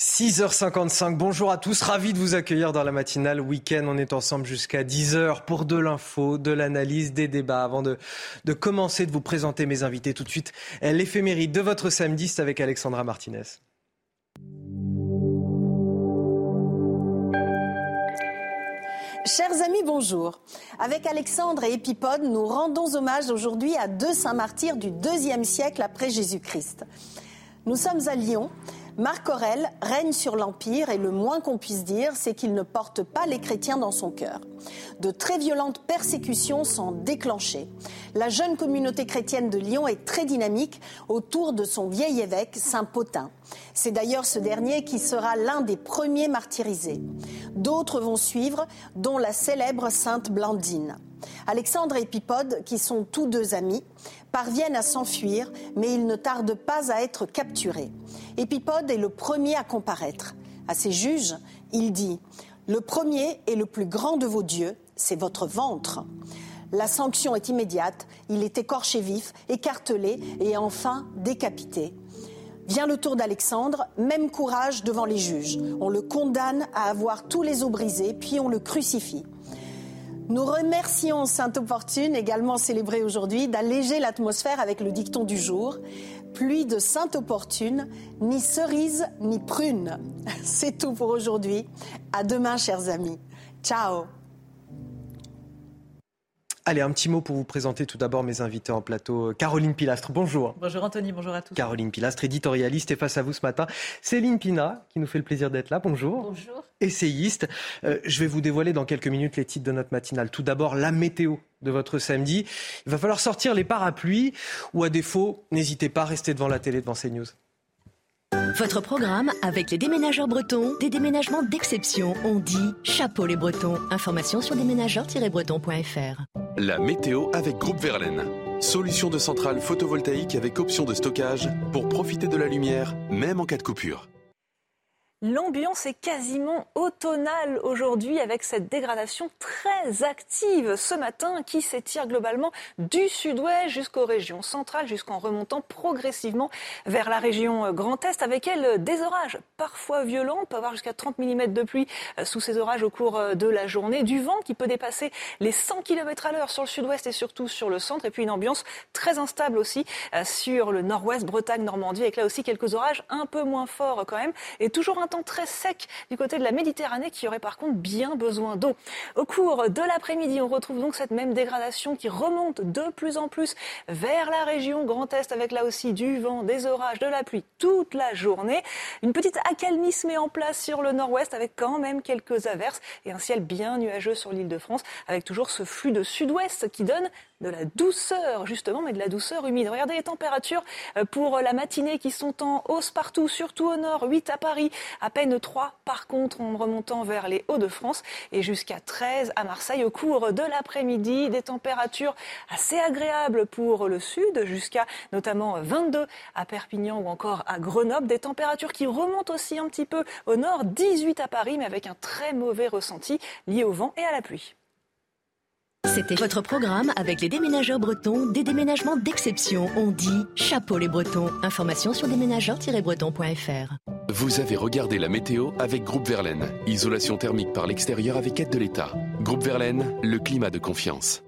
6h55, bonjour à tous, ravi de vous accueillir dans la matinale week-end. On est ensemble jusqu'à 10h pour de l'info, de l'analyse, des débats. Avant de, commencer de vous présenter mes invités tout de suite, l'éphéméride de votre samedi, c'est avec Alexandra Martinez. Chers amis, bonjour. Avec Alexandre et Épipode, nous rendons hommage aujourd'hui à deux saints martyrs du deuxième siècle après Jésus-Christ. Nous sommes à Lyon. Marc Aurèle règne sur l'Empire et le moins qu'on puisse dire, c'est qu'il ne porte pas les chrétiens dans son cœur. De très violentes persécutions sont déclenchées. La jeune communauté chrétienne de Lyon est très dynamique autour de son vieil évêque, Saint Potin. C'est d'ailleurs ce dernier qui sera l'un des premiers martyrisés. D'autres vont suivre, dont la célèbre Sainte Blandine. Alexandre et Pipode, qui sont tous deux amis, parviennent à s'enfuir, mais ils ne tardent pas à être capturés. Épipode est le premier à comparaître. À ses juges, il dit Le premier et le plus grand de vos dieux, c'est votre ventre. La sanction est immédiate, il est écorché vif, écartelé et enfin décapité. Vient le tour d'Alexandre, même courage devant les juges. On le condamne à avoir tous les os brisés, puis on le crucifie. Nous remercions Sainte Opportune, également célébrée aujourd'hui, d'alléger l'atmosphère avec le dicton du jour. Pluie de Sainte Opportune, ni cerise ni prune. C'est tout pour aujourd'hui. À demain, chers amis. Ciao. Allez, un petit mot pour vous présenter tout d'abord mes invités en plateau. Caroline Pilastre, bonjour. Bonjour Anthony, bonjour à tous. Caroline Pilastre, éditorialiste, et face à vous ce matin, Céline Pina, qui nous fait le plaisir d'être là. Bonjour. Bonjour. Essayiste. Euh, je vais vous dévoiler dans quelques minutes les titres de notre matinale. Tout d'abord, la météo de votre samedi. Il va falloir sortir les parapluies, ou à défaut, n'hésitez pas à rester devant la télé devant CNews. Votre programme avec les déménageurs bretons, des déménagements d'exception. On dit chapeau les bretons. Information sur déménageurs-bretons.fr. La météo avec Groupe Verlaine. Solution de centrale photovoltaïque avec option de stockage pour profiter de la lumière, même en cas de coupure. L'ambiance est quasiment automnale aujourd'hui avec cette dégradation très active ce matin qui s'étire globalement du sud-ouest jusqu'aux régions centrales, jusqu'en remontant progressivement vers la région Grand Est avec elle des orages parfois violents. On peut avoir jusqu'à 30 mm de pluie sous ces orages au cours de la journée, du vent qui peut dépasser les 100 km à l'heure sur le sud-ouest et surtout sur le centre et puis une ambiance très instable aussi sur le nord-ouest, Bretagne, Normandie avec là aussi quelques orages un peu moins forts quand même et toujours temps très sec du côté de la Méditerranée qui aurait par contre bien besoin d'eau. Au cours de l'après-midi, on retrouve donc cette même dégradation qui remonte de plus en plus vers la région Grand Est avec là aussi du vent, des orages, de la pluie toute la journée. Une petite accalmie se met en place sur le nord-ouest avec quand même quelques averses et un ciel bien nuageux sur l'île de France avec toujours ce flux de sud-ouest qui donne de la douceur, justement, mais de la douceur humide. Regardez les températures euh, pour la matinée qui sont en hausse partout, surtout au nord, 8 à Paris, à peine 3 par contre en remontant vers les Hauts-de-France et jusqu'à 13 à Marseille au cours de l'après-midi. Des températures assez agréables pour le sud, jusqu'à notamment 22 à Perpignan ou encore à Grenoble. Des températures qui remontent aussi un petit peu au nord, 18 à Paris, mais avec un très mauvais ressenti lié au vent et à la pluie. C'était votre programme avec les déménageurs bretons, des déménagements d'exception. On dit chapeau les bretons. Information sur déménageurs-bretons.fr. Vous avez regardé la météo avec Groupe Verlaine. Isolation thermique par l'extérieur avec aide de l'État. Groupe Verlaine, le climat de confiance.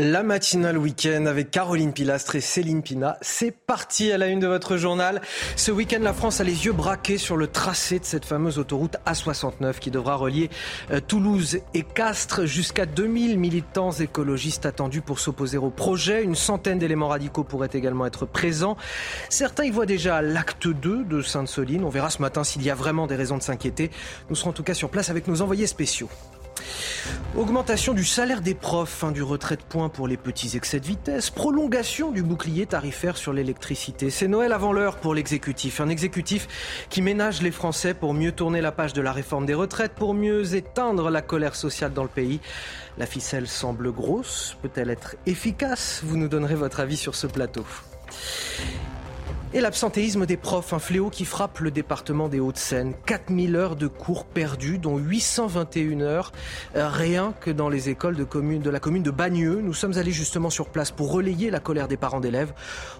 La matinale week-end avec Caroline Pilastre et Céline Pina. C'est parti à la une de votre journal. Ce week-end, la France a les yeux braqués sur le tracé de cette fameuse autoroute A69 qui devra relier euh, Toulouse et Castres. Jusqu'à 2000 militants écologistes attendus pour s'opposer au projet. Une centaine d'éléments radicaux pourraient également être présents. Certains y voient déjà l'acte 2 de Sainte-Soline. On verra ce matin s'il y a vraiment des raisons de s'inquiéter. Nous serons en tout cas sur place avec nos envoyés spéciaux. Augmentation du salaire des profs, fin du retrait de points pour les petits excès de vitesse, prolongation du bouclier tarifaire sur l'électricité. C'est Noël avant l'heure pour l'exécutif. Un exécutif qui ménage les Français pour mieux tourner la page de la réforme des retraites, pour mieux éteindre la colère sociale dans le pays. La ficelle semble grosse, peut-elle être efficace? Vous nous donnerez votre avis sur ce plateau. Et l'absentéisme des profs, un fléau qui frappe le département des Hauts-de-Seine. 4000 heures de cours perdues, dont 821 heures, euh, rien que dans les écoles de, la commune de Bagneux. Nous sommes allés justement sur place pour relayer la colère des parents d'élèves.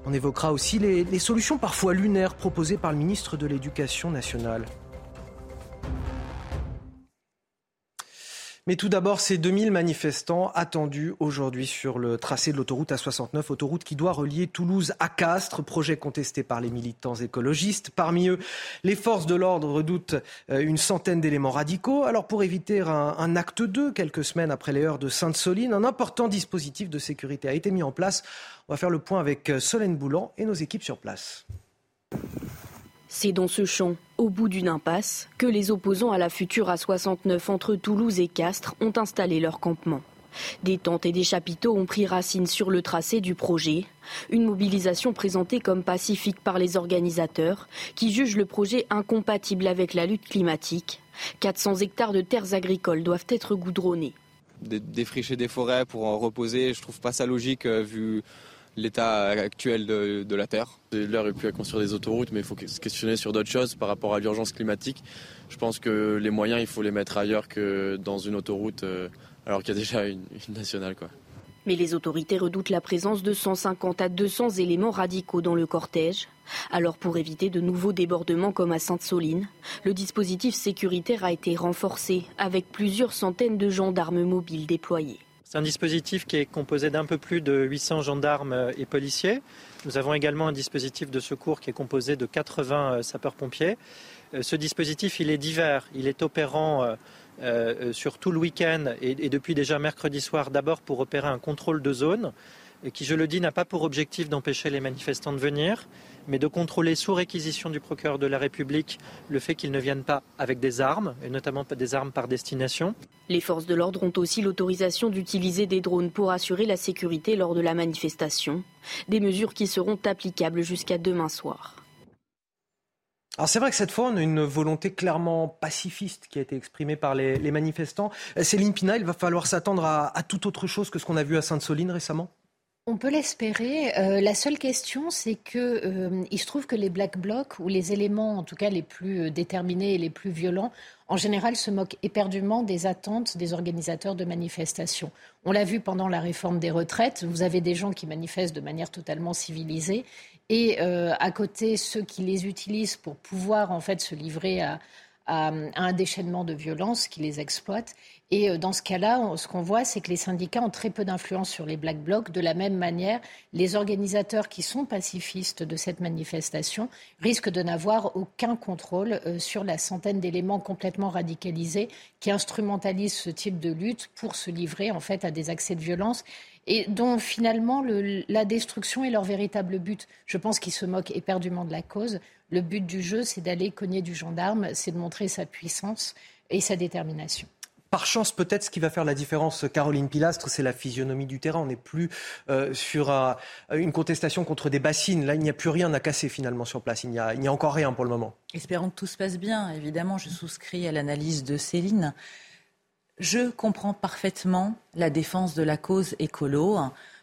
On évoquera aussi les solutions parfois lunaires proposées par le ministre de l'Éducation nationale. Mais tout d'abord, ces 2000 manifestants attendus aujourd'hui sur le tracé de l'autoroute A69, autoroute qui doit relier Toulouse à Castres, projet contesté par les militants écologistes. Parmi eux, les forces de l'ordre redoutent euh, une centaine d'éléments radicaux. Alors pour éviter un, un, acte 2, quelques semaines après les heures de Sainte-Soline, un important dispositif de sécurité a été mis en place. On va faire le point avec euh, Solène Boulan et nos équipes sur place. C'est dans ce champ, au bout d'une impasse, que les opposants à la future A69 entre Toulouse et Castres ont installé leur campement. Des tentes et des chapiteaux ont pris racine sur le tracé du projet. Une mobilisation présentée comme pacifique par les organisateurs, qui jugent le projet incompatible avec la lutte climatique. 400 hectares de terres agricoles doivent être goudronnés. Défricher des forêts pour en reposer, je trouve pas ça logique euh, vu l'état actuel de, de, la Terre. L'heure est plus à construire des autoroutes, mais il faut se questionner sur d'autres choses par rapport à l'urgence climatique. Je pense que les moyens, il faut les mettre ailleurs que dans une autoroute, euh, alors qu'il y a déjà une, une nationale. Quoi. Mais les autorités redoutent la présence de 150 à 200 éléments radicaux dans le cortège. Alors pour éviter de nouveaux débordements comme à Sainte-Soline, le dispositif sécuritaire a été renforcé avec plusieurs centaines de gendarmes mobiles déployés. C'est un dispositif qui est composé d'un peu plus de 800 gendarmes et policiers. Nous avons également un dispositif de secours qui est composé de 80 sapeurs-pompiers. Ce dispositif, il est divers. Il est opérant euh, sur tout le week-end et, depuis déjà mercredi soir, d'abord pour opérer un contrôle de zone, qui, je le dis, n'a pas pour objectif d'empêcher les manifestants de venir, mais de contrôler sous réquisition du procureur de la République le fait qu'ils ne viennent pas avec des armes, et notamment pas des armes par destination. Les forces de l'ordre ont aussi l'autorisation d'utiliser des drones pour assurer la sécurité lors de la manifestation, des mesures qui seront applicables jusqu'à demain soir. Alors c'est vrai que cette fois, on a une volonté clairement pacifiste qui a été exprimée par les, les manifestants. Céline Pina, il va falloir s'attendre à, à toute autre chose que ce qu'on a vu à Sainte-Soline récemment? On peut l'espérer. Euh, la seule question, c'est que euh, il se trouve que les black blocs ou les éléments, en tout cas les plus déterminés et les plus violents, en général, se moquent éperdument des attentes des organisateurs de manifestations. On l'a vu pendant la réforme des retraites. Vous avez des gens qui manifestent de manière totalement civilisée et euh, à côté ceux qui les utilisent pour pouvoir en fait se livrer à, à un déchaînement de violence qui les exploite. Et dans ce cas-là, ce qu'on voit, c'est que les syndicats ont très peu d'influence sur les Black Blocs. De la même manière, les organisateurs qui sont pacifistes de cette manifestation risquent de n'avoir aucun contrôle sur la centaine d'éléments complètement radicalisés qui instrumentalisent ce type de lutte pour se livrer en fait à des accès de violence et dont finalement le, la destruction est leur véritable but. Je pense qu'ils se moquent éperdument de la cause. Le but du jeu, c'est d'aller cogner du gendarme, c'est de montrer sa puissance et sa détermination. Par chance, peut-être ce qui va faire la différence, Caroline Pilastre, c'est la physionomie du terrain. On n'est plus euh, sur un, une contestation contre des bassines. Là, il n'y a plus rien à casser finalement sur place. Il n'y a, a, encore rien pour le moment. Espérons que tout se passe bien. Évidemment, je souscris à l'analyse de Céline. Je comprends parfaitement la défense de la cause écolo.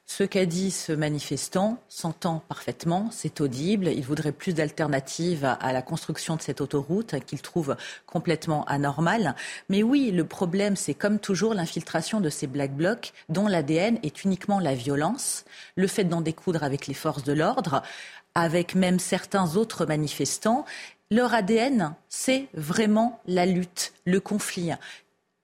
Ce qu'a dit ce manifestant s'entend parfaitement, c'est audible. Il voudrait plus d'alternatives à la construction de cette autoroute qu'il trouve complètement anormale. Mais oui, le problème, c'est comme toujours l'infiltration de ces black blocs dont l'ADN est uniquement la violence, le fait d'en découdre avec les forces de l'ordre, avec même certains autres manifestants. Leur ADN, c'est vraiment la lutte, le conflit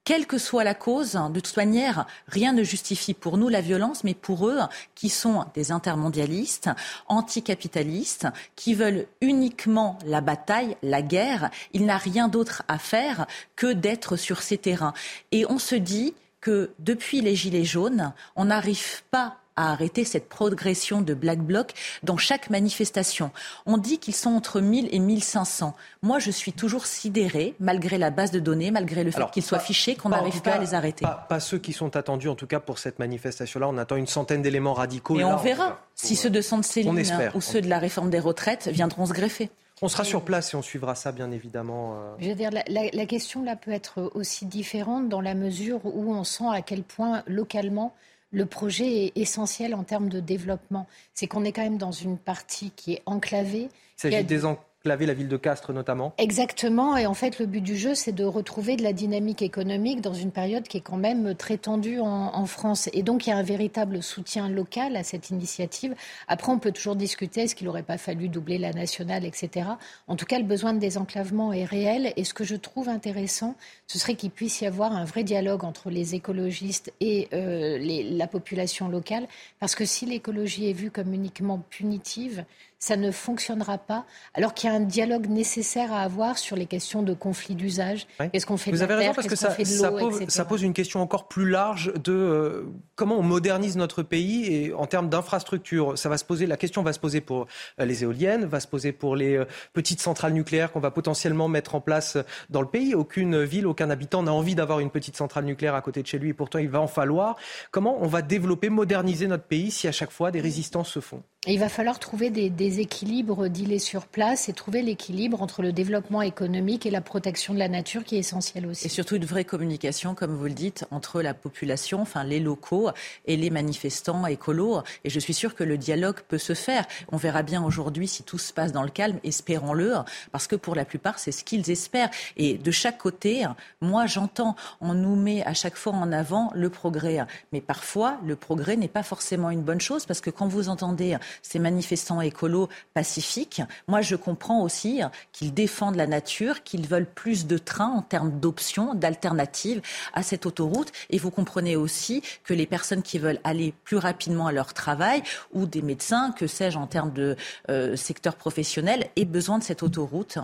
quelle que soit la cause, de toute manière, rien ne justifie pour nous la violence, mais pour eux, qui sont des intermondialistes, anticapitalistes, qui veulent uniquement la bataille, la guerre, il n'a rien d'autre à faire que d'être sur ces terrains. Et on se dit que depuis les Gilets jaunes, on n'arrive pas à arrêter cette progression de Black Bloc dans chaque manifestation. On dit qu'ils sont entre 1000 et 1500. Moi, je suis toujours sidérée, malgré la base de données, malgré le fait qu'ils soient fichés, qu'on n'arrive pas à les arrêter. Pas, ceux qui sont attendus, en tout cas, pour cette manifestation-là. On attend une centaine d'éléments radicaux. Et on verra si ceux de Sainte-Céline ou ceux de la réforme des retraites viendront se greffer. On sera sur place et on suivra ça, bien évidemment. Euh. Je veux dire, la, question là peut être aussi différente dans la mesure où on sent à quel point localement le projet est essentiel en termes de développement. C'est qu'on est quand même dans une partie qui est enclavée. Il s'agit des, la ville de Castres notamment. Exactement, et en fait le but du jeu c'est de retrouver de la dynamique économique dans une période qui est quand même très tendue en, France. Et donc il y a un véritable soutien local à cette initiative. Après on peut toujours discuter, est-ce qu'il n'aurait pas fallu doubler la nationale, etc. En tout cas le besoin de désenclavement est réel, et ce que je trouve intéressant, ce serait qu'il puisse y avoir un vrai dialogue entre les écologistes et euh, la population locale, parce que si l'écologie est vue comme uniquement punitive, ça ne fonctionnera pas, alors qu'il y a un dialogue nécessaire à avoir sur les questions de conflit d'usage. Qu'est-ce qu'on fait Vous de avez raison parce que ça, pose, ça, pose, une question encore plus large de euh, comment on modernise notre pays et en termes d'infrastructure. Ça va se poser, la question va se poser pour euh, les éoliennes, va se poser pour les euh, petites centrales nucléaires qu'on va potentiellement mettre en place dans le pays. Aucune ville, aucun habitant n'a envie d'avoir une petite centrale nucléaire à côté de chez lui et pourtant il va en falloir. Comment on va développer, moderniser notre pays si à chaque fois des résistances se font? Il va falloir trouver des, des équilibres d'îles sur place et trouver l'équilibre entre le développement économique et la protection de la nature qui est essentielle aussi. Et surtout une vraie communication, comme vous le dites, entre la population, enfin les locaux et les manifestants écolos. Et je suis sûre que le dialogue peut se faire. On verra bien aujourd'hui si tout se passe dans le calme, espérons-le, parce que pour la plupart, c'est ce qu'ils espèrent. Et de chaque côté, moi j'entends, on nous met à chaque fois en avant le progrès. Mais parfois, le progrès n'est pas forcément une bonne chose, parce que quand vous entendez ces manifestants écolos pacifiques. Moi, je comprends aussi qu'ils défendent la nature, qu'ils veulent plus de trains en termes d'options, d'alternatives à cette autoroute. Et vous comprenez aussi que les personnes qui veulent aller plus rapidement à leur travail ou des médecins, que sais-je, en termes de euh, secteur professionnel, aient besoin de cette autoroute.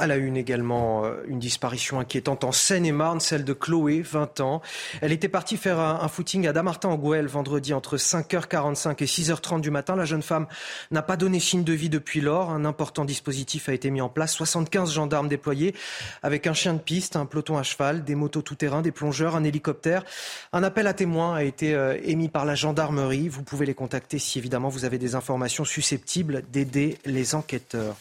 À la une également, euh, une disparition inquiétante en Seine-et-Marne, celle de Chloé, 20 ans. Elle était partie faire un, footing à Damartin en Gouel vendredi entre 5h45 et 6h30 du matin. La jeune femme n'a pas donné signe de vie depuis lors. Un important dispositif a été mis en place. 75 gendarmes déployés avec un chien de piste, un peloton à cheval, des motos tout-terrain, des plongeurs, un hélicoptère. Un appel à témoins a été euh, émis par la gendarmerie. Vous pouvez les contacter si évidemment vous avez des informations susceptibles d'aider les enquêteurs.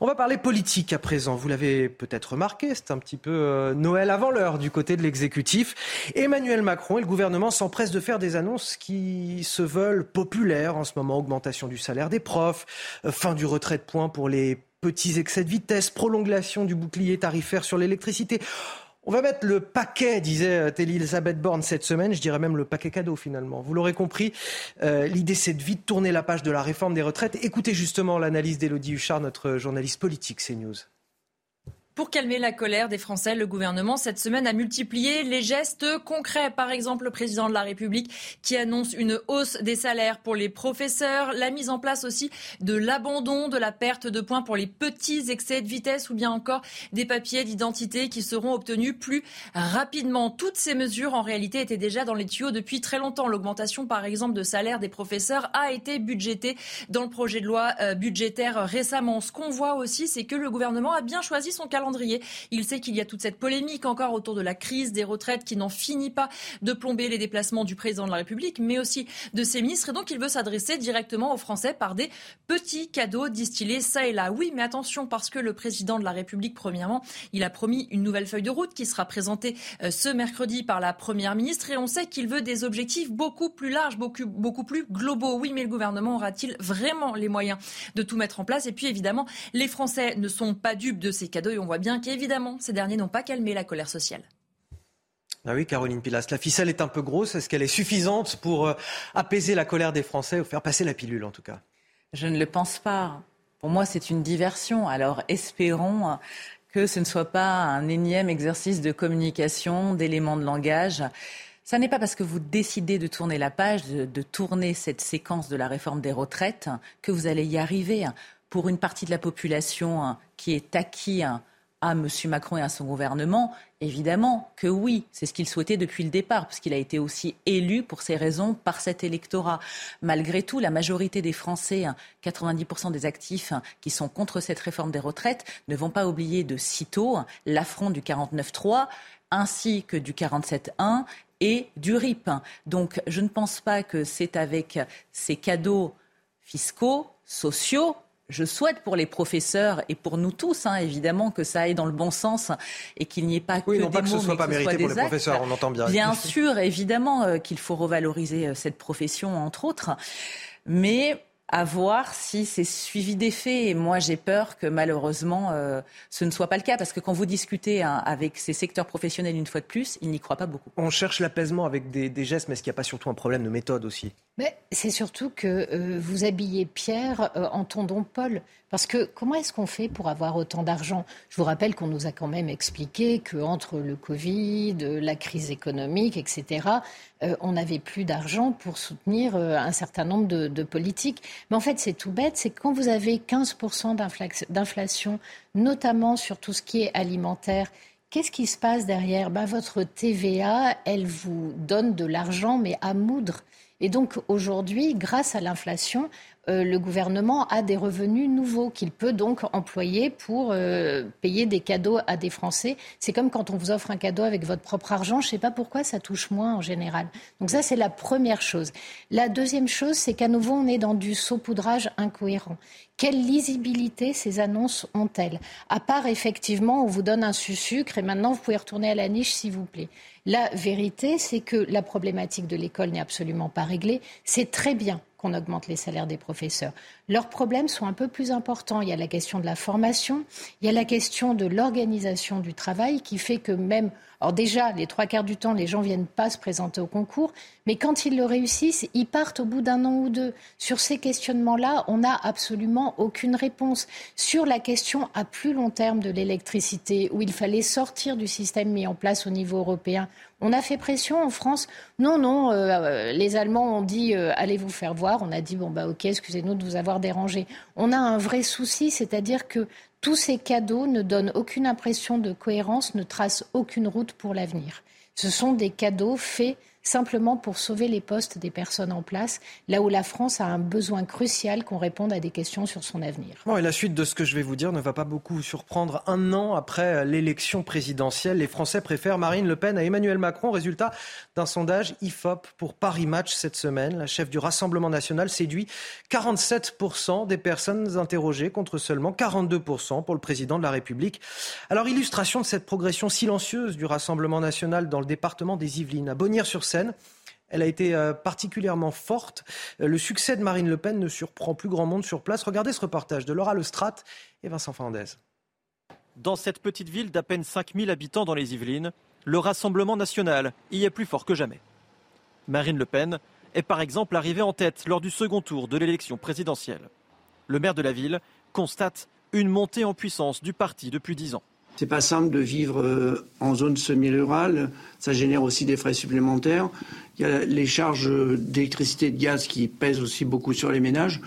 On va parler politique à présent. Vous l'avez peut-être remarqué, c'est un petit peu euh, Noël avant l'heure du côté de l'exécutif. Emmanuel Macron et le gouvernement s'empressent de faire des annonces qui se veulent populaires en ce moment. Augmentation du salaire des profs, euh, fin du retrait de points pour les petits excès de vitesse, prolongation du bouclier tarifaire sur l'électricité. On va mettre le paquet, disait euh, Elisabeth Borne cette semaine, je dirais même le paquet cadeau finalement. Vous l'aurez compris, euh, l'idée c'est de vite tourner la page de la réforme des retraites. Écoutez justement l'analyse d'Élodie Huchard, notre journaliste politique CNews. Pour calmer la colère des Français, le gouvernement cette semaine a multiplié les gestes concrets. Par exemple, le président de la République qui annonce une hausse des salaires pour les professeurs, la mise en place aussi de l'abandon de la perte de points pour les petits excès de vitesse ou bien encore des papiers d'identité qui seront obtenus plus rapidement. Toutes ces mesures en réalité étaient déjà dans les tuyaux depuis très longtemps. L'augmentation par exemple de salaire des professeurs a été budgétée dans le projet de loi euh, budgétaire récemment. Ce qu'on voit aussi, c'est que le gouvernement a bien choisi son calendrier il sait qu'il y a toute cette polémique encore autour de la crise des retraites qui n'en finit pas de plomber les déplacements du président de la République, mais aussi de ses ministres. Et donc, il veut s'adresser directement aux Français par des petits cadeaux distillés ça et là. Oui, mais attention, parce que le président de la République, premièrement, il a promis une nouvelle feuille de route qui sera présentée euh, ce mercredi par la Première ministre. Et on sait qu'il veut des objectifs beaucoup plus larges, beaucoup, beaucoup plus globaux. Oui, mais le gouvernement aura-t-il vraiment les moyens de tout mettre en place? Et puis, évidemment, les Français ne sont pas dupes de ces cadeaux et on voit bien qu'évidemment, ces derniers n'ont pas calmé la colère sociale. Ah oui, Caroline Pilas, la ficelle est un peu grosse. Est-ce qu'elle est suffisante pour euh, apaiser la colère des Français ou faire passer la pilule en tout cas? Je ne le pense pas. Pour moi, c'est une diversion. Alors espérons que ce ne soit pas un énième exercice de communication, d'éléments de langage. Ça n'est pas parce que vous décidez de tourner la page, de, tourner cette séquence de la réforme des retraites, que vous allez y arriver. Pour une partie de la population qui est acquis à M. Macron et à son gouvernement Évidemment que oui, c'est ce qu'il souhaitait depuis le départ, puisqu'il a été aussi élu pour ces raisons par cet électorat. Malgré tout, la majorité des Français, 90% des actifs qui sont contre cette réforme des retraites, ne vont pas oublier de sitôt l'affront du 49-3 ainsi que du 47-1 et du RIP. Donc je ne pense pas que c'est avec ces cadeaux fiscaux, sociaux, je souhaite pour les professeurs et pour nous tous, hein, évidemment, que ça aille dans le bon sens et qu'il n'y ait pas que oui, des non pas mots, que ce soit mais pas que mérité soit pour des les professeurs, on entend bien. Bien sûr, évidemment, euh, qu'il faut revaloriser euh, cette profession, entre autres. Mais à voir si c'est suivi des faits. Et moi, j'ai peur que malheureusement, euh, ce ne soit pas le cas. Parce que quand vous discutez hein, avec ces secteurs professionnels une fois de plus, ils n'y croient pas beaucoup. On cherche l'apaisement avec des, des gestes, mais est-ce qu'il n'y a pas surtout un problème de méthode aussi? Mais c'est surtout que euh, vous habillez Pierre euh, en tendon Paul. Parce que comment est-ce qu'on fait pour avoir autant d'argent? Je vous rappelle qu'on nous a quand même expliqué qu'entre le Covid, la crise économique, etc., euh, on n'avait plus d'argent pour soutenir euh, un certain nombre de, de, politiques. Mais en fait, c'est tout bête, c'est que quand vous avez 15% d'inflation, notamment sur tout ce qui est alimentaire, Qu'est-ce qui se passe derrière? Ben, Votre TVA, elle vous donne de l'argent, mais à moudre. Et donc aujourd'hui, grâce à l'inflation, euh, le gouvernement a des revenus nouveaux qu'il peut donc employer pour euh, payer des cadeaux à des Français. C'est comme quand on vous offre un cadeau avec votre propre argent. Je ne sais pas pourquoi ça touche moins en général. Donc ça, c'est la première chose. La deuxième chose, c'est qu'à nouveau, on est dans du saupoudrage incohérent. Quelle lisibilité ces annonces ont-elles? À part effectivement, on vous donne un sucre et maintenant vous pouvez retourner à la niche s'il vous plaît. La vérité, c'est que la problématique de l'école n'est absolument pas réglée. C'est très bien qu'on augmente les salaires des professeurs. Leurs problèmes sont un peu plus importants. Il y a la question de la formation, il y a la question de l'organisation du travail qui fait que même alors déjà, les trois quarts du temps, les gens viennent pas se présenter au concours, mais quand ils le réussissent, ils partent au bout d'un an ou deux. Sur ces questionnements-là, on n'a absolument aucune réponse. Sur la question à plus long terme de l'électricité, où il fallait sortir du système mis en place au niveau européen, on a fait pression en France. Non, non, euh, les Allemands ont dit euh, allez vous faire voir. On a dit bon bah ok, excusez-nous de vous avoir On a un vrai souci, c'est-à-dire que tous ces cadeaux ne donnent aucune impression de cohérence, ne tracent aucune route pour l'avenir. Ce sont des cadeaux faits simplement pour sauver les postes des personnes en place, là où la France a un besoin crucial qu'on réponde à des questions sur son avenir. Bon, et la suite de ce que je vais vous dire ne va pas beaucoup surprendre. Un an après l'élection présidentielle, les Français préfèrent Marine Le Pen à Emmanuel Macron. Résultat d'un sondage IFOP pour Paris Match cette semaine. La chef du Rassemblement national séduit 47% des personnes interrogées contre seulement 42% pour le président de la République. Alors, illustration de cette progression silencieuse du Rassemblement national dans le département des Yvelines, à Bonnières-sur-Seine, elle a été euh, particulièrement forte. Euh, le succès de Marine Le Pen ne surprend plus grand monde sur place. Regardez ce reportage de Laura Lestrade et Vincent Fernandez. Dans cette petite ville d'à peine 5000 habitants dans les Yvelines, le Rassemblement national y est plus fort que jamais. Marine Le Pen est par exemple arrivée en tête lors du second tour de l'élection présidentielle. Le maire de la ville constate une montée en puissance du parti depuis dix ans. C'est pas simple de vivre euh, en zone semi-rurale. Ça génère aussi des frais supplémentaires. Il y a les charges d'électricité et de gaz qui pèsent aussi beaucoup sur les ménages.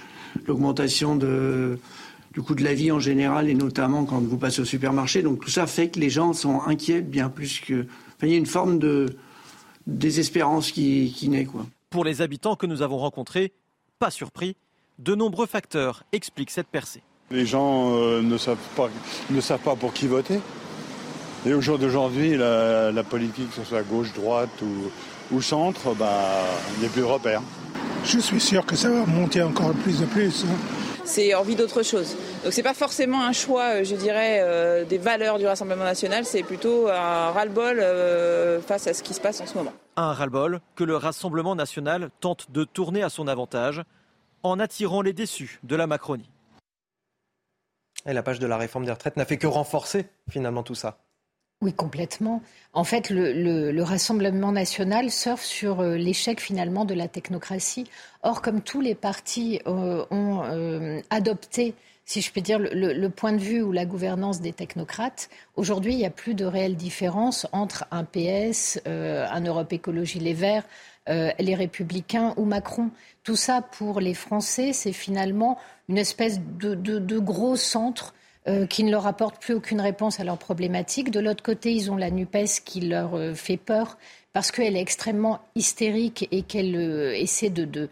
L'augmentation du coût de la vie en général et notamment quand vous passez au supermarché. Donc tout ça fait que les gens sont inquiets bien plus que. Il y a une forme de désespérance qui, qui naît. Quoi. Pour les habitants que nous avons rencontrés, pas surpris, de nombreux facteurs expliquent cette percée. Les gens euh, ne, savent pas, ne savent pas pour qui voter. Et au jour d'aujourd'hui, la, la, politique, que ce soit gauche, droite ou, ou centre, bah, il n'y a plus de repères. Je suis sûr que ça va monter encore plus de plus. Hein. C'est envie d'autre chose. Donc c'est pas forcément un choix, euh, je dirais, euh, des valeurs du Rassemblement national, c'est plutôt un ras-le-bol euh, face à ce qui se passe en ce moment. Un ras-le-bol que le Rassemblement national tente de tourner à son avantage en attirant les déçus de la Macronie. Et la page de la réforme des retraites n'a fait que renforcer finalement tout ça. Oui, complètement. En fait, le, le, le Rassemblement national surfe sur euh, l'échec finalement de la technocratie. Or, comme tous les partis euh, ont euh, adopté, si je peux dire, le, le, point de vue ou la gouvernance des technocrates, aujourd'hui, il n'y a plus de réelle différence entre un PS, un Europe Écologie Les Verts, les Républicains ou Macron. Tout ça, pour les Français, c'est finalement une espèce de, gros centre euh, qui ne leur apporte plus aucune réponse à leurs problématiques. De l'autre côté, ils ont la NUPES qui leur euh, fait peur parce qu'elle est extrêmement hystérique et qu'elle euh, essaie de,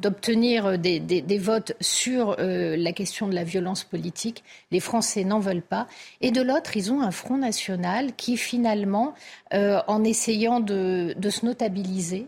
d'obtenir des, votes sur la question de la violence politique. Les Français n'en veulent pas. Et de l'autre, ils ont un Front national qui finalement, en essayant de se notabiliser,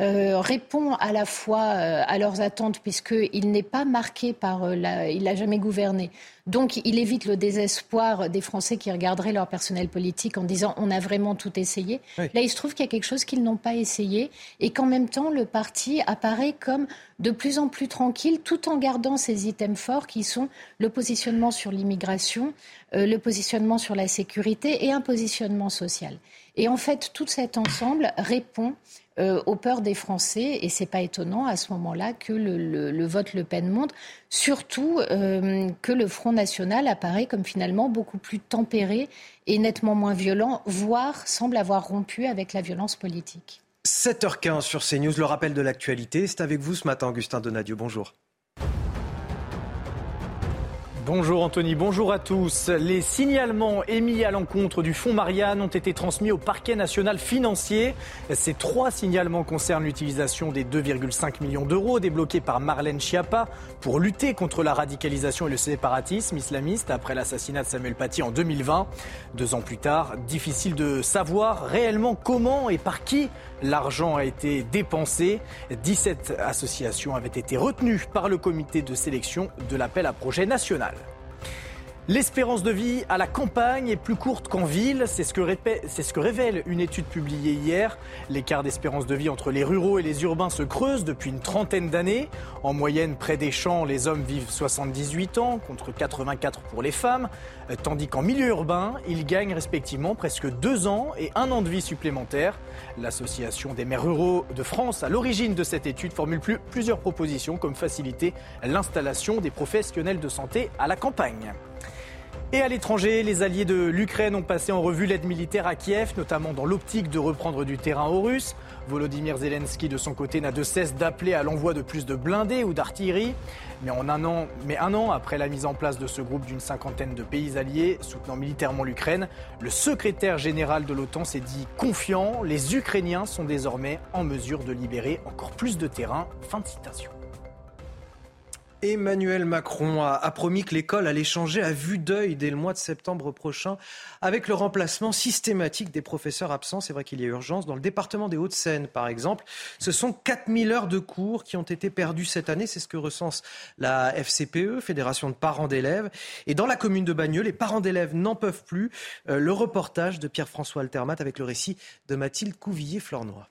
euh, répond à la fois euh, à leurs attentes puisqu'il n'est pas marqué par euh, la, il n'a jamais gouverné. Donc il évite le désespoir des Français qui regarderaient leur personnel politique en disant on a vraiment tout essayé. Là il se trouve qu'il y a quelque chose qu'ils n'ont pas essayé et qu'en même temps le parti apparaît comme de plus en plus tranquille tout en gardant ces items forts qui sont le positionnement sur l'immigration, le positionnement sur la sécurité et un positionnement social. Et en fait tout cet ensemble répond euh, aux peurs des Français. Et c'est pas étonnant à ce moment-là que le, vote Le Pen monte. Surtout euh, que le Front National apparaît comme finalement beaucoup plus tempéré et nettement moins violent, voire semble avoir rompu avec la violence politique. 7h15 sur CNews, le rappel de l'actualité. C'est avec vous ce matin, Augustin Donadieu. Bonjour. Bonjour Anthony, bonjour à tous. Les signalements émis à l'encontre du fonds Marianne ont été transmis au parquet national financier. Ces trois signalements concernent l'utilisation des 2,5 millions d'euros débloqués par Marlène Schiappa pour lutter contre la radicalisation et le séparatisme islamiste après l'assassinat de Samuel Paty en 2020. Deux ans plus tard, difficile de savoir réellement comment et par qui l'argent a été dépensé. 17 associations avaient été retenues par le comité de sélection de l'appel à projet national. L'espérance de vie à la campagne est plus courte qu'en ville, c'est ce, que révèle une étude publiée hier. L'écart d'espérance de vie entre les ruraux et les urbains se creuse depuis une trentaine d'années. En moyenne, près des champs, les hommes vivent 78 ans contre 84 pour les femmes, tandis qu'en milieu urbain, ils gagnent respectivement presque 2 ans et un an de vie supplémentaire. L'association des maires ruraux de France, à l'origine de cette étude, formule plusieurs propositions comme faciliter l'installation des professionnels de santé à la campagne. Et à l'étranger, les alliés de l'Ukraine ont passé en revue l'aide militaire à Kiev, notamment dans l'optique de reprendre du terrain aux Russes. Volodymyr Zelensky, de son côté, n'a de cesse d'appeler à l'envoi de plus de blindés ou d'artillerie. Mais, en un an, mais un an après la mise en place de ce groupe d'une cinquantaine de pays alliés soutenant militairement l'Ukraine, le secrétaire général de l'OTAN s'est dit confiant. Les Ukrainiens sont désormais en mesure de libérer encore plus de terrain. Fin de citation. Emmanuel Macron a, promis que l'école allait changer à vue d'œil dès le mois de septembre prochain avec le remplacement systématique des professeurs absents. C'est vrai qu'il y a urgence. Dans le département des Hauts-de-Seine, par exemple, ce sont 4000 heures de cours qui ont été perdues cette année. C'est ce que recense la FCPE, Fédération de parents d'élèves. Et dans la commune de Bagneux, les parents d'élèves n'en peuvent plus. Euh, le reportage de Pierre-François Altermat avec le récit de Mathilde Couvillier-Flornois.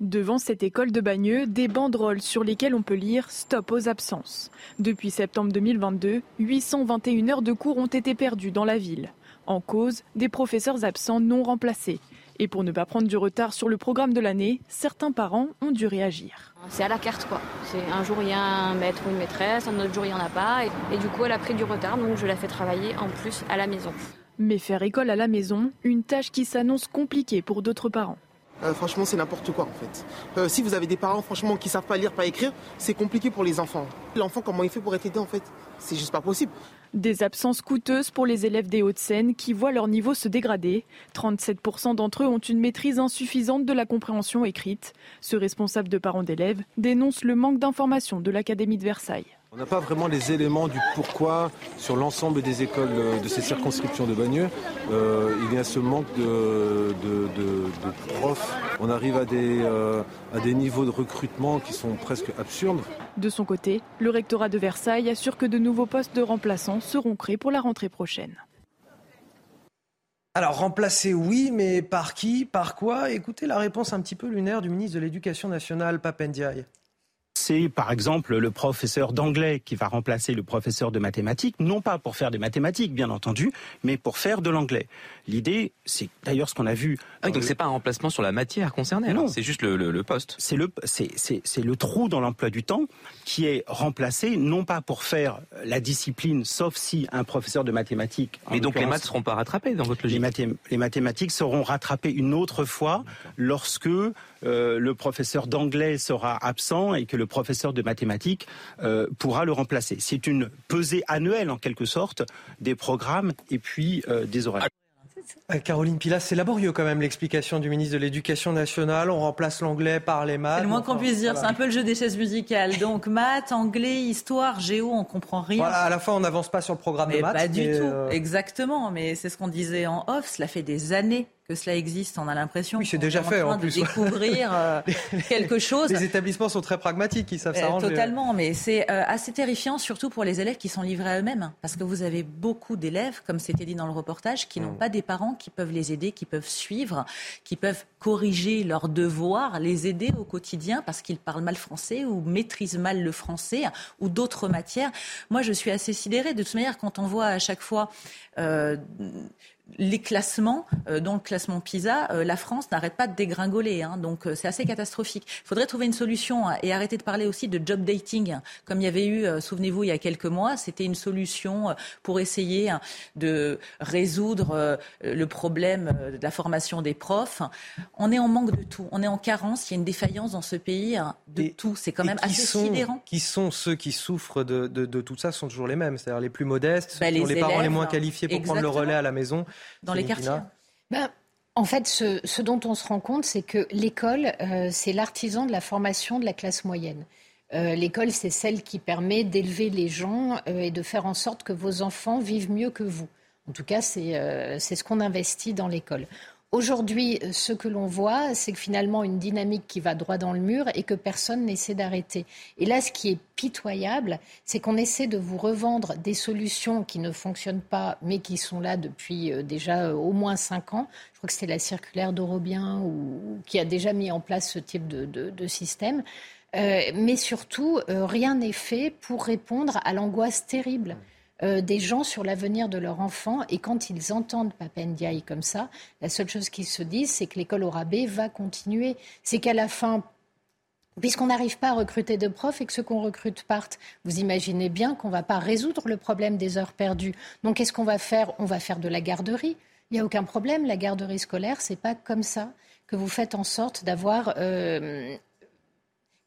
Devant cette école de Bagneux, des banderoles sur lesquelles on peut lire Stop aux absences. Depuis septembre 2022, 821 heures de cours ont été perdues dans la ville. En cause, des professeurs absents non remplacés. Et pour ne pas prendre du retard sur le programme de l'année, certains parents ont dû réagir. C'est à la carte quoi. C'est un jour il y a un maître ou une maîtresse, un autre jour il n'y en a pas. Et, du coup elle a pris du retard donc je la fais travailler en plus à la maison. Mais faire école à la maison, une tâche qui s'annonce compliquée pour d'autres parents. Euh, franchement, c'est n'importe quoi en fait. Euh, si vous avez des parents, franchement, qui savent pas lire, pas écrire, c'est compliqué pour les enfants. L'enfant, comment il fait pour être aidé en fait? C'est juste pas possible. Des absences coûteuses pour les élèves des Hauts-de-Seine qui voient leur niveau se dégrader. 37% d'entre eux ont une maîtrise insuffisante de la compréhension écrite. Ce responsable de parents d'élèves dénonce le manque d'informations de l'Académie de Versailles. On n'a pas vraiment les éléments du pourquoi sur l'ensemble des écoles euh, de ces circonscriptions de Bagneux. Euh, il y a ce manque de, profs. On arrive à des, euh, à des niveaux de recrutement qui sont presque absurdes. De son côté, le rectorat de Versailles assure que de nouveaux postes de remplaçants seront créés pour la rentrée prochaine. Alors, remplacer, oui, mais par qui Par quoi? Écoutez la réponse un petit peu lunaire du ministre de l'Éducation nationale, Papendiaï c'est par exemple le professeur d'anglais qui va remplacer le professeur de mathématiques, non pas pour faire des mathématiques, bien entendu, mais pour faire de l'anglais. L'idée, c'est d'ailleurs ce qu'on a vu. Ah, donc ce c'est pas un remplacement sur la matière concernée, non C'est juste le, poste. C'est le c'est le trou dans l'emploi du temps qui est remplacé non pas pour faire la discipline, sauf si un professeur de mathématiques. Mais donc les maths seront pas rattrapés dans votre logique. Les, les mathématiques seront rattrapées une autre fois lorsque euh, le professeur d'anglais sera absent et que le professeur de mathématiques euh, pourra le remplacer. C'est une pesée annuelle en quelque sorte des programmes et puis des horaires. Euh, Caroline Pilas, c'est laborieux quand même l'explication du ministre de l'Éducation nationale. On remplace l'anglais par les maths. C'est le moins qu'on puisse dire. C'est un peu le jeu des chaises musicales. Donc maths, anglais, histoire, géo, on comprend rien. Voilà, à la fin, on n'avance pas sur le programme mais de maths. Pas du tout. Euh, Exactement. Mais c'est ce qu'on disait en off. Cela fait des années que cela existe, on a l'impression. Oui, c'est déjà fait en, plus. De découvrir euh, quelque chose. Les établissements sont très pragmatiques, ils savent s'arranger. Totalement, mais c'est assez terrifiant, surtout pour les élèves qui sont livrés à eux-mêmes, parce que vous avez beaucoup d'élèves, comme c'était dit dans le reportage, qui n'ont mmh. pas des parents qui peuvent les aider, qui peuvent suivre, qui peuvent corriger leurs devoirs, les aider au quotidien parce qu'ils parlent mal français ou maîtrisent mal le français ou d'autres matières. Moi, je suis assez sidérée. De toute manière, quand on voit à chaque fois euh, les classements, euh, dont le classement PISA, euh, la France n'arrête pas de dégringoler. Hein, donc euh, c'est assez catastrophique. Il faudrait trouver une solution hein, et arrêter de parler aussi de job dating, hein, comme il y avait eu, souvenez-vous, il y a quelques mois. C'était une solution pour essayer de résoudre le problème de la formation des profs. On est en manque de tout. On est en carence. Il y a une défaillance dans ce pays de tout. C'est quand même assez sidérant. Qui sont ceux qui souffrent de, de, tout ça sont toujours les mêmes, c'est-à-dire les plus modestes, bah, les, les parents les moins qualifiés pour prendre le relais à la maison dans les quartiers ben, en fait, ce, dont on se rend compte, c'est que l'école, euh, c'est l'artisan de la formation de la classe moyenne. Euh, l'école, c'est celle qui permet d'élever les gens euh, et de faire en sorte que vos enfants vivent mieux que vous. En tout cas, c'est ce qu'on investit dans l'école. Aujourd'hui, ce que l'on voit, c'est que finalement une dynamique qui va droit dans le mur et que personne n'essaie d'arrêter. Et là, ce qui est pitoyable, c'est qu'on essaie de vous revendre des solutions qui ne fonctionnent pas, mais qui sont là depuis euh, déjà euh, au moins cinq ans. Je crois que c'était la circulaire d'Eurobien ou, qui a déjà mis en place ce type de, système. Euh, mais surtout, rien n'est fait pour répondre à l'angoisse terrible. Euh, des gens sur l'avenir de leur enfant. Et quand ils entendent Papendiaï comme ça, la seule chose qu'ils se disent, c'est que l'école au rabais va continuer. C'est qu'à la fin, puisqu'on n'arrive pas à recruter de profs et que ceux qu'on recrute partent, vous imaginez bien qu'on ne va pas résoudre le problème des heures perdues. Donc qu'est-ce qu'on va faire? On va faire de la garderie. Il n'y a aucun problème. La garderie scolaire, c'est pas comme ça que vous faites en sorte d'avoir euh,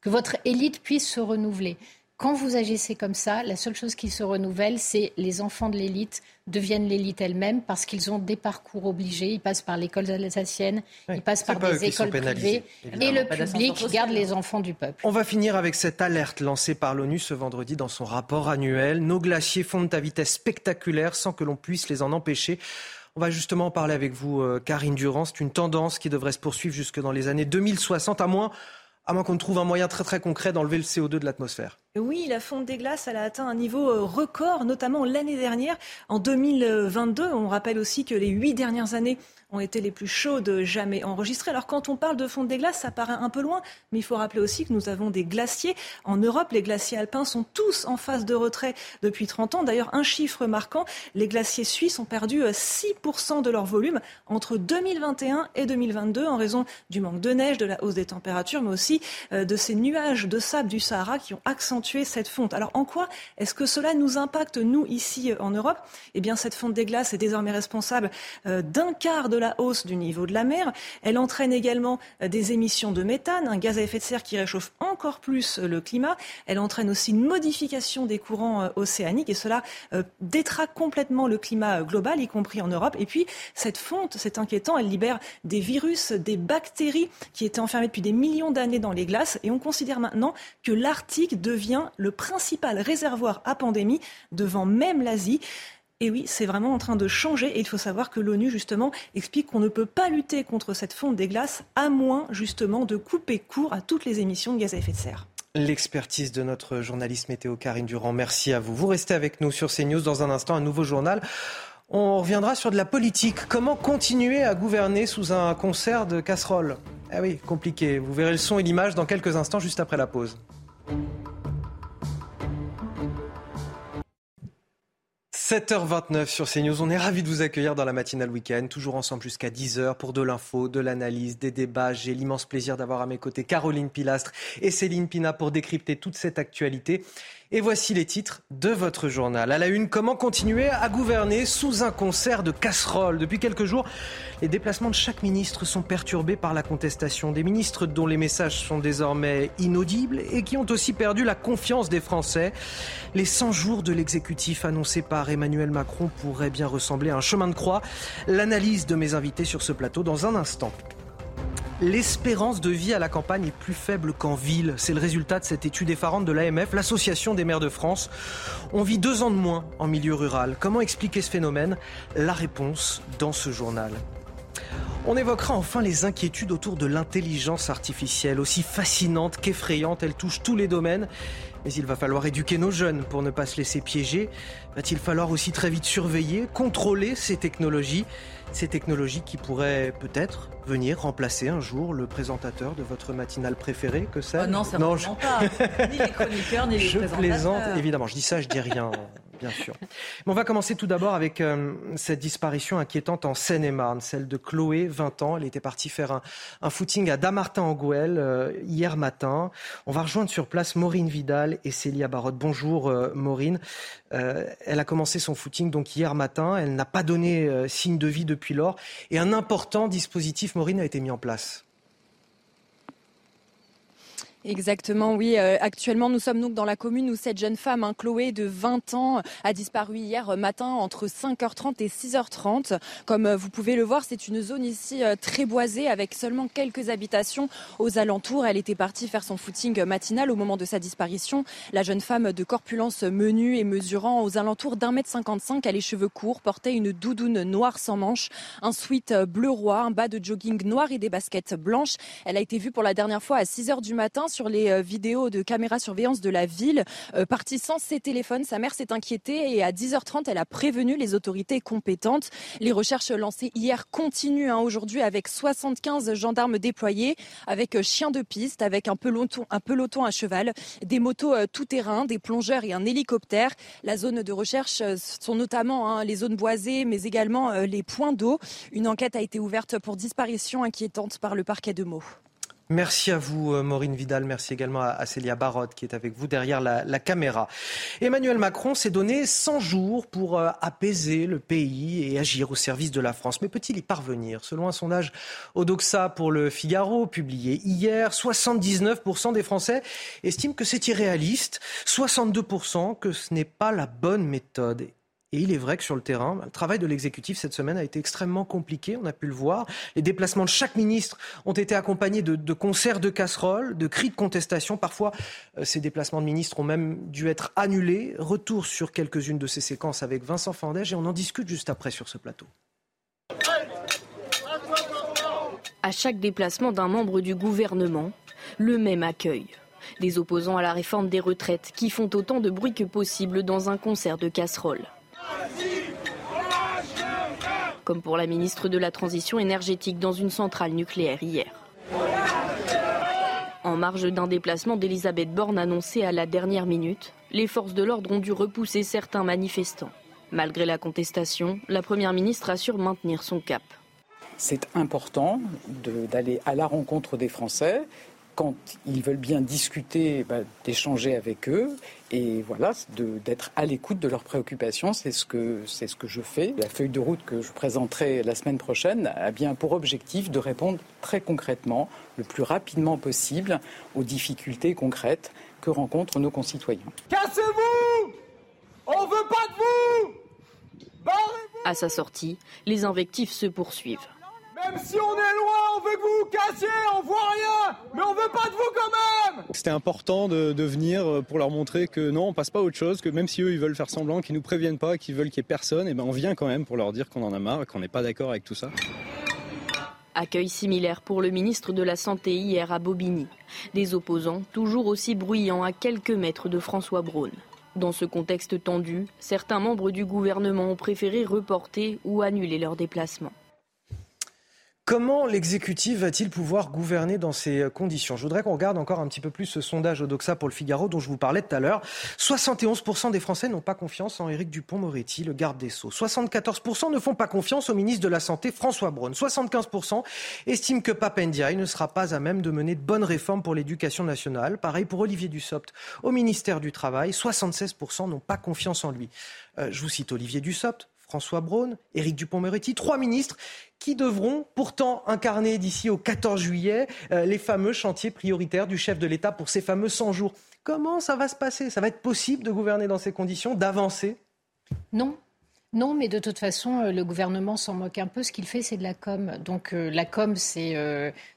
que votre élite puisse se renouveler. Quand vous agissez comme ça, la seule chose qui se renouvelle, c'est les enfants de l'élite deviennent l'élite elle-même parce qu'ils ont des parcours obligés. Ils passent par l'école alsacienne, ils passent par des écoles privées et le public garde les enfants du peuple. On va finir avec cette alerte lancée par l'ONU ce vendredi dans son rapport annuel. Nos glaciers fondent à vitesse spectaculaire sans que l'on puisse les en empêcher. On va justement en parler avec vous, euh, Karine Durand. C'est une tendance qui devrait se poursuivre jusque dans les années 2060, à moins à moins qu'on trouve un moyen très très concret d'enlever le CO2 de l'atmosphère. Oui, la fonte des glaces, elle a atteint un niveau euh, record, notamment l'année dernière, en 2022. On rappelle aussi que les huit dernières années ont été les plus chaudes jamais enregistrées. Alors quand on parle de fonte des glaces, ça paraît un peu loin, mais il faut rappeler aussi que nous avons des glaciers. En Europe, les glaciers alpins sont tous en phase de retrait depuis 30 ans. D'ailleurs, un chiffre marquant, les glaciers suisses ont perdu 6% euh, de leur volume entre 2021 et 2022 en raison du manque de neige, de la hausse des températures, mais aussi euh, de ces nuages de sable du Sahara qui ont accentué cette fonte. Alors en quoi est-ce que cela nous impacte, nous, ici en Europe? Eh bien, cette fonte des glaces est désormais responsable euh, d'un quart de la hausse du niveau de la mer. Elle entraîne également euh, des émissions de méthane, un gaz à effet de serre qui réchauffe encore plus euh, le climat. Elle entraîne aussi une modification des courants euh, océaniques et cela détraque complètement le climat global, y compris en Europe. Et puis, cette fonte, c'est inquiétant, elle libère des virus, des bactéries qui étaient enfermées depuis des millions d'années dans les glaces. Et on considère maintenant que l'Arctique devient le principal réservoir à pandémie devant même l'Asie. Et oui, c'est vraiment en train de changer. Et il faut savoir que l'ONU, justement, explique qu'on ne peut pas lutter contre cette fonte des glaces à moins, justement, de couper court à toutes les émissions de gaz à effet de serre. L'expertise de notre journaliste météo Karine Durand. Merci à vous. Vous restez avec nous sur CNews dans un instant, un nouveau journal. On reviendra sur de la politique. Comment continuer à gouverner sous un concert de casseroles? Ah oui, compliqué. Vous verrez le son et l'image dans quelques instants, juste après la pause. 7h29 sur CNews. On est ravis de vous accueillir dans la matinale week-end, toujours ensemble jusqu'à 10h pour de l'info, de l'analyse, des débats. J'ai l'immense plaisir d'avoir à mes côtés Caroline Pilastre et Céline Pina pour décrypter toute cette actualité. Et voici les titres de votre journal. À la une, comment continuer à gouverner sous un concert de casseroles? Depuis quelques jours, les déplacements de chaque ministre sont perturbés par la contestation. Des ministres dont les messages sont désormais inaudibles et qui ont aussi perdu la confiance des Français. Les 100 jours de l'exécutif annoncés par Emmanuel Macron pourraient bien ressembler à un chemin de croix. L'analyse de mes invités sur ce plateau dans un instant. L'espérance de vie à la campagne est plus faible qu'en ville. C'est le résultat de cette étude effarante de l'AMF, l'Association des maires de France. On vit deux ans de moins en milieu rural. Comment expliquer ce phénomène? La réponse dans ce journal. On évoquera enfin les inquiétudes autour de l'intelligence artificielle, aussi fascinante qu'effrayante, elle touche tous les domaines. Mais il va falloir éduquer nos jeunes pour ne pas se laisser piéger. Va-t-il falloir aussi très vite surveiller, contrôler ces technologies? Ces technologies qui pourraient peut-être venir remplacer un jour le présentateur de votre matinale préférée, que ça oh Non, ça ne je... pas. Ni les chroniqueurs, ni les je présentateurs. plaisante, évidemment. Je dis ça, je dis rien on va commencer tout d'abord avec euh, cette disparition inquiétante en Seine-et-Marne, celle de Chloé, 20 ans. Elle était partie faire un, footing à Damartin-en-Gouel euh, hier matin. On va rejoindre sur place Maureen Vidal et Célia Barotte. Bonjour euh, Maureen. elle a commencé son footing donc hier matin. Elle n'a pas donné signe de vie depuis lors. Et un important dispositif, Maureen, a été mis en place. Exactement, oui. Euh, actuellement, nous sommes donc dans la commune où cette jeune femme, hein, Chloé, de 20 ans, a disparu hier matin entre 5h30 et 6h30. Comme euh, vous pouvez le voir, c'est une zone ici euh, très boisée avec seulement quelques habitations aux alentours. Elle était partie faire son footing matinal au moment de sa disparition. La jeune femme de corpulence menue et mesurant aux alentours d'un mètre 55 a les cheveux courts, portait une doudoune noire sans manches, un sweat bleu roi, un bas de jogging noir et des baskets blanches. Elle a été vue pour la dernière fois à 6h du matin sur les euh, vidéos de caméra surveillance de la ville. Euh, partie sans ses téléphones, sa mère s'est inquiétée et à 10h30, elle a prévenu les autorités compétentes. Les recherches lancées hier continuent hein, aujourd'hui avec 75 gendarmes déployés, avec euh, chiens de piste, avec un peloton, un peloton à cheval, des motos tout-terrain, des plongeurs et un hélicoptère. La zone de recherche sont notamment hein, les zones boisées, mais également les points d'eau. Une enquête a été ouverte pour disparition inquiétante par le parquet de Meaux. Merci à vous, euh, Maureen Vidal. Merci également à Célia Barotte qui est avec vous derrière la, caméra. Emmanuel Macron s'est donné 100 jours pour euh, apaiser le pays et agir au service de la France. Mais peut-il y parvenir? Selon un sondage Odoxa pour le Figaro, publié hier, 79% des Français estiment que c'est irréaliste, 62% que ce n'est pas la bonne méthode. Et il est vrai que sur le terrain, le travail de l'exécutif cette semaine a été extrêmement compliqué, on a pu le voir. Les déplacements de chaque ministre ont été accompagnés de, concerts de casseroles, de cris de contestation. Parfois, euh, ces déplacements de ministres ont même dû être annulés. Retour sur quelques-unes de ces séquences avec Vincent Fandège et on en discute juste après sur ce plateau. À chaque déplacement d'un membre du gouvernement, le même accueil. Des opposants à la réforme des retraites qui font autant de bruit que possible dans un concert de casseroles. Comme pour la ministre de la Transition énergétique dans une centrale nucléaire hier. En marge d'un déplacement d'Elisabeth Borne annoncé à la dernière minute, les forces de l'ordre ont dû repousser certains manifestants. Malgré la contestation, la Première ministre assure maintenir son cap. C'est important d'aller à la rencontre des Français quand ils veulent bien discuter, bah, d'échanger avec eux et voilà, d'être à l'écoute de leurs préoccupations. C'est ce, que, ce que je fais. La feuille de route que je présenterai la semaine prochaine a bien pour objectif de répondre très concrètement, le plus rapidement possible, aux difficultés concrètes que rencontrent nos concitoyens. Cassez-vous On veut pas de vous À sa sortie, les invectives se poursuivent. Même si on est loin, on veut que vous vous cassiez, on voit rien, mais on veut pas de vous quand même C'était important de, venir pour leur montrer que non, on passe pas à autre chose, que même si eux ils veulent faire semblant, qu'ils nous préviennent pas, qu'ils veulent qu'il y ait personne, et eh ben on vient quand même pour leur dire qu'on en a marre, qu'on n'est pas d'accord avec tout ça. Accueil similaire pour le ministre de la Santé hier à Bobigny. Des opposants toujours aussi bruyants à quelques mètres de François Braun. Dans ce contexte tendu, certains membres du gouvernement ont préféré reporter ou annuler leur déplacement. Comment l'exécutif va-t-il pouvoir gouverner dans ces conditions? Je voudrais qu'on regarde encore un petit peu plus ce sondage Odoxa pour le Figaro dont je vous parlais tout à l'heure. 71% des Français n'ont pas confiance en Éric Dupont-Moretti, le garde des Sceaux. 74% ne font pas confiance au ministre de la Santé, François Braun. 75% estiment que Papendiaï ne sera pas à même de mener de bonnes réformes pour l'éducation nationale. Pareil pour Olivier Dussopt au ministère du Travail. 76% n'ont pas confiance en lui. Euh, je vous cite Olivier Dussopt, François Braun, Éric Dupont-Moretti, trois ministres qui devront pourtant incarner d'ici au 14 juillet euh, les fameux chantiers prioritaires du chef de l'État pour ces fameux 100 jours. Comment ça va se passer? Ça va être possible de gouverner dans ces conditions, d'avancer? Non, non, mais de toute façon, euh, le gouvernement s'en moque un peu. Ce qu'il fait, c'est de la com. Donc euh, la com, c'est,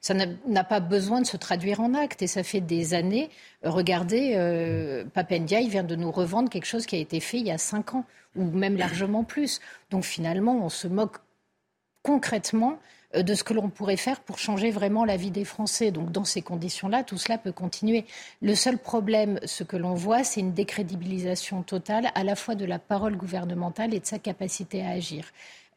ça n'a pas besoin de se traduire en actes. Et ça fait des années. regardez, euh, Papendia, vient de nous revendre quelque chose qui a été fait il y a cinq ans, ou même largement plus. Donc finalement, on se moque concrètement euh, de ce que l'on pourrait faire pour changer vraiment la vie des Français. Donc dans ces conditions-là, tout cela peut continuer. Le seul problème, ce que l'on voit, c'est une décrédibilisation totale à la fois de la parole gouvernementale et de sa capacité à agir.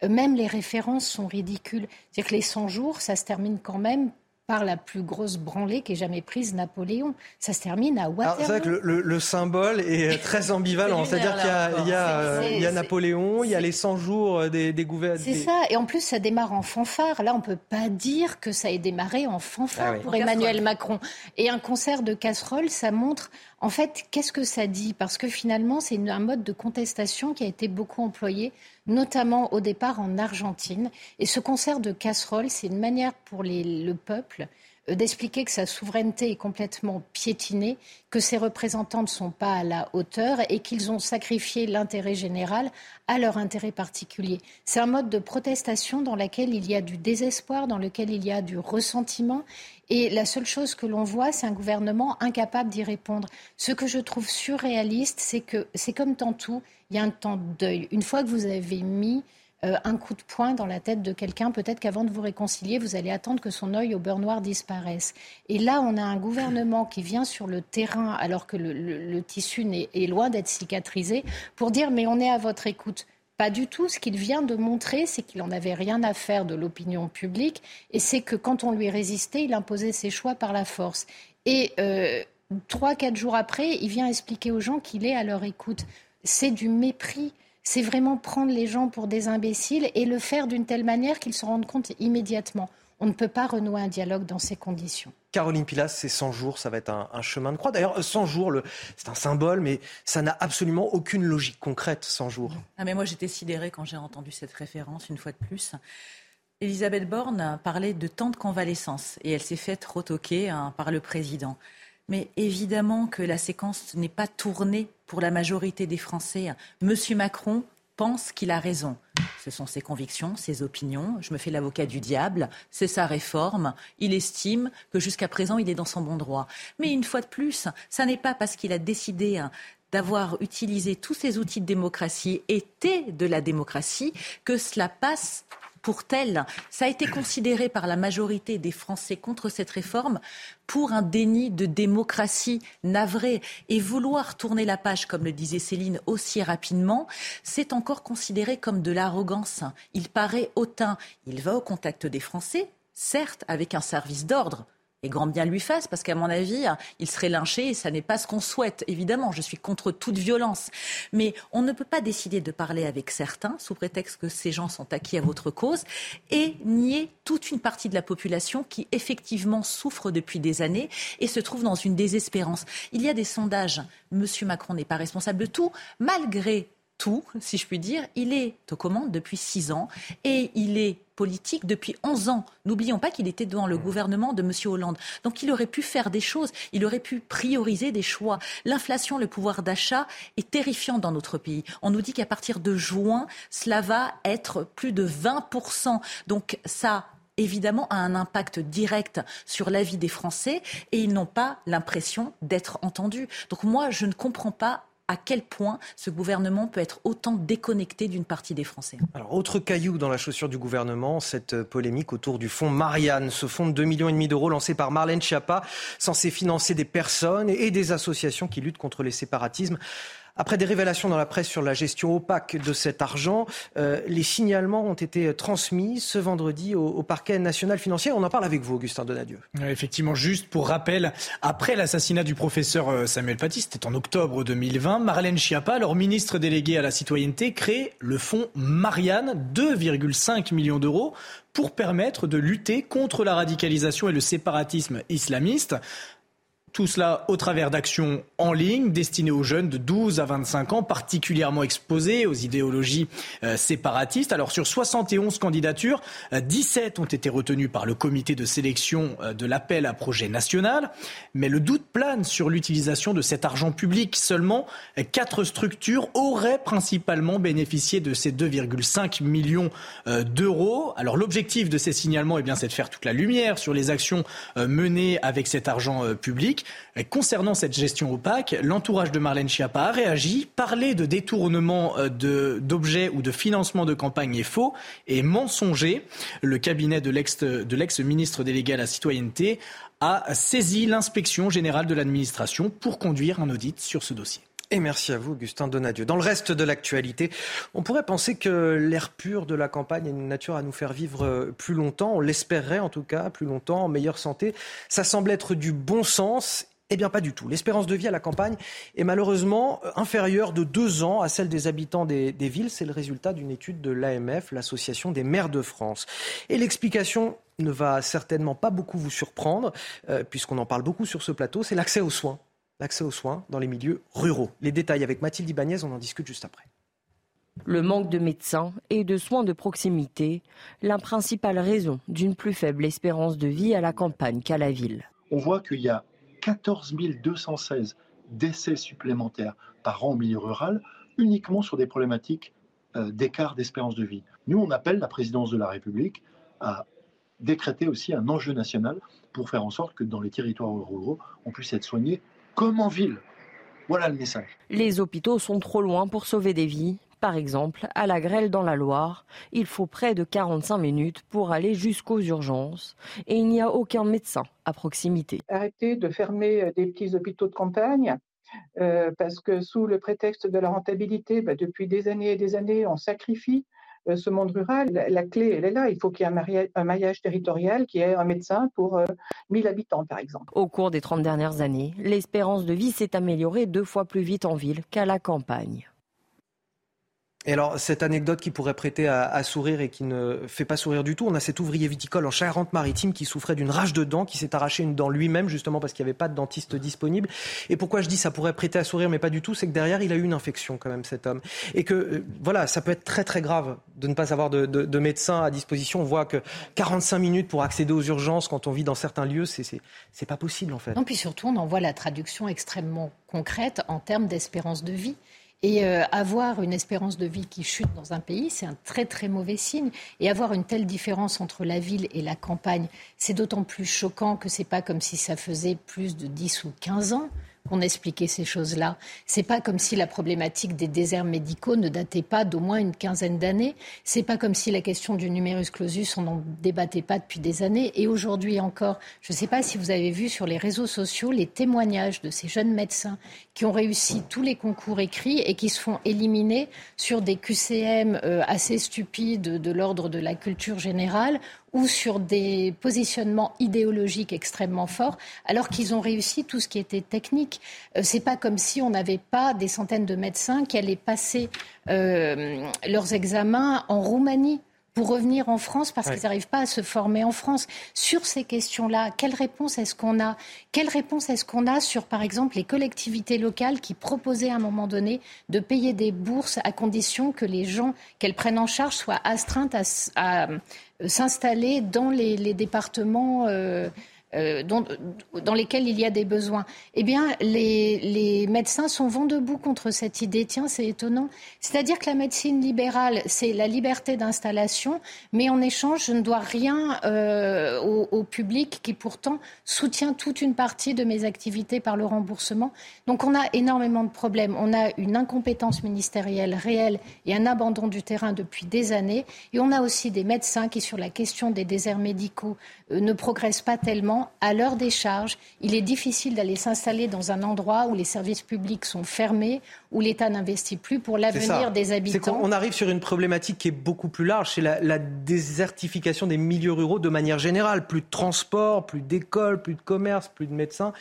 Euh, même les références sont ridicules. C'est-à-dire que les 100 jours, ça se termine quand même par la plus grosse branlée qu'ait jamais prise Napoléon. Ça se termine à Waterloo. C'est vrai que le, symbole est très ambivalent. C'est-à-dire qu'il y a, y a, Napoléon, il y a les 100 jours euh, des, des gouvernements. C'est ça. Et en plus, ça démarre en fanfare. Là, on ne peut pas dire que ça ait démarré en fanfare ah pour Emmanuel Macron. Et un concert de casseroles, ça montre en fait, qu'est-ce que ça dit? Parce que finalement, c'est un mode de contestation qui a été beaucoup employé, notamment au départ en Argentine. Et ce concert de casseroles, c'est une manière pour le peuple d'expliquer que sa souveraineté est complètement piétinée, que ses représentants ne sont pas à la hauteur et qu'ils ont sacrifié l'intérêt général à leur intérêt particulier. C'est un mode de protestation dans lequel il y a du désespoir, dans lequel il y a du ressentiment. Et la seule chose que l'on voit, c'est un gouvernement incapable d'y répondre. Ce que je trouve surréaliste, c'est que c'est comme tantôt, il y a un temps de deuil. Une fois que vous avez mis euh, un coup de poing dans la tête de quelqu'un, peut-être qu'avant de vous réconcilier, vous allez attendre que son œil au beurre noir disparaisse. Et là, on a un gouvernement qui vient sur le terrain, alors que le, tissu est, loin d'être cicatrisé, pour dire mais on est à votre écoute. Pas du tout. Ce qu'il vient de montrer, c'est qu'il n'en avait rien à faire de l'opinion publique, et c'est que quand on lui résistait, il imposait ses choix par la force. Et euh, trois, quatre jours après, il vient expliquer aux gens qu'il est à leur écoute. C'est du mépris c'est vraiment prendre les gens pour des imbéciles et le faire d'une telle manière qu'ils se rendent compte immédiatement. On ne peut pas renouer un dialogue dans ces conditions. Caroline Pilas, c'est 100 jours, ça va être un, chemin de croix. D'ailleurs, 100 jours, c'est un symbole, mais ça n'a absolument aucune logique concrète, 100 jours. Ah, mais moi, j'étais sidérée quand j'ai entendu cette référence, une fois de plus. Elisabeth Borne parlait de temps de convalescence et elle s'est faite retoquer hein, par le président. Mais évidemment que la séquence n'est pas tournée pour la majorité des Français. Monsieur Macron pense qu'il a raison. Ce sont ses convictions, ses opinions. Je me fais l'avocat du diable. C'est sa réforme. Il estime que jusqu'à présent, il est dans son bon droit. Mais une fois de plus, ça n'est pas parce qu'il a décidé hein, d'avoir utilisé tous ces outils de démocratie, été de la démocratie, que cela passe pour tel. Ça a été considéré par la majorité des Français contre cette réforme pour un déni de démocratie navré. Et vouloir tourner la page, comme le disait Céline, aussi rapidement, c'est encore considéré comme de l'arrogance. Il paraît hautain. Il va au contact des Français, certes avec un service d'ordre et grand bien lui fasse, parce qu'à mon avis, il serait lynché et ça n'est pas ce qu'on souhaite. Évidemment, je suis contre toute violence. Mais on ne peut pas décider de parler avec certains, sous prétexte que ces gens sont acquis à votre cause, et nier toute une partie de la population qui, effectivement, souffre depuis des années et se trouve dans une désespérance. Il y a des sondages. Monsieur Macron n'est pas responsable de tout, malgré tout, si je puis dire. Il est aux commandes depuis six ans et il est politique depuis 11 ans. N'oublions pas qu'il était dans le gouvernement de M. Hollande. Donc il aurait pu faire des choses, il aurait pu prioriser des choix. L'inflation, le pouvoir d'achat est terrifiant dans notre pays. On nous dit qu'à partir de juin, cela va être plus de 20%. Donc ça évidemment a un impact direct sur la vie des Français et ils n'ont pas l'impression d'être entendus. Donc moi, je ne comprends pas à quel point ce gouvernement peut être autant déconnecté d'une partie des Français. Alors, autre caillou dans la chaussure du gouvernement, cette polémique autour du fonds Marianne, ce fonds de 2,5 millions d'euros lancé par Marlène Schiappa, censé financer des personnes et des associations qui luttent contre les séparatismes. Après des révélations dans la presse sur la gestion opaque de cet argent, euh, les signalements ont été transmis ce vendredi au, parquet national financier. On en parle avec vous, Augustin Donadieu. Effectivement, juste pour rappel, après l'assassinat du professeur euh, Samuel Paty, c'était en octobre 2020, Marlène Schiappa, alors ministre déléguée à la citoyenneté, crée le fonds Marianne, 2,5 millions d'euros pour permettre de lutter contre la radicalisation et le séparatisme islamiste. Tout cela au travers d'actions en ligne destinées aux jeunes de 12 à 25 ans, particulièrement exposés aux idéologies euh, séparatistes. Alors sur 71 candidatures, 17 euh, ont été retenues par le comité de sélection euh, de l'appel à projet national. Mais le doute plane sur l'utilisation de cet argent public. Seulement, quatre structures auraient principalement bénéficié de ces 2,5 millions d'euros. Alors l'objectif de ces signalements, eh bien, c'est de faire toute la lumière sur les actions menées avec cet argent public. Concernant cette gestion opaque, l'entourage de Marlène Schiappa a réagi. Parler de détournement euh, d'objets ou de financement de campagne est faux et mensonger. Le cabinet de l'ex-ministre délégué à la citoyenneté a saisi l'inspection générale de l'administration pour conduire un audit sur ce dossier. Et merci à vous, Augustin Donadieu. Dans le reste de l'actualité, on pourrait penser que l'air pur de la campagne est une nature à nous faire vivre euh, plus longtemps. On l'espérerait en tout cas, plus longtemps, en meilleure santé. Ça semble être du bon sens. Eh bien, pas du tout. L'espérance de vie à la campagne est malheureusement euh, inférieure de deux ans à celle des habitants des, villes. C'est le résultat d'une étude de l'AMF, l'Association des maires de France. Et l'explication ne va certainement pas beaucoup vous surprendre, euh, puisqu'on en parle beaucoup sur ce plateau, c'est l'accès aux soins l'accès aux soins dans les milieux ruraux. Les détails avec Mathilde Ibanez, on en discute juste après. Le manque de médecins et de soins de proximité, la principale raison d'une plus faible espérance de vie à la campagne qu'à la ville. On voit qu'il y a 14 216 décès supplémentaires par an au milieu rural, uniquement sur des problématiques euh, d'écart d'espérance de vie. Nous, on appelle la présidence de la République à décréter aussi un enjeu national pour faire en sorte que dans les territoires ruraux, on puisse être soigné comme en ville. Voilà le message. Les hôpitaux sont trop loin pour sauver des vies. Par exemple, à la Grêle dans la Loire, il faut près de 45 minutes pour aller jusqu'aux urgences et il n'y a aucun médecin à proximité. Arrêtez de fermer euh, des petits hôpitaux de campagne euh, parce que sous le prétexte de la rentabilité, bah, depuis des années et des années, on sacrifie euh, ce monde rural, la, clé, elle est là. Il faut qu'il y ait un maillage, territorial, qui ait un médecin pour 1000 euh, habitants, par exemple. Au cours des 30 dernières années, l'espérance de vie s'est améliorée deux fois plus vite en ville qu'à la campagne. Et alors, cette anecdote qui pourrait prêter à, sourire et qui ne fait pas sourire du tout, on a cet ouvrier viticole en Charente-Maritime qui souffrait d'une rage de dents, qui s'est arraché une dent lui-même, justement parce qu'il n'y avait pas de dentiste disponible. Et pourquoi je dis ça pourrait prêter à sourire, mais pas du tout, c'est que derrière, il a eu une infection quand même, cet homme. Et que, euh, voilà, ça peut être très très grave de ne pas avoir de, de, médecin à disposition. On voit que 45 minutes pour accéder aux urgences quand on vit dans certains lieux, c'est pas possible en fait. Non, puis surtout, on en voit la traduction extrêmement concrète en termes d'espérance de vie. Et euh, avoir une espérance de vie qui chute dans un pays, c'est un très très mauvais signe. Et avoir une telle différence entre la ville et la campagne, c'est d'autant plus choquant que c'est pas comme si ça faisait plus de 10 ou 15 ans qu'on expliquait ces choses-là. C'est pas comme si la problématique des déserts médicaux ne datait pas d'au moins une quinzaine d'années. C'est pas comme si la question du numerus clausus, on n'en débattait pas depuis des années. Et aujourd'hui encore, je ne sais pas si vous avez vu sur les réseaux sociaux les témoignages de ces jeunes médecins qui ont réussi tous les concours écrits et qui se font éliminer sur des QCM euh, assez stupides de l'ordre de la culture générale ou sur des positionnements idéologiques extrêmement forts, alors qu'ils ont réussi tout ce qui était technique. Euh, c'est pas comme si on n'avait pas des centaines de médecins qui allaient passer euh, leurs examens en Roumanie pour revenir en France parce qu'ils n'arrivent pas à se former en France. Sur ces questions-là, quelle réponse est-ce qu'on a? Quelle réponse est-ce qu'on a sur, par exemple, les collectivités locales qui proposaient à un moment donné de payer des bourses à condition que les gens qu'elles prennent en charge soient astreintes à, s'installer dans les, départements euh, dans lesquels il y a des besoins. Eh bien, les, médecins sont vent debout contre cette idée. Tiens, c'est étonnant. C'est-à-dire que la médecine libérale, c'est la liberté d'installation, mais en échange, je ne dois rien euh, au, public qui pourtant soutient toute une partie de mes activités par le remboursement. Donc, on a énormément de problèmes. On a une incompétence ministérielle réelle et un abandon du terrain depuis des années. Et on a aussi des médecins qui, sur la question des déserts médicaux, euh, ne progressent pas tellement habitants à leur décharge. Il est difficile d'aller s'installer dans un endroit où les services publics sont fermés, où l'État n'investit plus pour l'avenir des habitants. On arrive sur une problématique qui est beaucoup plus large, c'est la, désertification des milieux ruraux de manière générale. Plus de transport, plus d'écoles, plus de commerce, plus de médecins.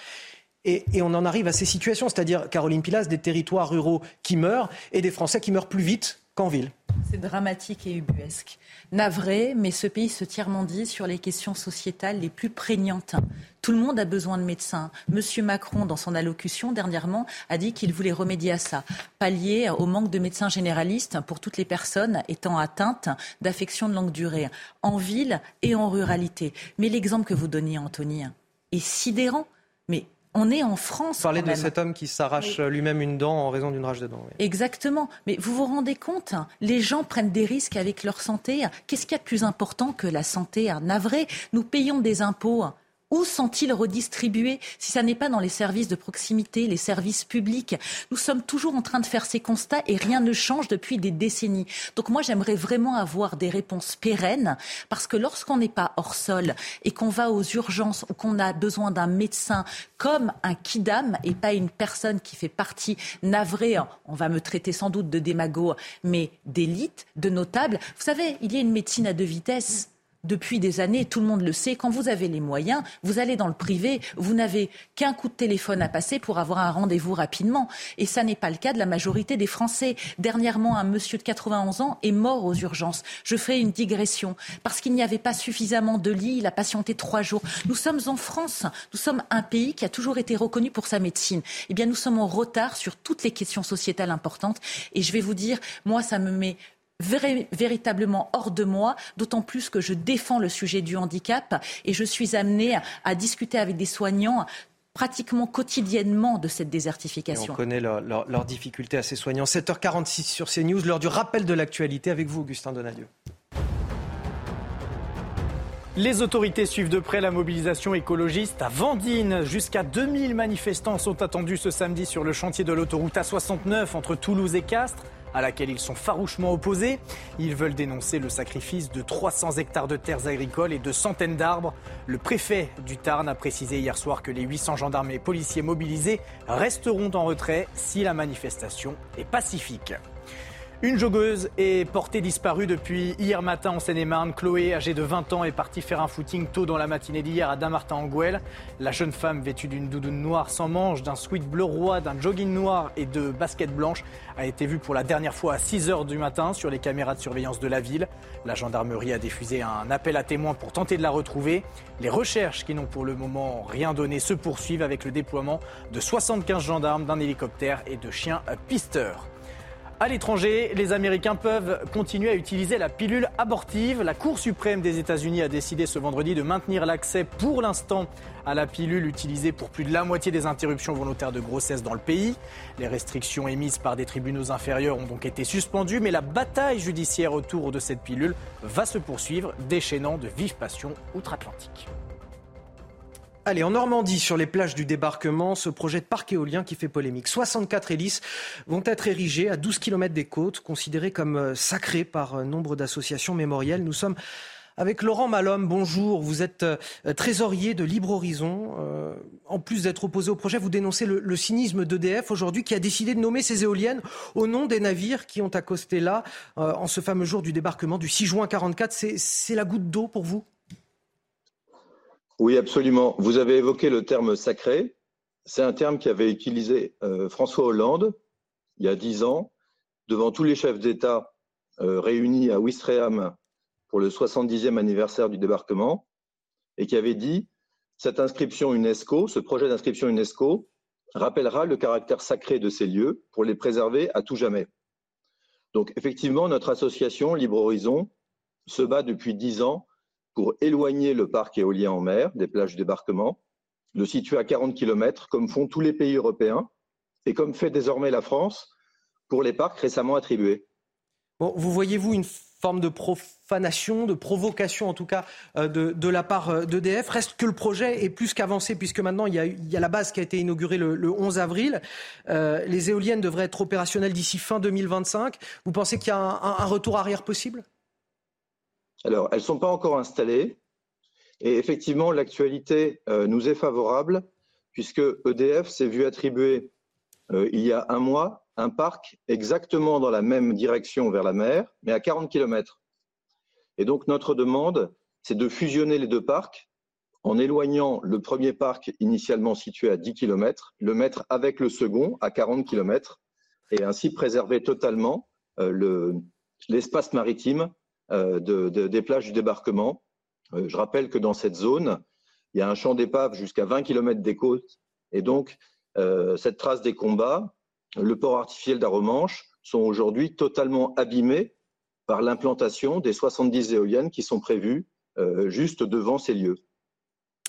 Et, et, on en arrive à ces situations, c'est-à-dire, Caroline Pilas, des territoires ruraux qui meurent et des Français qui meurent plus vite qu'en ville. C'est dramatique et ubuesque. Navré, mais ce pays se tiers-mondie sur les questions sociétales les plus prégnantes. Tout le monde a besoin de médecins. Monsieur Macron, dans son allocution dernièrement, a dit qu'il voulait remédier à ça, pallier au manque de médecins généralistes pour toutes les personnes étant atteintes d'affections de longue durée, en ville et en ruralité. Mais l'exemple que vous donniez, Anthony, est sidérant. Mais on est en France. Vous parlez de cet homme qui s'arrache lui-même une dent en raison d'une rage de dents. Exactement. Mais vous vous rendez compte, hein, les gens prennent des risques avec leur santé. Qu'est-ce qu'il y a de plus important que la santé Navré, nous payons des impôts où sont-ils redistribués si ça n'est pas dans les services de proximité, les services publics? Nous sommes toujours en train de faire ces constats et rien ne change depuis des décennies. Donc moi, j'aimerais vraiment avoir des réponses pérennes parce que lorsqu'on n'est pas hors sol et qu'on va aux urgences ou qu'on a besoin d'un médecin comme un kidam et pas une personne qui fait partie navrée, on va me traiter sans doute de démago, mais d'élite, de notable. Vous savez, il y a une médecine à deux vitesses depuis des années, tout le monde le sait, quand vous avez les moyens, vous allez dans le privé, vous n'avez qu'un coup de téléphone à passer pour avoir un rendez-vous rapidement. Et ça n'est pas le cas de la majorité des Français. Dernièrement, un monsieur de 91 ans est mort aux urgences. Je fais une digression. Parce qu'il n'y avait pas suffisamment de lits, il a patienté trois jours. Nous sommes en France. Nous sommes un pays qui a toujours été reconnu pour sa médecine. Eh bien, nous sommes en retard sur toutes les questions sociétales importantes. Et je vais vous dire, moi, ça me met véritablement hors de moi, d'autant plus que je défends le sujet du handicap et je suis amenée à, discuter avec des soignants pratiquement quotidiennement de cette désertification. on connaît leurs difficultés à ces soignants. 7h46 sur CNews, l'heure du rappel de l'actualité avec vous, Augustin Donadieu. Les autorités suivent de près la mobilisation écologiste à Vendine. Jusqu'à 2000 manifestants sont attendus ce samedi sur le chantier de l'autoroute A69 entre Toulouse et Castres à laquelle ils sont farouchement opposés. Ils veulent dénoncer le sacrifice de 300 hectares de terres agricoles et de centaines d'arbres. Le préfet du Tarn a précisé hier soir que les 800 gendarmes et policiers mobilisés resteront en retrait si la manifestation est pacifique. Une joggeuse est portée disparue depuis hier matin en Seine-et-Marne. Chloé, âgée de 20 ans, est partie faire un footing tôt dans la matinée d'hier à Damartin-en-Gouel. La jeune femme, vêtue d'une doudoune noire sans manche, d'un sweat bleu roi, d'un jogging noir et de baskets blanches, a été vue pour la dernière fois à 6 h du matin sur les caméras de surveillance de la ville. La gendarmerie a diffusé un appel à témoins pour tenter de la retrouver. Les recherches, qui n'ont pour le moment rien donné, se poursuivent avec le déploiement de 75 gendarmes, d'un hélicoptère et de chiens pisteurs. À l'étranger, les Américains peuvent continuer à utiliser la pilule abortive. La Cour suprême des États-Unis a décidé ce vendredi de maintenir l'accès pour l'instant à la pilule utilisée pour plus de la moitié des interruptions volontaires de grossesse dans le pays. Les restrictions émises par des tribunaux inférieurs ont donc été suspendues, mais la bataille judiciaire autour de cette pilule va se poursuivre, déchaînant de vives passions outre-Atlantique. Allez, en Normandie, sur les plages du débarquement, ce projet de parc éolien qui fait polémique. 64 hélices vont être érigées à 12 km des côtes, considérées comme euh, sacrées par euh, nombre d'associations mémorielles. Nous sommes avec Laurent Malhomme. Bonjour, vous êtes euh, trésorier de Libre Horizon. en plus d'être opposé au projet, vous dénoncez le, cynisme d'EDF aujourd'hui qui a décidé de nommer ces éoliennes au nom des navires qui ont accosté là en ce fameux jour du débarquement du 6 juin 44. C'est la goutte d'eau pour vous? Oui, absolument. Vous avez évoqué le terme sacré. C'est un terme qui avait utilisé euh, François Hollande il y a dix ans devant tous les chefs d'État euh, réunis à Ouistreham pour le 70e anniversaire du débarquement et qui avait dit cette inscription UNESCO, ce projet d'inscription UNESCO rappellera le caractère sacré de ces lieux pour les préserver à tout jamais. Donc effectivement, notre association Libre Horizon se bat depuis dix ans pour éloigner le parc éolien en mer des plages de débarquement, le situer à 40 km, comme font tous les pays européens, et comme fait désormais la France pour les parcs récemment attribués. vous voyez-vous une forme de profanation, de provocation en tout cas euh, de, la part euh, d'EDF. Reste que le projet est plus qu'avancé puisque maintenant il y, a, la base qui a été inaugurée le, 11 avril. Euh, les éoliennes devraient être opérationnelles d'ici fin 2025. Vous pensez qu'il y a un retour arrière possible? Alors, elles ne sont pas encore installées, Et effectivement, l'actualité nous est favorable puisque EDF s'est vu attribuer il y a un mois un parc exactement dans la même direction vers la mer, mais à 40 km. Et donc notre demande, c'est de fusionner les deux parcs en éloignant le premier parc initialement situé à 10 km, le mettre avec le second à 40 km, et ainsi préserver totalement euh, l'espace maritime euh, des plages du débarquement. Euh, je rappelle que dans cette zone, il y a un champ d'épave jusqu'à 20 km des côtes, et donc cette trace des combats, le port artificiel d'Aromanche sont aujourd'hui totalement abîmés par l'implantation des 70 éoliennes qui sont prévues juste devant ces lieux.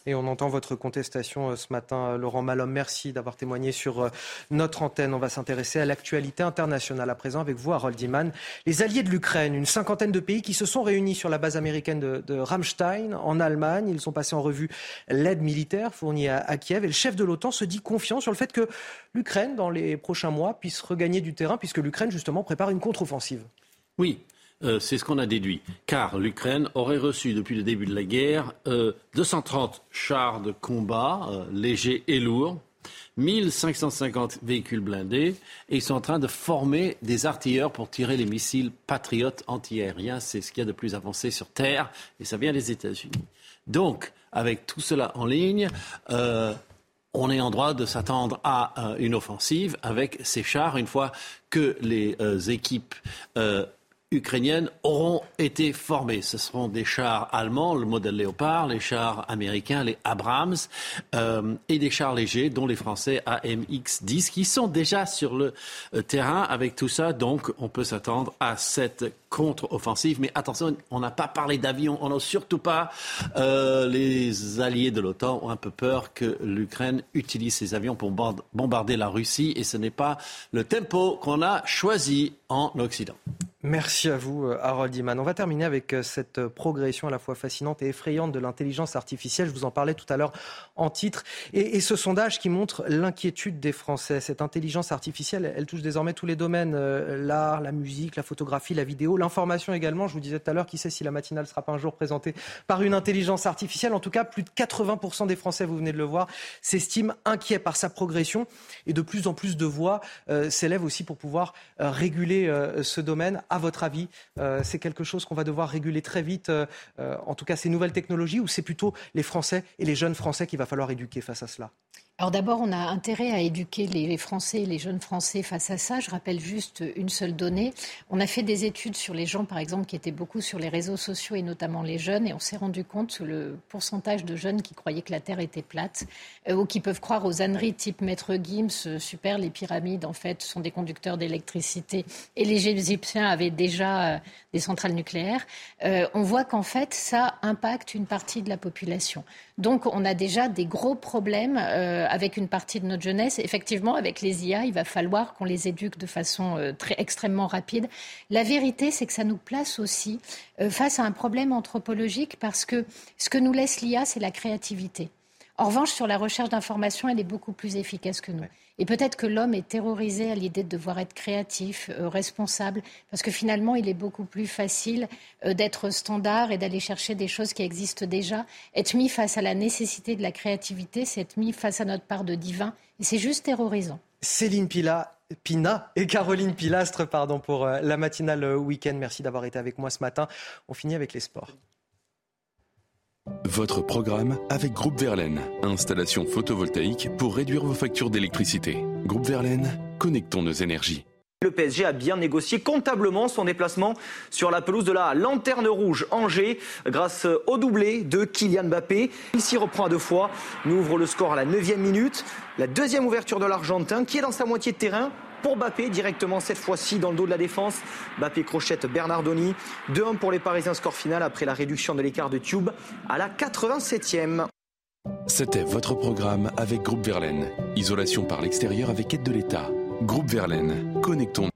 Et on entend votre contestation euh, ce matin, euh, Laurent Malhomme. Merci d'avoir témoigné sur euh, notre antenne. On va s'intéresser à l'actualité internationale à présent avec vous, Harold Iman. Les alliés de l'Ukraine, une cinquantaine de pays qui se sont réunis sur la base américaine de, de en Allemagne. Ils sont passés en revue l'aide militaire fournie à Kiev. Et le chef de l'OTAN se dit confiant sur le fait que l'Ukraine, dans les prochains mois, puisse regagner du terrain, puisque l'Ukraine, justement, prépare une contre-offensive. Oui, euh, c'est ce qu'on a déduit. Car l'Ukraine aurait reçu depuis le début de la guerre euh, 230 chars de combat euh, légers et lourds, 1550 véhicules blindés, et ils sont en train de former des artilleurs pour tirer les missiles patriotes antiaériens. C'est ce qu'il y a de plus avancé sur Terre, et ça vient des États-Unis. Donc, avec tout cela en ligne, euh, on est en droit de s'attendre à une offensive avec ces chars une fois que les équipes ukrainiennes auront été formées. Ce seront des chars allemands, le modèle Léopard, les chars américains, les Abrams, euh, et des chars légers, dont les Français AMX-10, qui sont déjà sur le euh, terrain. Avec tout ça, donc, on peut s'attendre à cette contre-offensive. Mais attention, on n'a pas parlé d'avions, on n'a surtout pas. Euh, les alliés de l'OTAN ont un peu peur que l'Ukraine utilise ces avions pour bombarder la Russie, et ce n'est pas le tempo qu'on a choisi en Occident. Merci à vous, euh, Harold Iman. On va terminer avec euh, cette progression à la fois fascinante et effrayante de l'intelligence artificielle. Je vous en parlais tout à l'heure en titre. Et, ce sondage qui montre l'inquiétude des Français. Cette intelligence artificielle, elle touche désormais tous les domaines. Euh, l'art, la musique, la photographie, la vidéo, l'information également. Je vous disais tout à l'heure, qui sait si la matinale sera pas un jour présentée par une intelligence artificielle. En tout cas, plus de 80% des Français, vous venez de le voir, s'estiment inquiets par sa progression. Et de plus en plus de voix s'élèvent aussi pour pouvoir réguler ce domaine votre avis, euh, c'est quelque chose qu'on va devoir réguler très vite, euh, euh, en tout cas ces nouvelles technologies, ou c'est plutôt les Français et les jeunes Français qu'il va falloir éduquer face à cela? Alors d'abord, on a intérêt à éduquer les Français, les jeunes Français face à ça. Je rappelle juste une seule donnée. On a fait des études sur les gens, par exemple, qui étaient beaucoup sur les réseaux sociaux et notamment les jeunes, et on s'est rendu compte que le pourcentage de jeunes qui croyaient que la Terre était plate euh, ou qui peuvent croire aux âneries type Maître Gims, euh, super, les pyramides en fait sont des conducteurs d'électricité, et les Égyptiens avaient déjà euh, des centrales nucléaires. on voit qu'en fait ça impacte une partie de la population. Donc on a déjà des gros problèmes avec une partie de notre jeunesse. Effectivement, avec les IA, il va falloir qu'on les éduque de façon euh, très extrêmement rapide. La vérité, c'est que ça nous place aussi euh, face à un problème anthropologique parce que ce que nous laisse l'IA, c'est la créativité. En revanche, sur la recherche d'informations, elle est beaucoup plus efficace que nous. Et peut-être que l'homme est terrorisé à l'idée de devoir être créatif, euh, responsable, parce que finalement, il est beaucoup plus facile euh, d'être standard et d'aller chercher des choses qui existent déjà. Être mis face à la nécessité de la créativité, c'est être mis face à notre part de divin, et c'est juste terrorisant. Céline Pila, Pina et Caroline Pilastre pardon, pour euh, la matinale week-end. Merci d'avoir été avec moi ce matin. On finit avec les sports. Votre programme avec Groupe Verlaine. Installation photovoltaïque pour réduire vos factures d'électricité. Groupe Verlaine, connectons nos énergies. Le PSG a bien négocié comptablement son déplacement sur la pelouse de la Lanterne Rouge Angers grâce au doublé de Kylian Mbappé. Il s'y reprend à deux fois, nous ouvre le score à la 9 minute. La deuxième ouverture de l'Argentin qui est dans sa moitié de terrain pour Bappé, directement cette fois-ci dans le dos de la défense. Bappé crochette Bernardoni. 2-1 pour les Parisiens, score final après la réduction de l'écart de Tube à la 87e. C'était votre programme avec Groupe Verlaine. Isolation par l'extérieur avec aide de l'État. Groupe Verlaine, connectons.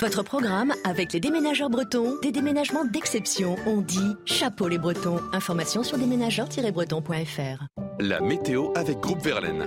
Votre programme avec les déménageurs bretons, des déménagements d'exception. On dit chapeau les bretons. Information sur déménageurs-bretons.fr. La météo avec Groupe Verlaine.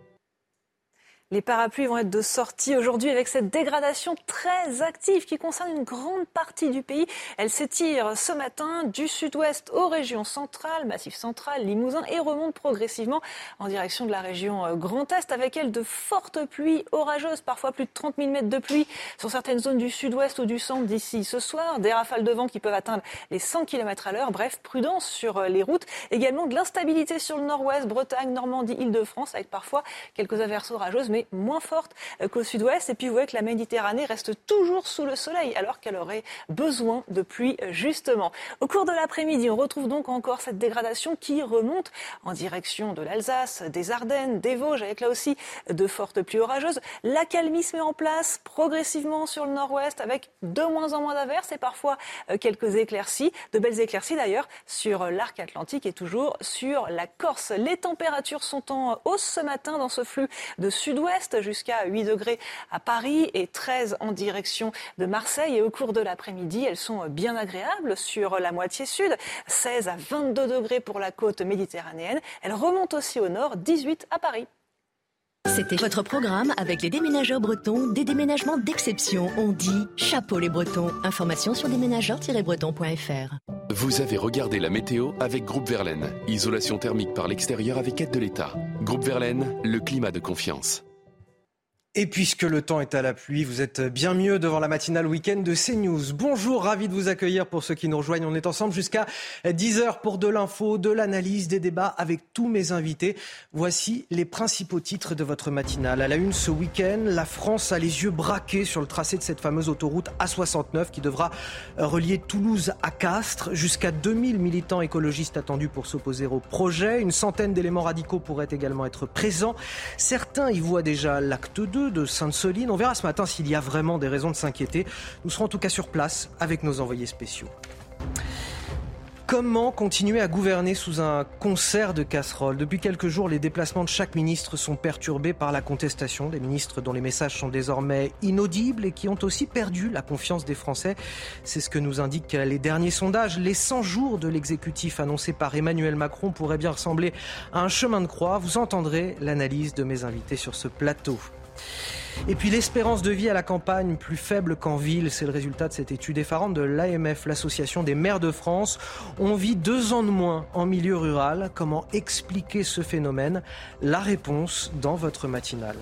Les parapluies vont être de sortie aujourd'hui avec cette dégradation très active qui concerne une grande partie du pays. Elle s'étire ce matin du sud-ouest aux régions centrales, Massif central, Limousin et remonte progressivement en direction de la région euh, Grand Est avec elle de fortes pluies orageuses, parfois plus de 30 000 mètres de pluie sur certaines zones du sud-ouest ou du centre d'ici ce soir. Des rafales de vent qui peuvent atteindre les 100 km à l'heure. Bref, prudence sur euh, les routes. Également de l'instabilité sur le nord-ouest, Bretagne, Normandie, Île-de-France avec parfois quelques averses orageuses, mais moins forte euh, qu'au sud-ouest. Et puis vous voyez que la Méditerranée reste toujours sous le soleil alors qu'elle aurait besoin de pluie euh, justement. Au cours de l'après-midi, on retrouve donc encore cette dégradation qui remonte en direction de l'Alsace, des Ardennes, des Vosges, avec là aussi de fortes pluies orageuses. La calmie se met en place progressivement sur le nord-ouest avec de moins en moins d'averses et parfois euh, quelques éclaircies, de belles éclaircies d'ailleurs sur l'arc atlantique et toujours sur la Corse. Les températures sont en hausse ce matin dans ce flux de sud-ouest jusqu'à 8 degrés à Paris et 13 en direction de Marseille. Et au cours de l'après-midi, elles sont bien agréables sur la moitié sud, 16 à 22 degrés pour la côte méditerranéenne. Elles remontent aussi au nord, 18 à Paris. C'était votre programme avec les déménageurs bretons, des déménagements d'exception. On dit chapeau les bretons. Information sur déménageurs-bretons.fr. Vous avez regardé la météo avec Groupe Verlaine. Isolation thermique par l'extérieur avec aide de l'État. Groupe Verlaine, le climat de confiance. Et puisque le temps est à la pluie, vous êtes bien mieux devant la matinale week-end de CNews. Bonjour, ravi de vous accueillir pour ceux qui nous rejoignent. On est ensemble jusqu'à 10h pour de l'info, de l'analyse, des débats avec tous mes invités. Voici les principaux titres de votre matinale. À la une ce week-end, la France a les yeux braqués sur le tracé de cette fameuse autoroute A69 qui devra relier Toulouse à Castres. Jusqu'à 2000 militants écologistes attendus pour s'opposer au projet. Une centaine d'éléments radicaux pourraient également être présents. Certains y voient déjà l'acte 2 de Sainte-Soline. On verra ce matin s'il y a vraiment des raisons de s'inquiéter. Nous serons en tout cas sur place avec nos envoyés spéciaux. Comment continuer à gouverner sous un concert de casseroles? Depuis quelques jours, les déplacements de chaque ministre sont perturbés par la contestation des ministres dont les messages sont désormais inaudibles et qui ont aussi perdu la confiance des Français. C'est ce que nous indiquent les derniers sondages. Les 100 jours de l'exécutif annoncé par Emmanuel Macron pourraient bien ressembler à un chemin de croix. Vous entendrez l'analyse de mes invités sur ce plateau. Et puis l'espérance de vie à la campagne plus faible qu'en ville, c'est le résultat de cette étude effarante de l'AMF, l'Association des maires de France. On vit deux ans de moins en milieu rural. Comment expliquer ce phénomène? La réponse dans votre matinale.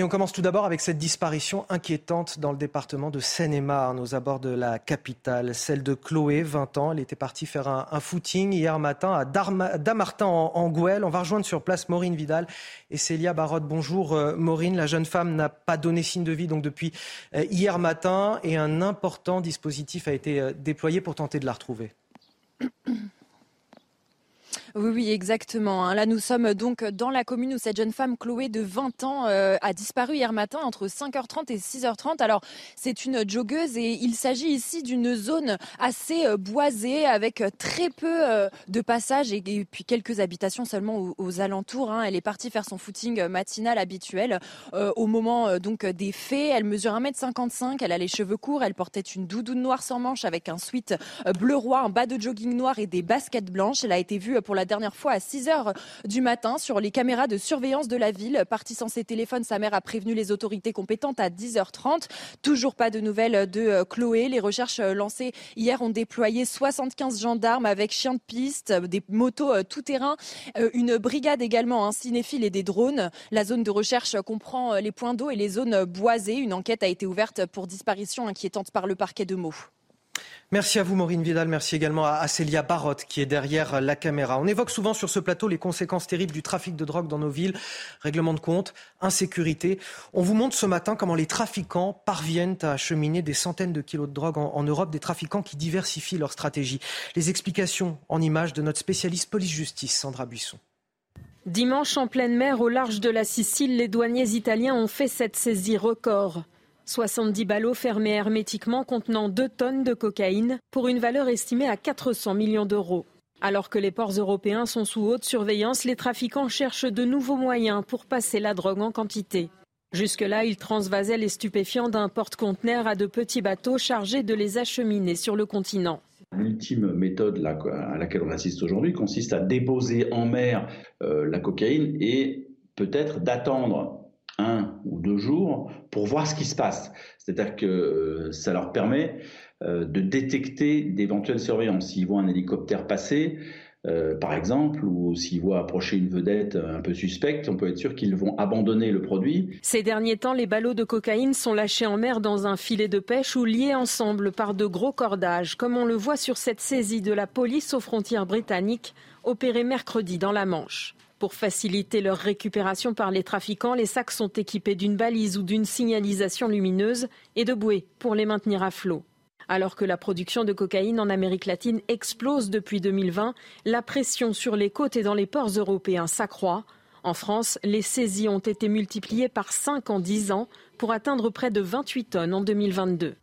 Et on commence tout d'abord avec cette disparition inquiétante dans le département de Seine-et-Marne, aux abords de la capitale, celle de Chloé, 20 ans. Elle était partie faire un, footing hier matin à Damartin en, en. On va rejoindre sur place Maureen Vidal et Célia Barotte. Bonjour euh, Maureen, la jeune femme n'a pas donné signe de vie donc depuis euh, hier matin et un important dispositif a été euh, déployé pour tenter de la retrouver. Oui, oui, exactement. Hein. Là, nous sommes donc dans la commune où cette jeune femme, Chloé, de 20 ans, euh, a disparu hier matin entre 5h30 et 6h30. Alors, c'est une joggeuse et il s'agit ici d'une zone assez euh, boisée avec très peu euh, de passages et, puis quelques habitations seulement aux, alentours. Hein. Elle est partie faire son footing matinal habituel au moment donc des faits. Elle mesure 1m55, elle a les cheveux courts, elle portait une doudoune noire sans manche avec un sweat bleu roi, un bas de jogging noir et des baskets blanches. Elle a été vue pour la la dernière fois à 6 heures du matin sur les caméras de surveillance de la ville. Partie sans ses téléphones, sa mère a prévenu les autorités compétentes à 10h30. Toujours pas de nouvelles de euh, Chloé. Les recherches euh, lancées hier ont déployé 75 gendarmes avec chiens de piste, des motos euh, tout-terrain, une brigade également, un cinéphile et des drones. La zone de recherche comprend les points d'eau et les zones boisées. Une enquête a été ouverte pour disparition inquiétante par le parquet de Meaux. Merci à vous, Maureen Vidal. Merci également à Célia Barotte, qui est derrière la caméra. On évoque souvent sur ce plateau les conséquences terribles du trafic de drogue dans nos villes. Règlement de compte, insécurité. On vous montre ce matin comment les trafiquants parviennent à acheminer des centaines de kilos de drogue en, Europe, des trafiquants qui diversifient leur stratégie. Les explications en images de notre spécialiste police-justice, Sandra Buisson. Dimanche, en pleine mer, au large de la Sicile, les douaniers italiens ont fait cette saisie record. 70 ballots fermés hermétiquement contenant 2 tonnes de cocaïne pour une valeur estimée à 400 millions d'euros. Alors que les ports européens sont sous haute surveillance, les trafiquants cherchent de nouveaux moyens pour passer la drogue en quantité. Jusque-là, ils transvasaient les stupéfiants d'un porte-conteneur à de petits bateaux chargés de les acheminer sur le continent. L'ultime méthode à laquelle on assiste aujourd'hui consiste à déposer en mer euh, la cocaïne et peut-être d'attendre un ou deux jours pour voir ce qui se passe. C'est-à-dire que euh, ça leur permet euh, de détecter d'éventuelles surveillances. S'ils voient un hélicoptère passer, euh, par exemple, ou s'ils voient approcher une vedette un peu suspecte, on peut être sûr qu'ils vont abandonner le produit. Ces derniers temps, les ballots de cocaïne sont lâchés en mer dans un filet de pêche ou liés ensemble par de gros cordages, comme on le voit sur cette saisie de la police aux frontières britanniques, opérée mercredi dans la Manche. Pour faciliter leur récupération par les trafiquants, les sacs sont équipés d'une balise ou d'une signalisation lumineuse et de bouées pour les maintenir à flot. Alors que la production de cocaïne en Amérique latine explose depuis 2020, la pression sur les côtes et dans les ports européens s'accroît. En France, les saisies ont été multipliées par 5 en 10 ans pour atteindre près de 28 tonnes en 2022.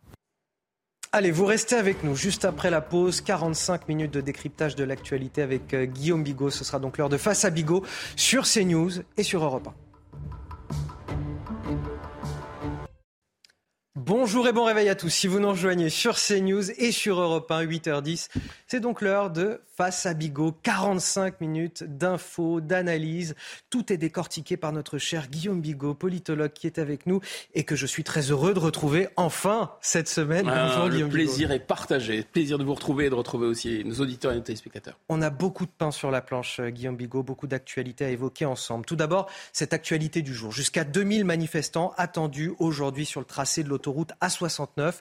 Allez, vous restez avec nous juste après la pause. 45 minutes de décryptage de l'actualité avec euh, Guillaume Bigot. Ce sera donc l'heure de Face à Bigot sur CNews et sur Europe 1. Bonjour et bon réveil à tous. Si vous nous rejoignez sur CNews et sur Europe 1, 8h10, c'est donc l'heure de Face à Bigot. 45 minutes d'infos, d'analyse. Tout est décortiqué par notre cher Guillaume Bigot, politologue qui est avec nous et que je suis très heureux de retrouver enfin cette semaine. Ah, Bonjour Guillaume Le plaisir est partagé. Plaisir de vous retrouver et de retrouver aussi nos auditeurs et nos téléspectateurs. On a beaucoup de pain sur la planche, euh, Guillaume Bigot, beaucoup d'actualités à évoquer ensemble. Tout d'abord, cette actualité du jour. Jusqu'à 2000 manifestants attendus aujourd'hui sur le tracé de l'autoroute autoroute A69,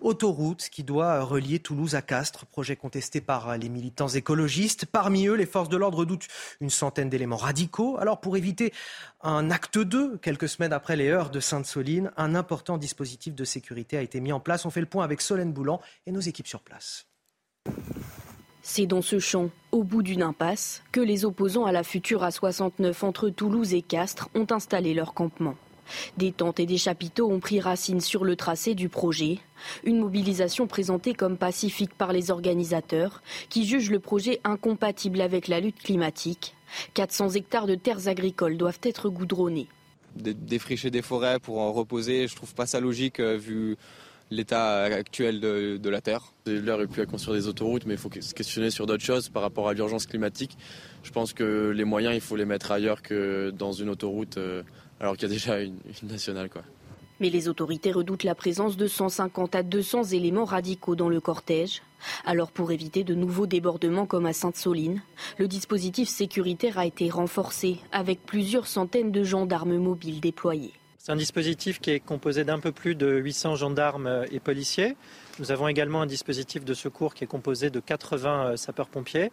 autoroute qui doit relier Toulouse à Castres, projet contesté par les militants écologistes. Parmi eux, les forces de l'ordre doutent une centaine d'éléments radicaux. Alors pour éviter un acte 2, quelques semaines après les heures de Sainte-Soline, un important dispositif de sécurité a été mis en place. On fait le point avec Solène Boulan et nos équipes sur place. C'est dans ce champ, au bout d'une impasse, que les opposants à la future A69 entre Toulouse et Castres ont installé leur campement. Des tentes et des chapiteaux ont pris racine sur le tracé du projet. Une mobilisation présentée comme pacifique par les organisateurs, qui jugent le projet incompatible avec la lutte climatique. 400 hectares de terres agricoles doivent être goudronnés. Défricher des forêts pour en reposer, je trouve pas ça logique euh, vu l'état actuel de, la Terre. L'heure est plus à construire des autoroutes, mais il faut se questionner sur d'autres choses par rapport à l'urgence climatique. Je pense que les moyens, il faut les mettre ailleurs que dans une autoroute euh, alors qu'il y a déjà une, nationale. Quoi. Mais les autorités redoutent la présence de 150 à 200 éléments radicaux dans le cortège. Alors pour éviter de nouveaux débordements comme à Sainte-Soline, le dispositif sécuritaire a été renforcé avec plusieurs centaines de gendarmes mobiles déployés. C'est un dispositif qui est composé d'un peu plus de 800 gendarmes et policiers. Nous avons également un dispositif de secours qui est composé de 80 euh, sapeurs-pompiers.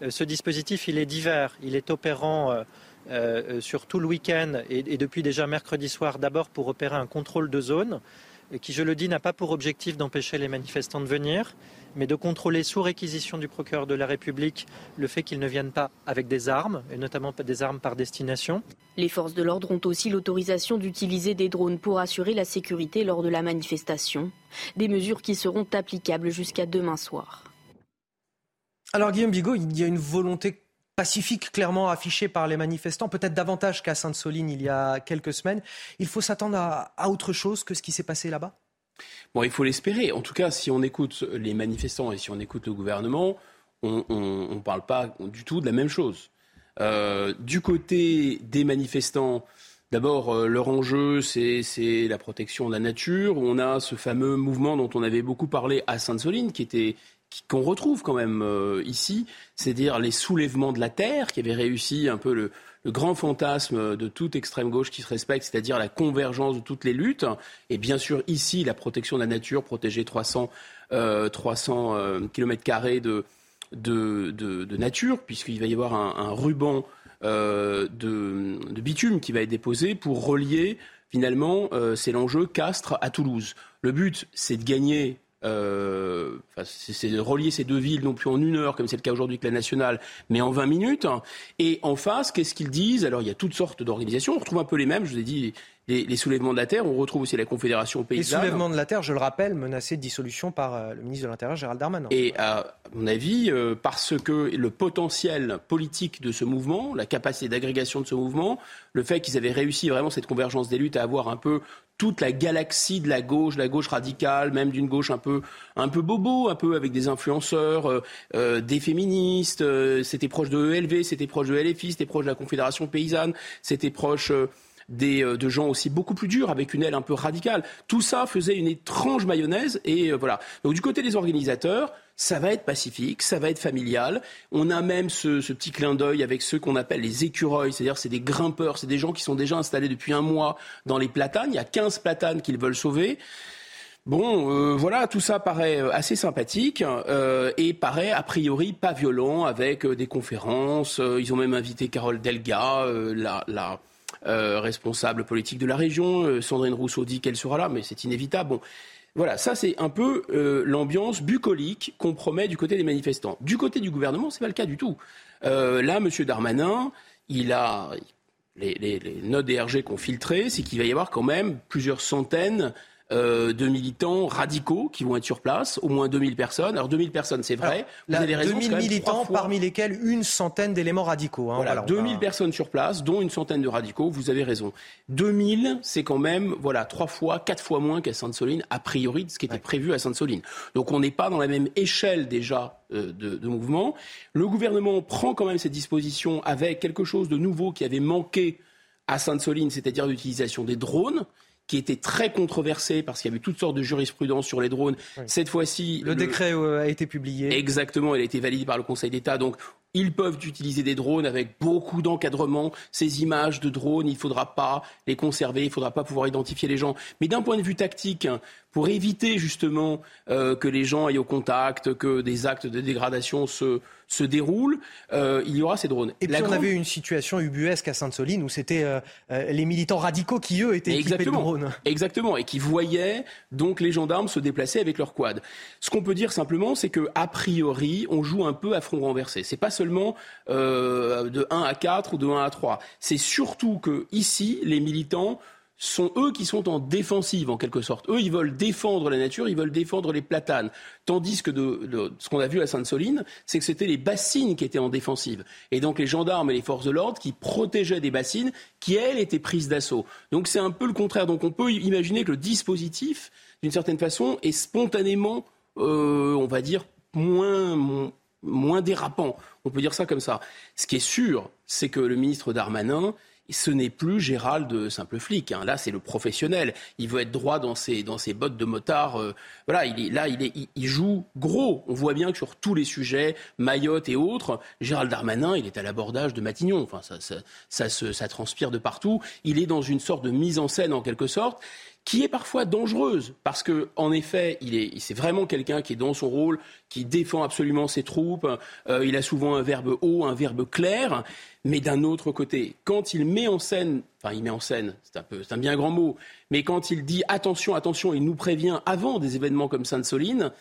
Euh, ce dispositif, il est divers. Il est opérant euh, euh, sur tout le week-end et, depuis déjà mercredi soir, d'abord pour opérer un contrôle de zone, qui, je le dis, n'a pas pour objectif d'empêcher les manifestants de venir, mais de contrôler sous réquisition du procureur de la République le fait qu'ils ne viennent pas avec des armes, et notamment des armes par destination. Les forces de l'ordre ont aussi l'autorisation d'utiliser des drones pour assurer la sécurité lors de la manifestation, des mesures qui seront applicables jusqu'à demain soir. Alors Guillaume Bigot, il y a une volonté pacifique clairement affiché par les manifestants, peut-être davantage qu'à Sainte-Soline il y a quelques semaines. Il faut s'attendre à, autre chose que ce qui s'est passé là-bas? Bon, il faut l'espérer. En tout cas, si on écoute les manifestants et si on écoute le gouvernement, on ne parle pas du tout de la même chose. Euh, du côté des manifestants, D'abord, euh, leur enjeu, c'est la protection de la nature. On a ce fameux mouvement dont on avait beaucoup parlé à Sainte-Soline, qui était qu'on retrouve quand même euh, ici, c'est-à-dire les soulèvements de la terre, qui avaient réussi un peu le, grand fantasme de toute extrême gauche qui se respecte, c'est-à-dire la convergence de toutes les luttes. Et bien sûr, ici, la protection de la nature, protéger 300, euh, 300 euh, km de, de, de, nature, puisqu'il va y avoir un, ruban euh, de, de, bitume qui va être déposé pour relier, finalement, c'est l'enjeu Castres à Toulouse. Le but, c'est de gagner euh, c'est de relier ces deux villes non plus en une heure, comme c'est le cas aujourd'hui avec la nationale, mais en 20 minutes. Et en face, qu'est-ce qu'ils disent? Alors, il y a toutes sortes d'organisations. On retrouve un peu les mêmes. Je vous ai dit les, soulèvements de la terre. On retrouve aussi la Confédération paysanne. Les soulèvements de la terre, je le rappelle, menacés de dissolution par euh, le ministre de l'Intérieur, Gérald Darmanin. Et à mon avis, euh, parce que le potentiel politique de ce mouvement, la capacité d'agrégation de ce mouvement, le fait qu'ils avaient réussi vraiment cette convergence des luttes à avoir un peu toute la galaxie de la gauche, la gauche radicale, même d'une gauche un peu, un peu bobo, un peu avec des influenceurs, euh, des féministes. c'était proche de ELV, c'était proche de LFI, c'était proche de la Confédération paysanne, c'était proche des, euh, de gens aussi beaucoup plus durs, avec une aile un peu radicale. Tout ça faisait une étrange mayonnaise. Et euh, voilà. Donc du côté des organisateurs, ça va être pacifique, ça va être familial. On a même ce, petit clin d'œil avec ceux qu'on appelle les écureuils, c'est-à-dire c'est des grimpeurs, c'est des gens qui sont déjà installés depuis un mois dans les platanes. Il y a 15 platanes qu'ils veulent sauver. Bon, euh, voilà, tout ça paraît assez sympathique et paraît a priori pas violent avec des conférences. ils ont même invité Carole Delga, la, euh, responsable politique de la région. Euh, Sandrine Rousseau dit qu'elle sera là, mais c'est inévitable. Bon. Voilà, ça c'est un peu euh, l'ambiance bucolique qu'on promet du côté des manifestants. Du côté du gouvernement, c'est pas le cas du tout. là, M. Darmanin, il a les, les, les notes DRG qu'on filtrées, c'est qu'il va y avoir quand même plusieurs centaines euh, de militants radicaux qui vont être sur place, au moins 2000 personnes. Alors 2000 personnes, c'est vrai. vous avez raison, 2000 militants, parmi lesquels une centaine d'éléments radicaux. Hein, voilà, 2000 personnes sur place, dont une centaine de radicaux. Vous avez raison. 2000, c'est quand même voilà trois fois, quatre fois moins qu'à Sainte-Soline, a priori de ce qui était prévu à Sainte-Soline. Donc on n'est pas dans la même échelle déjà euh, de, de mouvement. Le gouvernement prend quand même cette disposition avec quelque chose de nouveau qui avait manqué à Sainte-Soline, c'est-à-dire l'utilisation des drones qui était très controversé parce qu'il y avait toutes sortes de jurisprudence sur les drones. Cette fois-ci, le, décret euh, a été publié. Exactement, il a été validé par le Conseil d'État. Donc, ils peuvent utiliser des drones avec beaucoup d'encadrement. Ces images de drones, il ne faudra pas les conserver, il ne faudra pas pouvoir identifier les gens. Mais d'un point de vue tactique, pour éviter justement euh, que les gens aillent au contact, que des actes de dégradation se, se déroulent, euh, il y aura ces drones. Et puis on avait une situation ubuesque à Sainte-Soline où c'était euh, les militants radicaux qui, eux, étaient équipés de drones. Exactement, et qui voyaient donc les gendarmes se déplacer avec leurs quads. Ce qu'on peut dire simplement, c'est que a priori, on joue un peu à front renversé. C'est pas seulement de 1 à 4 ou de 1 à 3. C'est surtout que ici, les militants sont eux qui sont en défensive en quelque sorte. Eux, ils veulent défendre la nature, ils veulent défendre les platanes. Tandis que de, ce qu'on a vu à Sainte-Soline, c'est que c'était les bassines qui étaient en défensive. Et donc les gendarmes et les forces de l'ordre qui protégeaient des bassines qui, elles, étaient prises d'assaut. Donc c'est un peu le contraire. Donc on peut imaginer que le dispositif, d'une certaine façon, est spontanément, euh, on va dire, moins, moins dérapant. On peut dire ça comme ça. Ce qui est sûr, c'est que le ministre Darmanin, ce n'est plus Gérald simple flic. Hein. Là, c'est le professionnel. Il veut être droit dans ses, dans ses bottes de motard. Euh, voilà, il est, là, il, est, il, joue gros. On voit bien que sur tous les sujets, Mayotte et autres, Gérald Darmanin, il est à l'abordage de Matignon. Enfin, ça, ça, ça, ça, ça transpire de partout. Il est dans une sorte de mise en scène, en quelque sorte qui est parfois dangereuse parce que en effet, il est, c'est vraiment quelqu'un qui est dans son rôle, qui défend absolument ses troupes. Euh, il a souvent un verbe haut, un verbe clair, mais d'un autre côté, quand il met en scène, enfin il met en scène, c'est un peu, c'est un bien grand mot, mais quand il dit attention, attention, il nous prévient avant des événements comme Sainte-Soline,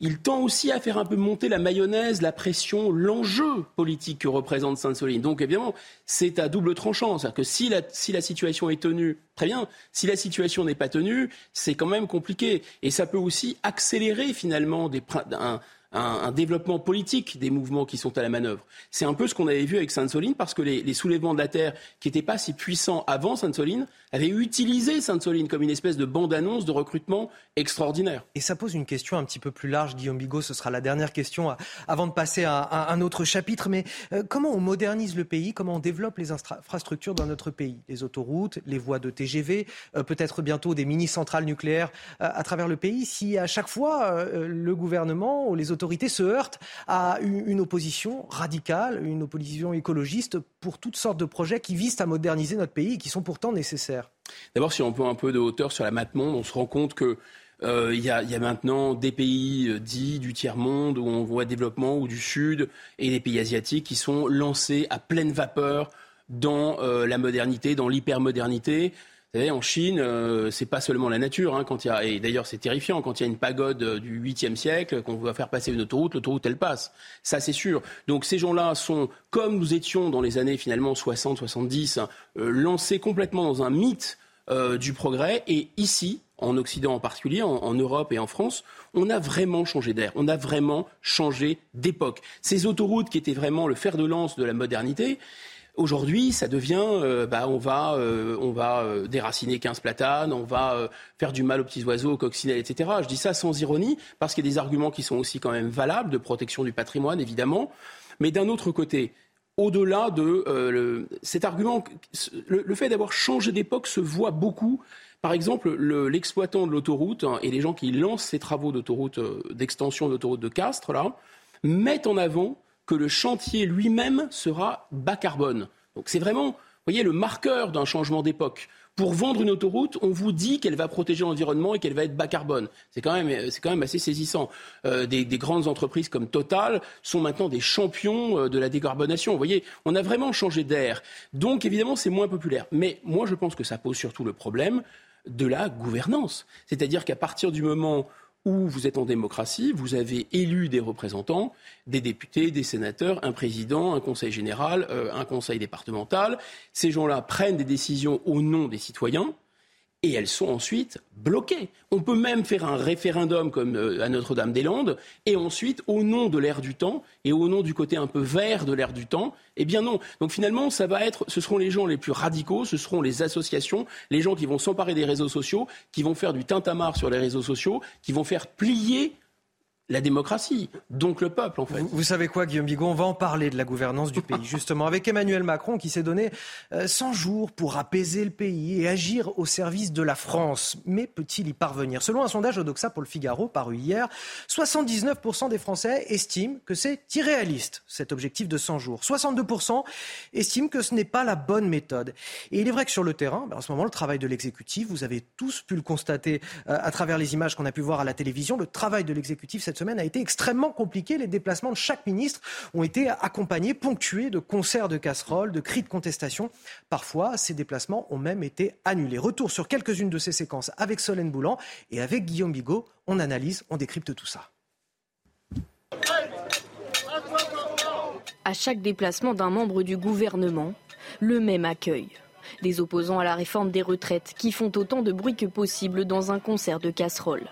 il tend aussi à faire un peu monter la mayonnaise, la pression, l'enjeu politique que représente Sainte-Soline. Donc évidemment, c'est à double tranchant. C'est-à-dire que si la, si la situation est tenue, très bien. Si la situation n'est pas tenue, c'est quand même compliqué. Et ça peut aussi accélérer finalement des, un, un, développement politique des mouvements qui sont à la manœuvre. C'est un peu ce qu'on avait vu avec Sainte-Soline, parce que les, soulèvements de la terre, qui n'étaient pas si puissants avant Sainte-Soline, avaient utilisé Sainte-Soline comme une espèce de bande-annonce de recrutement extraordinaire. Et ça pose une question un petit peu plus large, Guillaume Bigot, ce sera la dernière question avant de passer à, un autre chapitre. Mais euh, comment on modernise le pays? Comment on développe les infrastructures dans notre pays? Les autoroutes, les voies de TGV, euh, peut-être bientôt des mini-centrales nucléaires euh, à travers le pays, si à chaque fois le gouvernement ou les autorités se heurte à une opposition radicale, une opposition écologiste pour toutes sortes de projets qui visent à moderniser notre pays et qui sont pourtant nécessaires. D'abord, si on prend un peu de hauteur sur la map monde, on se rend compte que euh, y, a, maintenant des pays euh, dits du tiers-monde où on voit développement ou du Sud et des pays asiatiques qui sont lancés à pleine vapeur dans euh, la modernité, dans l'hypermodernité. En Chine, euh, c'est pas seulement la nature. Hein, et d'ailleurs, c'est terrifiant quand il y a une pagode euh, du 8e siècle, qu'on va faire passer une autoroute, l'autoroute elle passe. Ça, c'est sûr. Donc ces gens-là sont, comme nous étions dans les années finalement 60, 70, euh, lancés complètement dans un mythe euh, du progrès. Et ici, en Occident en particulier, en, Europe et en France, on a vraiment changé d'air, on a vraiment changé d'époque. Ces autoroutes qui étaient vraiment le fer de lance de la modernité, Aujourd'hui, ça devient, euh, bah, on va, euh, on va euh, déraciner 15 platanes, on va faire du mal aux petits oiseaux, aux coccinelles, etc. Je dis ça sans ironie, parce qu'il y a des arguments qui sont aussi quand même valables, de protection du patrimoine, évidemment. Mais d'un autre côté, au-delà de cet argument, le, fait d'avoir changé d'époque se voit beaucoup par exemple, l'exploitant de l'autoroute hein, et les gens qui lancent ces travaux d'autoroute, d'extension d'autoroute de Castres, là, mettent en avant que le chantier lui-même sera bas carbone. Donc c'est vraiment, voyez, le marqueur d'un changement d'époque. Pour vendre une autoroute, on vous dit qu'elle va protéger l'environnement et qu'elle va être bas carbone. C'est quand même, c'est quand même assez saisissant. Euh, des, grandes entreprises comme Total sont maintenant des champions euh, de la décarbonation. Vous voyez, on a vraiment changé d'air. Donc évidemment, c'est moins populaire. Mais moi, je pense que ça pose surtout le problème de la gouvernance. C'est-à-dire qu'à partir du moment où vous êtes en démocratie, vous avez élu des représentants, des députés, des sénateurs, un président, un conseil général, euh, un conseil départemental. Ces gens-là prennent des décisions au nom des citoyens et elles sont ensuite bloquées. On peut même faire un référendum comme euh, à Notre-Dame-des-Landes et ensuite, au nom de l'ère du temps et au nom du côté un peu vert de l'ère du temps, eh bien non. Donc finalement, ça va être, ce seront les gens les plus radicaux, ce seront les associations, les gens qui vont s'emparer des réseaux sociaux, qui vont faire du tintamarre sur les réseaux sociaux, qui vont faire plier la démocratie, donc le peuple en fait. Vous, savez quoi Guillaume Bigot, on va en parler de la gouvernance du pays justement avec Emmanuel Macron qui s'est donné 100 euh, jours pour apaiser le pays et agir au service de la France. Mais peut-il y parvenir? Selon un sondage Odoxa pour le Figaro paru hier, 79% des Français estiment que c'est irréaliste cet objectif de 100 jours. 62% estiment que ce n'est pas la bonne méthode. Et il est vrai que sur le terrain, ben, en ce moment le travail de l'exécutif, vous avez tous pu le constater euh, à travers les images qu'on a pu voir à la télévision, le travail de l'exécutif semaine a été extrêmement compliqué. Les déplacements de chaque ministre ont été accompagnés, ponctués de concerts de casseroles, de cris de contestation. Parfois, ces déplacements ont même été annulés. Retour sur quelques-unes de ces séquences avec Solène Boulan et avec Guillaume Bigot. On analyse, on décrypte tout ça. À chaque déplacement d'un membre du gouvernement, le même accueil. Des opposants à la réforme des retraites qui font autant de bruit que possible dans un concert de casseroles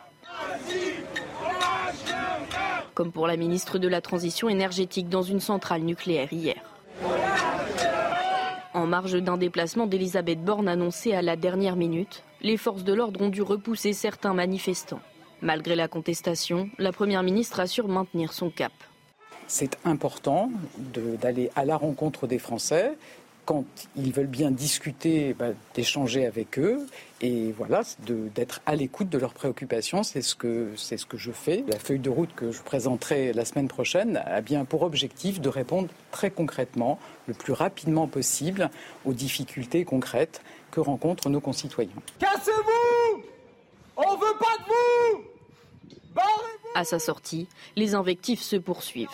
comme pour la ministre de la Transition énergétique dans une centrale nucléaire hier. En marge d'un déplacement d'Elisabeth Borne annoncé à la dernière minute, les forces de l'ordre ont dû repousser certains manifestants. Malgré la contestation, la Première ministre assure maintenir son cap. C'est important d'aller à la rencontre des Français quand ils veulent bien discuter, bah, d'échanger avec eux et voilà, d'être à l'écoute de leurs préoccupations. C'est ce, que, c'est ce que je fais. La feuille de route que je présenterai la semaine prochaine a bien pour objectif de répondre très concrètement, le plus rapidement possible, aux difficultés concrètes que rencontrent nos concitoyens. Cassez-vous On veut pas de vous À sa sortie, les invectifs se poursuivent.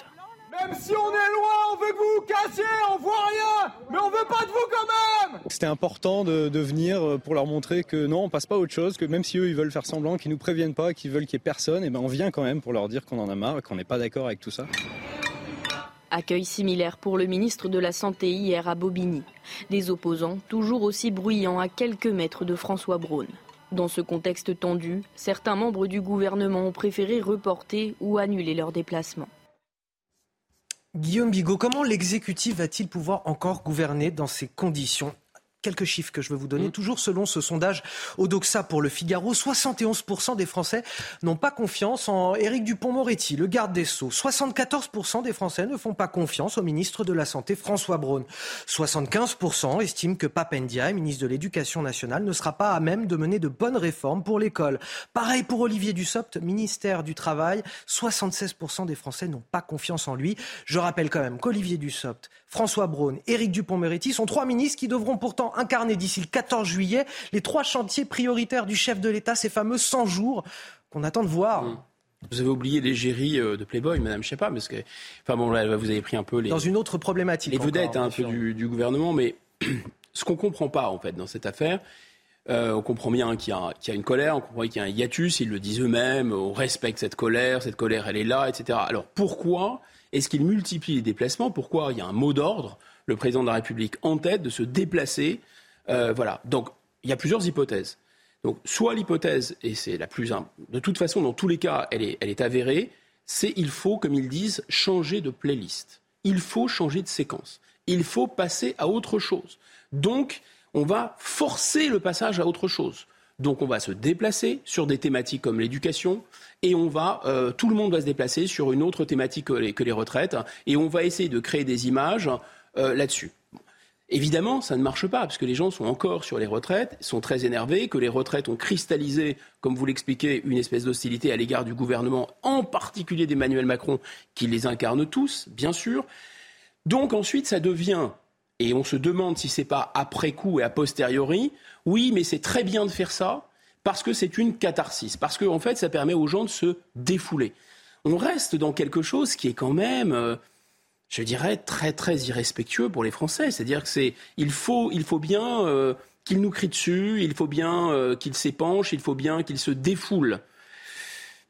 Même si on est loin, on veut que vous vous cassiez, on voit rien, mais on veut pas de vous quand même C'était important de, venir euh, pour leur montrer que non, on passe pas à autre chose, que même si eux ils veulent faire semblant, qu'ils nous préviennent pas, qu'ils veulent qu'il y ait personne, et eh ben on vient quand même pour leur dire qu'on en a marre et qu'on n'est pas d'accord avec tout ça. Accueil similaire pour le ministre de la Santé hier à Bobigny. Des opposants toujours aussi bruyants à quelques mètres de François Braun. Dans ce contexte tendu, certains membres du gouvernement ont préféré reporter ou annuler leur déplacement. Guillaume Bigot, comment l'exécutif va-t-il pouvoir encore gouverner dans ces conditions Quelques chiffres que je vais vous donner. Mmh. Toujours selon ce sondage Odoxa pour le Figaro, 71% des Français n'ont pas confiance en Éric Dupont-Moretti, le garde des Sceaux. 74% des Français ne font pas confiance au ministre de la Santé, François Braun. 75% estiment que Papendia, ministre de l'Éducation nationale, ne sera pas à même de mener de bonnes réformes pour l'école. Pareil pour Olivier Dussopt, ministère du Travail. 76% des Français n'ont pas confiance en lui. Je rappelle quand même qu'Olivier Dussopt, François Braun, Éric Dupont-Moretti sont trois ministres qui devront pourtant incarner d'ici le 14 juillet les trois chantiers prioritaires du chef de l'État, ces fameux 100 jours qu'on attend de voir. Mmh. Vous avez oublié l'égérie euh, de Playboy, Madame, je sais pas, parce que, enfin bon, là, vous avez pris un peu les. Dans une autre problématique. Les vedettes hein, un peu du, gouvernement, mais ce qu'on comprend pas en fait dans cette affaire, euh, on comprend bien qu'il y, a une colère, on comprend qu'il y a un hiatus, ils le disent eux-mêmes, on respecte cette colère, cette colère elle est là, etc. Alors pourquoi est-ce qu'ils multiplient les déplacements? Pourquoi il y a un mot d'ordre le président de la République en tête de se déplacer. Euh, voilà. Donc, il y a plusieurs hypothèses. Donc, soit l'hypothèse, et c'est la plus. De toute façon, dans tous les cas, elle est, elle est avérée, c'est il faut, comme ils disent, changer de playlist. Il faut changer de séquence. Il faut passer à autre chose. Donc, on va forcer le passage à autre chose. Donc on va se déplacer sur des thématiques comme l'éducation et on va, euh, tout le monde va se déplacer sur une autre thématique que les, que les retraites et on va essayer de créer des images euh, là-dessus. Évidemment, ça ne marche pas, parce que les gens sont encore sur les retraites, sont très énervés, que les retraites ont cristallisé, comme vous l'expliquez, une espèce d'hostilité à l'égard du gouvernement, en particulier d'Emmanuel Macron, qui les incarne tous, bien sûr. Donc ensuite, ça devient, et on se demande si c'est pas après coup et a posteriori, oui, mais c'est très bien de faire ça, parce que c'est une catharsis, parce qu'en en fait, ça permet aux gens de se défouler. On reste dans quelque chose qui est quand même... Euh, je dirais, très très irrespectueux pour les Français. C'est-à-dire que c'est, il faut, il faut bien euh, qu'ils nous crient dessus, il faut bien euh, qu'ils s'épanchent, il faut bien qu'ils se défoulent.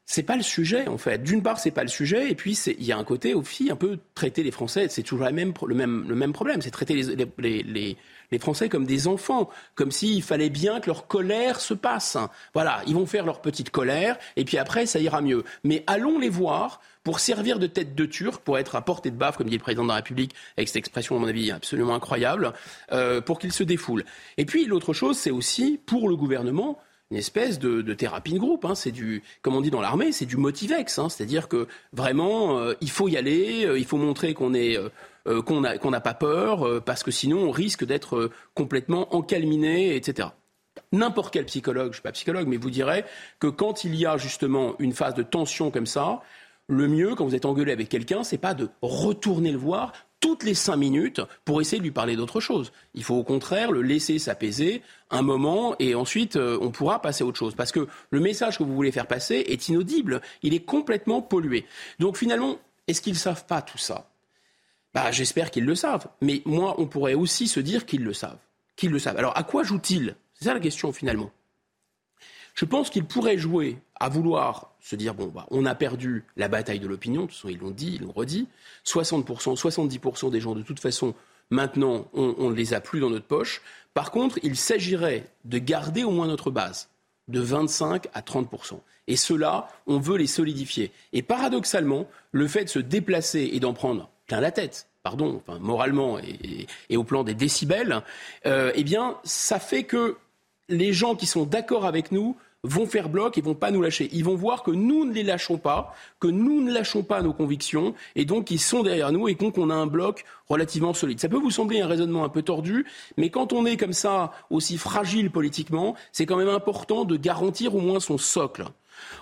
C'est pas le sujet en fait. D'une part, c'est pas le sujet, et puis il y a un côté aussi un peu traiter les Français. C'est toujours même, le même le même problème. C'est traiter les, les, les, les Français comme des enfants, comme s'il fallait bien que leur colère se passe. Voilà, ils vont faire leur petite colère, et puis après, ça ira mieux. Mais allons les voir pour servir de tête de turc, pour être à portée de baffe, comme dit le président de la République, avec cette expression, à mon avis, absolument incroyable, euh, pour qu'ils se défoulent. Et puis, l'autre chose, c'est aussi, pour le gouvernement, une espèce de, thérapie de groupe. Hein. C'est du, comme on dit dans l'armée, c'est du motivex. Hein. C'est-à-dire que vraiment, euh, il faut y aller, euh, il faut montrer qu'on est euh, qu'on n'a pas peur, euh, parce que sinon on risque d'être euh, complètement encalminé, etc. N'importe quel psychologue, je ne suis pas psychologue, mais vous dirait que quand il y a justement une phase de tension comme ça, le mieux, quand vous êtes engueulé avec quelqu'un, c'est pas de retourner le voir toutes les cinq minutes pour essayer de lui parler d'autre chose. Il faut au contraire le laisser s'apaiser un moment et ensuite on pourra passer à autre chose. Parce que le message que vous voulez faire passer est inaudible, il est complètement pollué. Donc finalement, est-ce qu'ils ne savent pas tout ça? Bah, J'espère qu'ils le savent. Mais moi, on pourrait aussi se dire qu'ils le savent. Qu'ils le savent. Alors, à quoi jouent-ils C'est ça la question, finalement. Je pense qu'ils pourraient jouer à vouloir se dire bon, bah, on a perdu la bataille de l'opinion. De toute façon, ils l'ont dit, ils l'ont redit. 60%, 70% des gens, de toute façon, maintenant, on ne les a plus dans notre poche. Par contre, il s'agirait de garder au moins notre base de 25 à 30%. Et cela, on veut les solidifier. Et paradoxalement, le fait de se déplacer et d'en prendre la tête, pardon, enfin, moralement et, au plan des décibels, euh, eh bien, ça fait que les gens qui sont d'accord avec nous vont faire bloc et vont pas nous lâcher. Ils vont voir que nous ne les lâchons pas, que nous ne lâchons pas nos convictions, et donc ils sont derrière nous et donc on a un bloc relativement solide. Ça peut vous sembler un raisonnement un peu tordu, mais quand on est comme ça, aussi fragile politiquement, c'est quand même important de garantir au moins son socle.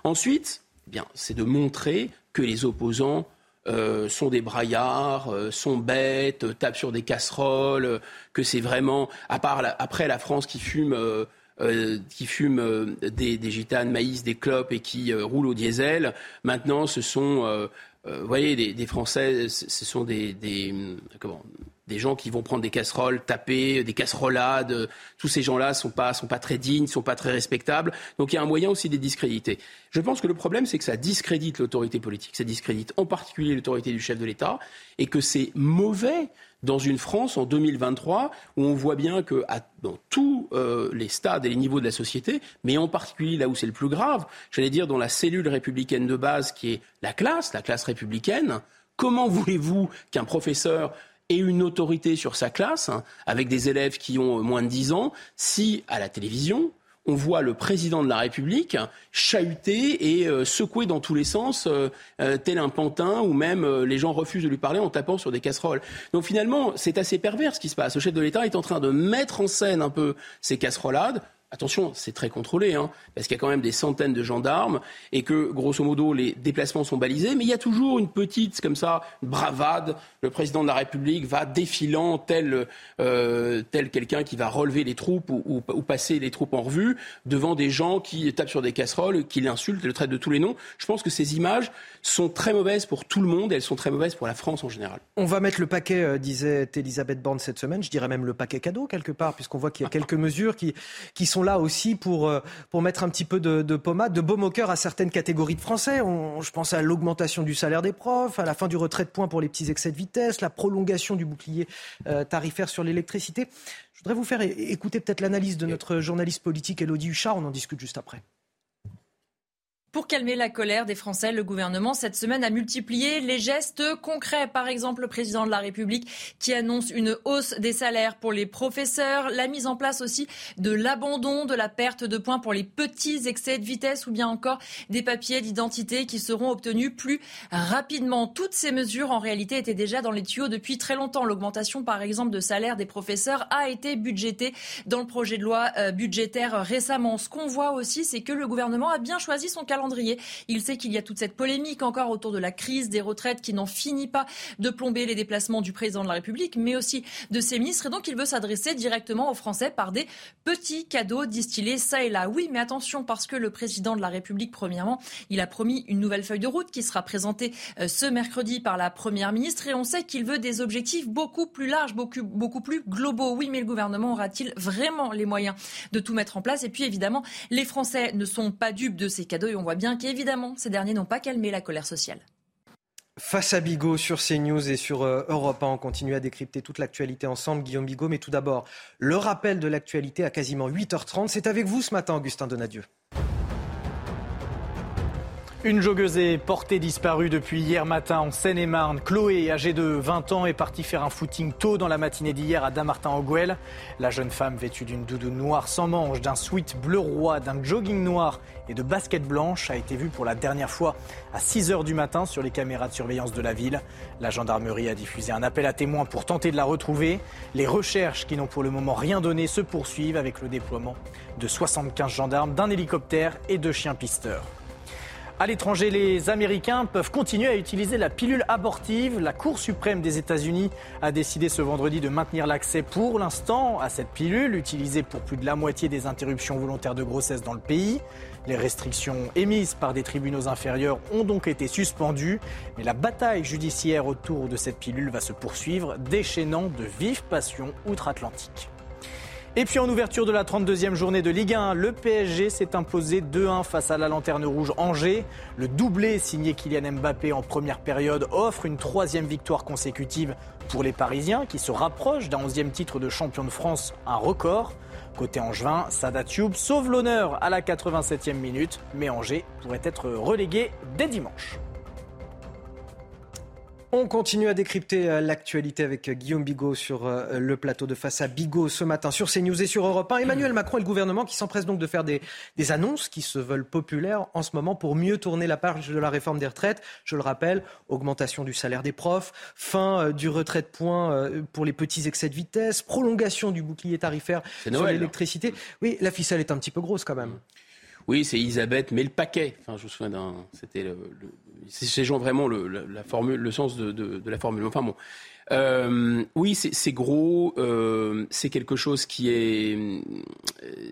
Ensuite, eh bien, c'est de montrer que les opposants euh, sont des braillards, euh, sont bêtes, tapent sur des casseroles, que c'est vraiment, à part après la France qui fume, euh, qui fume des, gitanes, maïs, des clopes et qui roule au diesel, maintenant ce sont, vous voyez, des, Français, ce sont des, des comment, des gens qui vont prendre des casseroles, taper, des casserolades. Tous ces gens-là sont pas sont pas très dignes, sont pas très respectables. Donc il y a un moyen aussi de les discréditer. Je pense que le problème c'est que ça discrédite l'autorité politique, ça discrédite en particulier l'autorité du chef de l'État, et que c'est mauvais dans une France en 2023 où on voit bien que dans tous euh, les stades et les niveaux de la société, mais en particulier là où c'est le plus grave, j'allais dire dans la cellule républicaine de base qui est la classe, la classe républicaine, comment voulez-vous qu'un professeur et une autorité sur sa classe, hein, avec des élèves qui ont moins de 10 ans, si à la télévision, on voit le président de la République chahuter et euh, secouer dans tous les sens, euh, euh, tel un pantin, ou même les gens refusent de lui parler en tapant sur des casseroles. Donc finalement, c'est assez pervers ce qui se passe. Le chef de l'État est en train de mettre en scène un peu ces casserolades Attention, c'est très contrôlé, hein, parce qu'il y a quand même des centaines de gendarmes et que, grosso modo, les déplacements sont balisés, mais il y a toujours une petite, comme ça, bravade. Le président de la République va défilant tel, euh, tel quelqu'un qui va relever les troupes ou, ou, passer les troupes en revue devant des gens qui tapent sur des casseroles, qui l'insultent, le traitent de tous les noms. Je pense que ces images sont très mauvaises pour tout le monde et elles sont très mauvaises pour la France en général. On va mettre le paquet, euh, disait Elisabeth Borne cette semaine, je dirais même le paquet cadeau quelque part, puisqu'on voit qu'il y a quelques mesures qui, qui sont sont là aussi pour, pour mettre un petit peu de, de pommade, de baume au cœur à certaines catégories de Français. je pense à l'augmentation du salaire des profs, à la fin du retrait de points pour les petits excès de vitesse, la prolongation du bouclier tarifaire sur l'électricité. Je voudrais vous faire écouter peut-être l'analyse de notre journaliste politique Elodie Huchard. On en discute juste après. Pour calmer la colère des Français, le gouvernement cette semaine a multiplié les gestes concrets. Par exemple, le président de la République qui annonce une hausse des salaires pour les professeurs, la mise en place aussi de l'abandon de la perte de points pour les petits excès de vitesse ou bien encore des papiers d'identité qui seront obtenus plus rapidement. Toutes ces mesures en réalité étaient déjà dans les tuyaux depuis très longtemps. L'augmentation par exemple de salaire des professeurs a été budgétée dans le projet de loi euh, budgétaire récemment. Ce qu'on voit aussi, c'est que le gouvernement a bien choisi son calendrier il sait qu'il y a toute cette polémique encore autour de la crise des retraites qui n'en finit pas de plomber les déplacements du président de la République, mais aussi de ses ministres. Et donc, il veut s'adresser directement aux Français par des petits cadeaux distillés ça et là. Oui, mais attention, parce que le président de la République, premièrement, il a promis une nouvelle feuille de route qui sera présentée euh, ce mercredi par la Première ministre. Et on sait qu'il veut des objectifs beaucoup plus larges, beaucoup, beaucoup plus globaux. Oui, mais le gouvernement aura-t-il vraiment les moyens de tout mettre en place? Et puis, évidemment, les Français ne sont pas dupes de ces cadeaux voit bien qu'évidemment, ces derniers n'ont pas calmé la colère sociale. Face à Bigot sur CNews et sur euh, Europe 1, on continue à décrypter toute l'actualité ensemble, Guillaume Bigot. Mais tout d'abord, le rappel de l'actualité à quasiment 8h30. C'est avec vous ce matin, Augustin Donadieu. Une joggeuse est portée disparue depuis hier matin en Seine-et-Marne. Chloé, âgée de 20 ans, est partie faire un footing tôt dans la matinée d'hier à Damartin-en-Gouel. La jeune femme, vêtue d'une doudoune noire sans manches, d'un sweat bleu roi, d'un jogging noir et de baskets blanches, a été vue pour la dernière fois à 6 h du matin sur les caméras de surveillance de la ville. La gendarmerie a diffusé un appel à témoins pour tenter de la retrouver. Les recherches, qui n'ont pour le moment rien donné, se poursuivent avec le déploiement de 75 gendarmes, d'un hélicoptère et de chiens pisteurs. À l'étranger, les Américains peuvent continuer à utiliser la pilule abortive. La Cour suprême des États-Unis a décidé ce vendredi de maintenir l'accès pour l'instant à cette pilule, utilisée pour plus de la moitié des interruptions volontaires de grossesse dans le pays. Les restrictions émises par des tribunaux inférieurs ont donc été suspendues, mais la bataille judiciaire autour de cette pilule va se poursuivre, déchaînant de vives passions outre-Atlantique. Et puis en ouverture de la 32e journée de Ligue 1, le PSG s'est imposé 2-1 face à la Lanterne Rouge Angers. Le doublé signé Kylian Mbappé en première période offre une troisième victoire consécutive pour les Parisiens qui se rapprochent d'un 11e titre de champion de France, un record. Côté Angevin, Sadat Tube sauve l'honneur à la 87e minute, mais Angers pourrait être relégué dès dimanche. On continue à décrypter euh, l'actualité avec euh, Guillaume Bigot sur euh, le plateau de face à Bigot ce matin sur CNews et sur Europe 1. Emmanuel Macron et le gouvernement qui s'empressent donc de faire des, annonces qui se veulent populaires en ce moment pour mieux tourner la page de la réforme des retraites. Je le rappelle, augmentation du salaire des profs, fin du retrait de points pour les petits excès de vitesse, prolongation du bouclier tarifaire sur l'électricité. Oui, la ficelle est un petit peu grosse quand même. Oui, c'est Elisabeth, mais le paquet. Enfin, je me souviens. C'était le, c'est vraiment le, la formule, le sens de, la formule. Enfin bon. Euh, oui, c'est gros. Euh, c'est quelque chose qui est. Euh,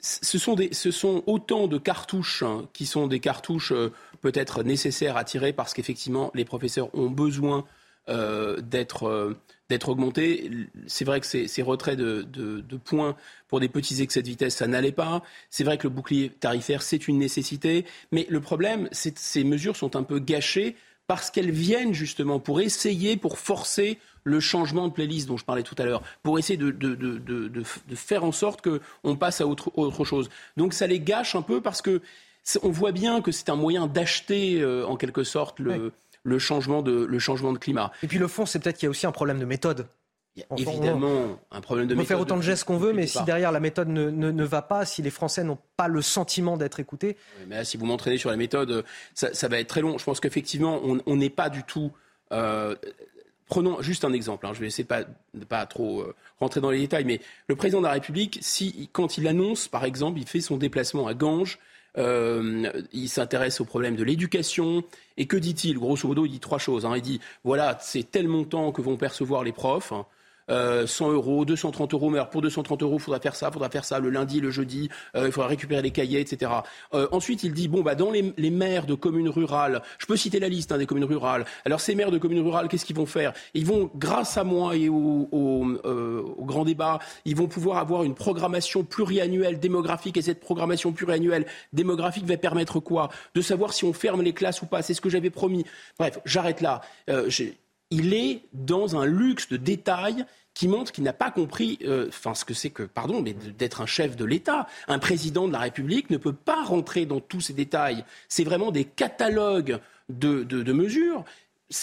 ce sont, des, ce sont autant de cartouches hein, qui sont des cartouches peut-être nécessaires à tirer parce qu'effectivement les professeurs ont besoin d'être d'être augmenté. C'est vrai que ces, retraits de, points pour des petits excès de vitesse, ça n'allait pas. C'est vrai que le bouclier tarifaire, c'est une nécessité. Mais le problème, c'est que ces mesures sont un peu gâchées parce qu'elles viennent justement pour essayer, pour forcer le changement de playlist dont je parlais tout à l'heure, pour essayer de, faire en sorte qu'on passe à autre, chose. Donc ça les gâche un peu parce que on voit bien que c'est un moyen d'acheter euh, en quelque sorte le le changement de, le changement de climat. Et puis le fond, c'est peut-être qu'il y a aussi un problème de méthode. Il y a évidemment un problème de méthode. On peut faire autant de gestes qu'on veut, mais si derrière la méthode ne, ne, va pas, si les Français n'ont pas le sentiment d'être écoutés. mais si vous m'entraînez sur la méthode, ça, va être très long. Je pense qu'effectivement, on n'est pas du tout. Euh, prenons juste un exemple. Hein. je vais essayer de pas, pas trop euh, rentrer dans les détails, mais le président de la République, si, quand il annonce, par exemple, il fait son déplacement à Ganges, euh, il s'intéresse au problème de l'éducation. Et que dit-il? Grosso modo, il dit trois choses. Hein. Il dit voilà, c'est tel montant que vont percevoir les profs. 100 euh, euros, 230 euros, mais alors pour 230 euros, il faudra faire ça, il faudra faire ça le lundi, le jeudi, euh, il faudra récupérer les cahiers, etc. Euh, ensuite, il dit, bon, bah, dans les, les, maires de communes rurales, je peux citer la liste hein, des communes rurales, alors ces maires de communes rurales, qu'est-ce qu'ils vont faire? Ils vont, grâce à moi et au, au, au grand débat. Ils vont pouvoir avoir une programmation pluriannuelle démographique et cette programmation pluriannuelle démographique va permettre quoi? De savoir si on ferme les classes ou pas. C'est ce que j'avais promis. Bref, j'arrête là. Euh, il est dans un luxe de détails qui montre qu'il n'a pas compris euh, enfin, ce que c'est que, pardon, mais d'être un chef de l'État. Un président de la République ne peut pas rentrer dans tous ces détails. C'est vraiment des catalogues de, de, mesures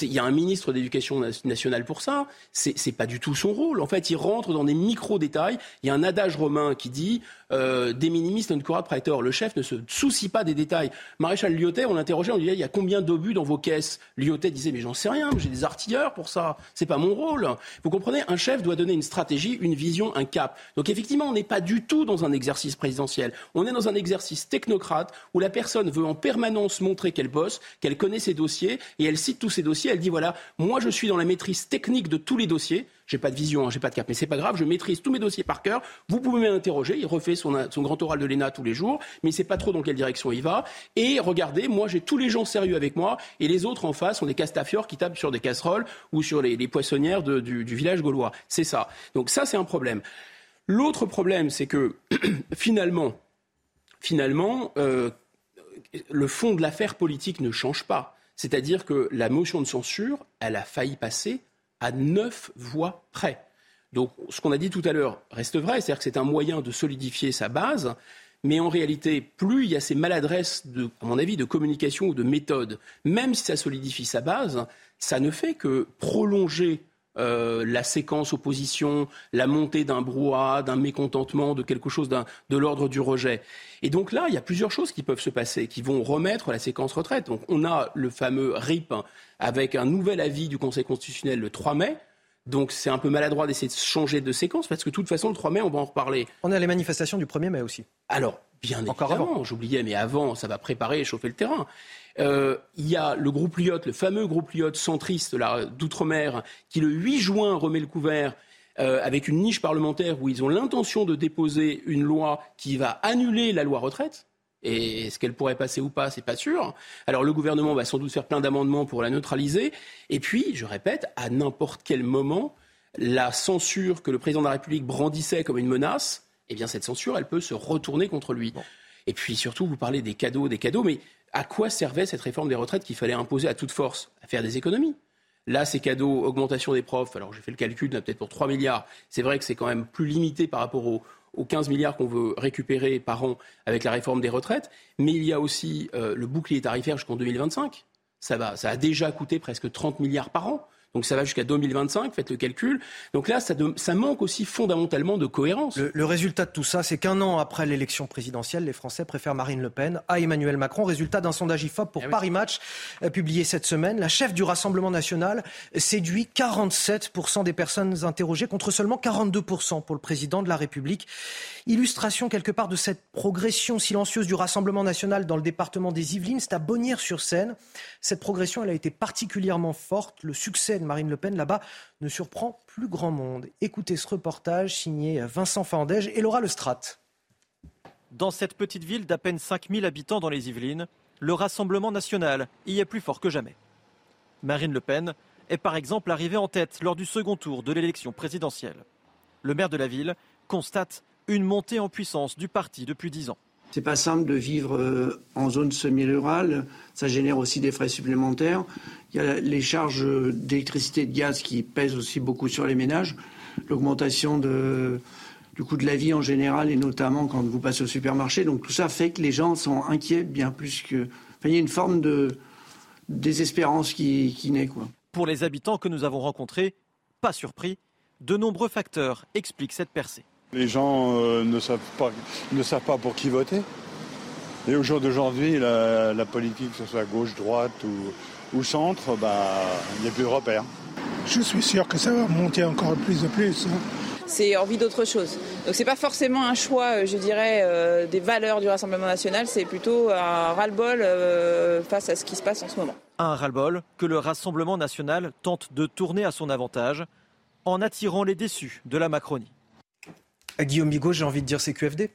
il y a un ministre d'éducation nationale pour ça. C'est, pas du tout son rôle. En fait, il rentre dans des micro détails. Il y a un adage romain qui dit euh, "De minimis non curat praetor". Le chef ne se soucie pas des détails. Maréchal Lyotet, on l'interrogeait, on lui disait "Il y a combien d'obus dans vos caisses? Lyotet disait "Mais j'en sais rien. J'ai des artilleurs pour ça. C'est pas mon rôle." Vous comprenez Un chef doit donner une stratégie, une vision, un cap. Donc effectivement, on n'est pas du tout dans un exercice présidentiel. On est dans un exercice technocrate où la personne veut en permanence montrer qu'elle bosse, qu'elle connaît ses dossiers et elle cite tous ses dossiers elle dit voilà, moi je suis dans la maîtrise technique de tous les dossiers. J'ai pas de vision, hein, j'ai pas de cap, mais c'est pas grave, je maîtrise tous mes dossiers par cœur. Vous pouvez m'interroger. Il refait son, grand oral de l'ENA tous les jours, mais il sait pas trop dans quelle direction il va. Et regardez, moi j'ai tous les gens sérieux avec moi, et les autres en face sont des castafiores qui tapent sur des casseroles ou sur les, poissonnières du, village gaulois. C'est ça. Donc ça c'est un problème. L'autre problème, c'est que finalement, finalement, euh, le fond de l'affaire politique ne change pas. C'est-à-dire que la motion de censure, elle a failli passer à neuf voix près. Donc ce qu'on a dit tout à l'heure reste vrai, c'est-à-dire que c'est un moyen de solidifier sa base, mais en réalité, plus il y a ces maladresses, à mon avis, de communication ou de méthode, même si ça solidifie sa base, ça ne fait que prolonger euh, la séquence opposition, la montée d'un brouhaha, d'un mécontentement, de quelque chose de l'ordre du rejet. Et donc là, il y a plusieurs choses qui peuvent se passer, qui vont remettre la séquence retraite. Donc on a le fameux RIP avec un nouvel avis du Conseil constitutionnel le 3 mai. Donc c'est un peu maladroit d'essayer de changer de séquence parce que de toute façon, le 3 mai, on va en reparler. On a les manifestations du 1er mai aussi. Alors, bien Encore évidemment, j'oubliais, mais avant, ça va préparer et chauffer le terrain. Euh, il y a le groupe Lyotte, le fameux groupe Lyotte centriste d'outre-mer, qui le 8 juin remet le couvert euh, avec une niche parlementaire où ils ont l'intention de déposer une loi qui va annuler la loi retraite. Et est-ce qu'elle pourrait passer ou pas, c'est pas sûr. Alors le gouvernement va sans doute faire plein d'amendements pour la neutraliser. Et puis, je répète, à n'importe quel moment, la censure que le président de la République brandissait comme une menace, eh bien cette censure, elle peut se retourner contre lui. Et puis surtout, vous parlez des cadeaux, des cadeaux, mais à quoi servait cette réforme des retraites qu'il fallait imposer à toute force À faire des économies? Là, ces cadeaux, augmentation des profs, alors j'ai fait le calcul, peut-être pour 3 milliards. C'est vrai que c'est quand même plus limité par rapport aux, 15 milliards qu'on veut récupérer par an avec la réforme des retraites. Mais il y a aussi euh, le bouclier tarifaire jusqu'en 2025. Ça, va, ça a déjà coûté presque 30 milliards par an. Donc ça va jusqu'à 2025, faites le calcul. Donc là, ça, ça manque aussi fondamentalement de cohérence. Le, résultat de tout ça, c'est qu'un an après l'élection présidentielle, les Français préfèrent Marine Le Pen à Emmanuel Macron. Résultat d'un sondage IFOP pour eh Paris Match, euh, publié cette semaine. La chef du Rassemblement national séduit 47% des personnes interrogées contre seulement 42% pour le président de la République. Illustration quelque part de cette progression silencieuse du Rassemblement national dans le département des Yvelines, c'est à Bonnières-sur-Seine. Cette progression, elle a été particulièrement forte. Le succès Marine Le Pen là-bas ne surprend plus grand monde. Écoutez ce reportage signé Vincent Fandège et Laura Lestrade. Dans cette petite ville d'à peine 5000 habitants dans les Yvelines, le Rassemblement national y est plus fort que jamais. Marine Le Pen est par exemple arrivée en tête lors du second tour de l'élection présidentielle. Le maire de la ville constate une montée en puissance du parti depuis dix ans. C'est pas simple de vivre euh, en zone semi-rurale. Ça génère aussi des frais supplémentaires. Il y a les charges d'électricité et de gaz qui pèsent aussi beaucoup sur les ménages. L'augmentation du coût de la vie en général et notamment quand vous passez au supermarché. Donc tout ça fait que les gens sont inquiets bien plus que. Enfin, il y a une forme de désespérance qui, qui naît. Quoi. Pour les habitants que nous avons rencontrés, pas surpris, de nombreux facteurs expliquent cette percée. Les gens euh, ne, savent pas, ne savent pas pour qui voter. Et au jour d'aujourd'hui, la, politique, que ce soit gauche, droite ou, centre, bah, il n'y a plus de repères. Je suis sûr que ça va monter encore plus de plus. Hein. C'est envie d'autre chose. Donc c'est pas forcément un choix, euh, je dirais, euh, des valeurs du Rassemblement national, c'est plutôt un ras-le-bol face à ce qui se passe en ce moment. Un ras-le-bol que le Rassemblement national tente de tourner à son avantage en attirant les déçus de la Macronie. À Guillaume Bigot, j'ai envie de dire c'est QFD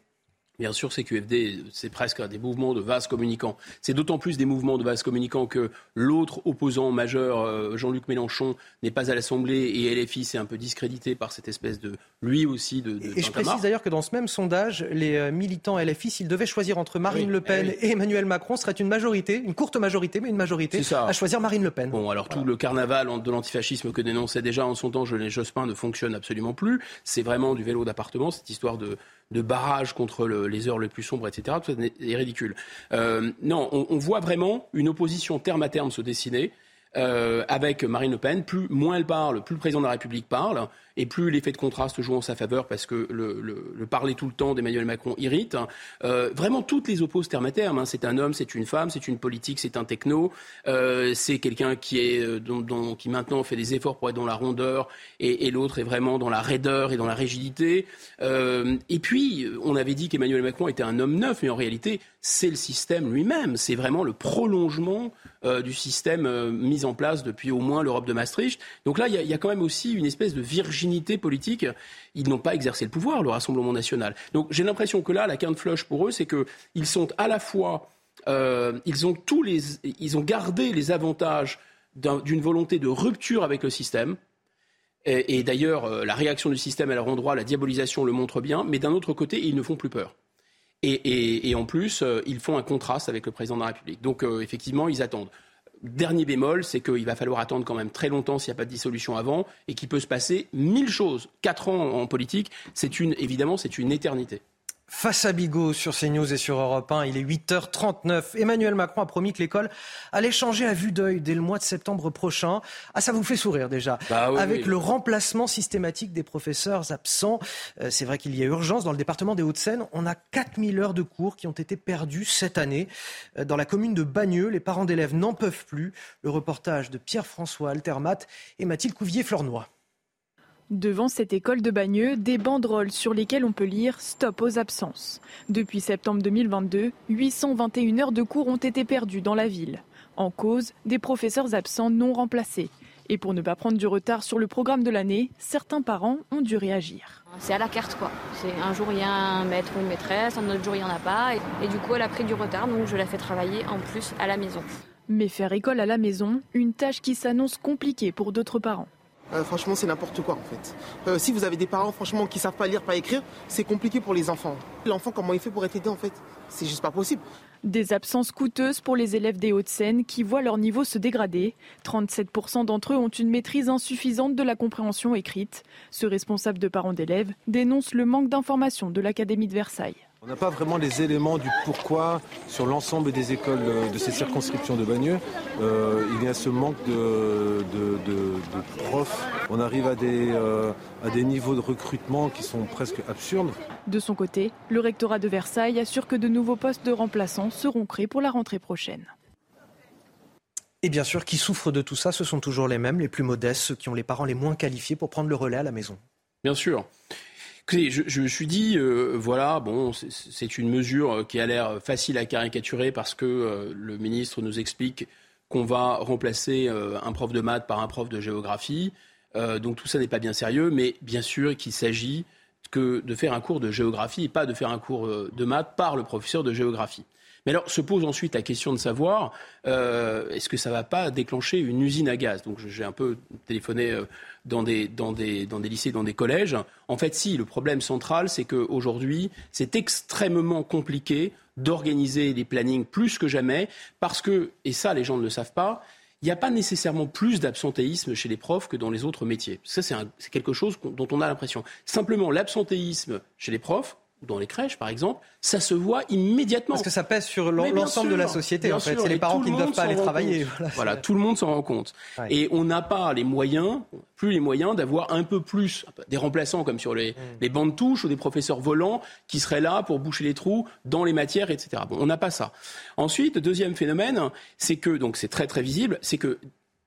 Bien sûr, CQFD, c'est presque des mouvements de vases communicants. C'est d'autant plus des mouvements de vases communicants que l'autre opposant majeur, euh, Jean-Luc Mélenchon, n'est pas à l'Assemblée et LFI s'est un peu discrédité par cette espèce de, lui aussi, de. et je précise d'ailleurs que dans ce même sondage, les euh, militants LFI, s'ils devaient choisir entre Marine Le Pen eh et Emmanuel Macron, serait une majorité, une courte majorité, mais une majorité, à choisir Marine Le Pen. Bon, alors tout le carnaval de l'antifascisme que dénonçait déjà en son temps Genet Jospin ne fonctionne absolument plus. C'est vraiment du vélo d'appartement, cette histoire de de barrage contre les heures les plus sombres, etc. Tout ça est ridicule. Euh, non, on, voit vraiment une opposition terme à terme se dessiner. Euh, avec Marine Le Pen, plus moins elle parle, plus le président de la République parle, et plus l'effet de contraste joue en sa faveur parce que le, le, le parler tout le temps d'Emmanuel Macron irrite. Euh, vraiment, toutes les opposent terme à terme. Hein. C'est un homme, c'est une femme, c'est une politique, c'est un techno, euh, c'est quelqu'un qui est euh, qui maintenant fait des efforts pour être dans la rondeur, et, l'autre est vraiment dans la raideur et dans la rigidité. Et puis, on avait dit qu'Emmanuel Macron était un homme neuf, mais en réalité, c'est le système lui-même. C'est vraiment le prolongement du système mis en place depuis au moins l'Europe de Maastricht. Donc là, il y, a quand même aussi une espèce de virginité politique. Ils n'ont pas exercé le pouvoir, le Rassemblement national. Donc j'ai l'impression que là, la quinte flush pour eux, c'est qu'ils sont à la fois, euh, ils ont tous les, ils ont gardé les avantages d'une volonté de rupture avec le système. Et, d'ailleurs, euh, la réaction du système à leur endroit, la diabolisation le montre bien. Mais d'un autre côté, ils ne font plus peur. Et, en plus, euh, ils font un contraste avec le président de la République. Donc, effectivement, ils attendent. Dernier bémol, c'est qu'il va falloir attendre quand même très longtemps s'il n'y a pas de dissolution avant et qu'il peut se passer mille choses. Quatre ans en politique, c'est une, évidemment, c'est une éternité. Face à Bigot sur CNews et sur Europe 1, il est 8h39. Emmanuel Macron a promis que l'école allait changer à vue d'œil dès le mois de septembre prochain. Ah, ça vous fait sourire déjà. Bah oui, Avec oui. le remplacement systématique des professeurs absents. Euh, c'est vrai qu'il y a urgence. Dans le département des Hauts-de-Seine, on a 4000 heures de cours qui ont été perdues cette année. Euh, Dans la commune de Bagneux, les parents d'élèves n'en peuvent plus. Le reportage de Pierre-François Altermat et Mathilde Couvier-Flornois. Devant cette école de Bagneux, des banderoles sur lesquelles on peut lire Stop aux absences. Depuis septembre 2022, 821 heures de cours ont été perdues dans la ville. En cause, des professeurs absents non remplacés. Et pour ne pas prendre du retard sur le programme de l'année, certains parents ont dû réagir. C'est à la carte quoi. C'est un jour il y a un maître ou une maîtresse, un autre jour il n'y en a pas. Et, et du coup elle a pris du retard donc je la fais travailler en plus à la maison. Mais faire école à la maison, une tâche qui s'annonce compliquée pour d'autres parents. Euh, franchement, c'est n'importe quoi en fait. Euh, si vous avez des parents franchement qui savent pas lire, pas écrire, c'est compliqué pour les enfants. L'enfant, comment il fait pour être aidé en fait? C'est juste pas possible. Des absences coûteuses pour les élèves des Hauts-de-Seine qui voient leur niveau se dégrader. 37% d'entre eux ont une maîtrise insuffisante de la compréhension écrite. Ce responsable de parents d'élèves dénonce le manque d'informations de l'Académie de Versailles. On n'a pas vraiment les éléments du pourquoi sur l'ensemble des écoles de ces circonscriptions de Bagneux. Euh, il y a ce manque de, de, de, de profs. On arrive à des, euh, à des niveaux de recrutement qui sont presque absurdes. De son côté, le rectorat de Versailles assure que de nouveaux postes de remplaçants seront créés pour la rentrée prochaine. Et bien sûr, qui souffrent de tout ça, ce sont toujours les mêmes, les plus modestes, ceux qui ont les parents les moins qualifiés pour prendre le relais à la maison. Bien sûr. Je, me suis dit, euh, voilà, bon, c'est- une mesure qui a l'air facile à caricaturer parce que euh, le ministre nous explique qu'on va remplacer euh, un prof de maths par un prof de géographie. Euh, donc tout ça n'est pas bien sérieux, mais bien sûr qu'il s'agit de faire un cours de géographie et pas de faire un cours euh, de maths par le professeur de géographie. Mais alors se pose ensuite la question de savoir euh, est-ce que ça ne va pas déclencher une usine à gaz? Donc j'ai un peu téléphoné euh, dans des, dans, des, dans des lycées, dans des collèges. En fait, si, le problème central, c'est qu'aujourd'hui, c'est extrêmement compliqué d'organiser les plannings plus que jamais parce que, et ça les gens ne le savent pas, il n'y a pas nécessairement plus d'absentéisme chez les profs que dans les autres métiers. Ça, c'est quelque chose dont on a l'impression. Simplement, l'absentéisme chez les profs, ou dans les crèches par exemple, ça se voit immédiatement. Parce que ça pèse sur l'ensemble de la société, en fait. C'est les parents qui le ne doivent pas aller travailler. Voilà, tout le monde s'en rend compte. Ouais. Et on n'a pas les moyens, plus les moyens d'avoir un peu plus des remplaçants comme sur Mm. les, les bancs de touche ou des professeurs volants qui seraient là pour boucher les trous dans les matières, etc. Bon, on n'a pas ça. Ensuite, deuxième phénomène, c'est que, donc c'est très très visible, c'est que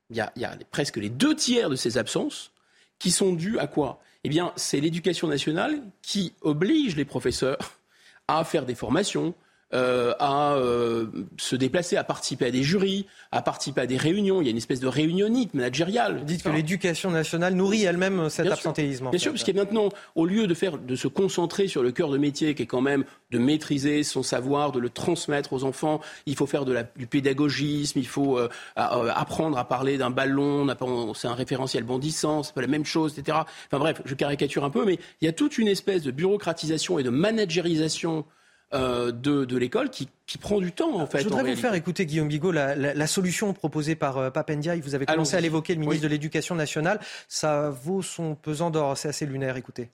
il y a, y a presque les deux tiers de ces absences qui sont dues à quoi? Eh bien, c'est l'éducation nationale qui oblige les professeurs à faire des formations, euh, à euh, se déplacer, à participer à des jurys, à participer à des réunions. Il y a une espèce de réunionnite managériale. Vous dites que l'éducation nationale nourrit elle-même cet absentéisme. Bien sûr, parce qu'il y a maintenant, au lieu de, faire, de se concentrer sur le cœur de métier, qui est quand même de maîtriser son savoir, de le transmettre aux enfants, il faut faire de la, du pédagogisme, il faut euh, apprendre à parler d'un ballon, c'est un référentiel bondissant, c'est pas la même chose, etc. Enfin bref, je caricature un peu, mais il y a toute une espèce de bureaucratisation et de managérisation euh, de, l'école qui, prend du temps en fait. Je voudrais vous faire écouter Guillaume Bigot la, solution proposée par euh, Papendia. Vous avez commencé à l'évoquer, le ministre de l'Éducation nationale. Ça vaut son pesant d'or. C'est assez lunaire. Écoutez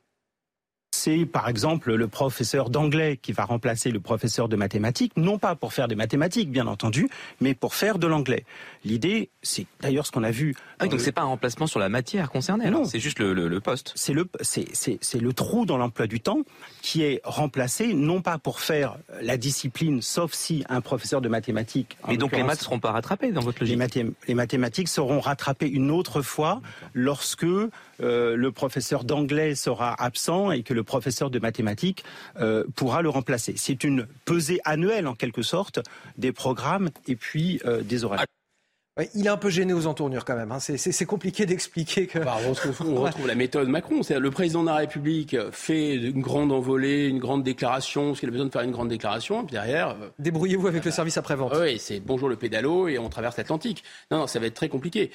c'est par exemple le professeur d'anglais qui va remplacer le professeur de mathématiques, non pas pour faire des mathématiques, bien entendu, mais pour faire de l'anglais. L'idée, c'est d'ailleurs ce qu'on a vu. Ah donc c'est pas un remplacement sur la matière concernée, non C'est juste le, poste. C'est le, c'est le trou dans l'emploi du temps qui est remplacé, non pas pour faire la discipline, sauf si un professeur de mathématiques. Mais donc les maths seront pas rattrapés dans votre logique. Les, mathématiques seront rattrapées une autre fois lorsque euh, le professeur d'anglais sera absent et que le professeur de mathématiques euh, pourra le remplacer. C'est une pesée annuelle en quelque sorte des programmes et puis euh, des horaires. il est un peu gêné aux entournures quand même. Hein. C'est compliqué d'expliquer que. Bah, on, retrouve, la méthode Macron. C'est le président de la République fait une grande envolée, une grande déclaration, parce qu'il a besoin de faire une grande déclaration, puis derrière. Débrouillez-vous avec le service après-vente. oui, c'est bonjour le pédalo et on traverse l'Atlantique. Non, non, ça va être très compliqué.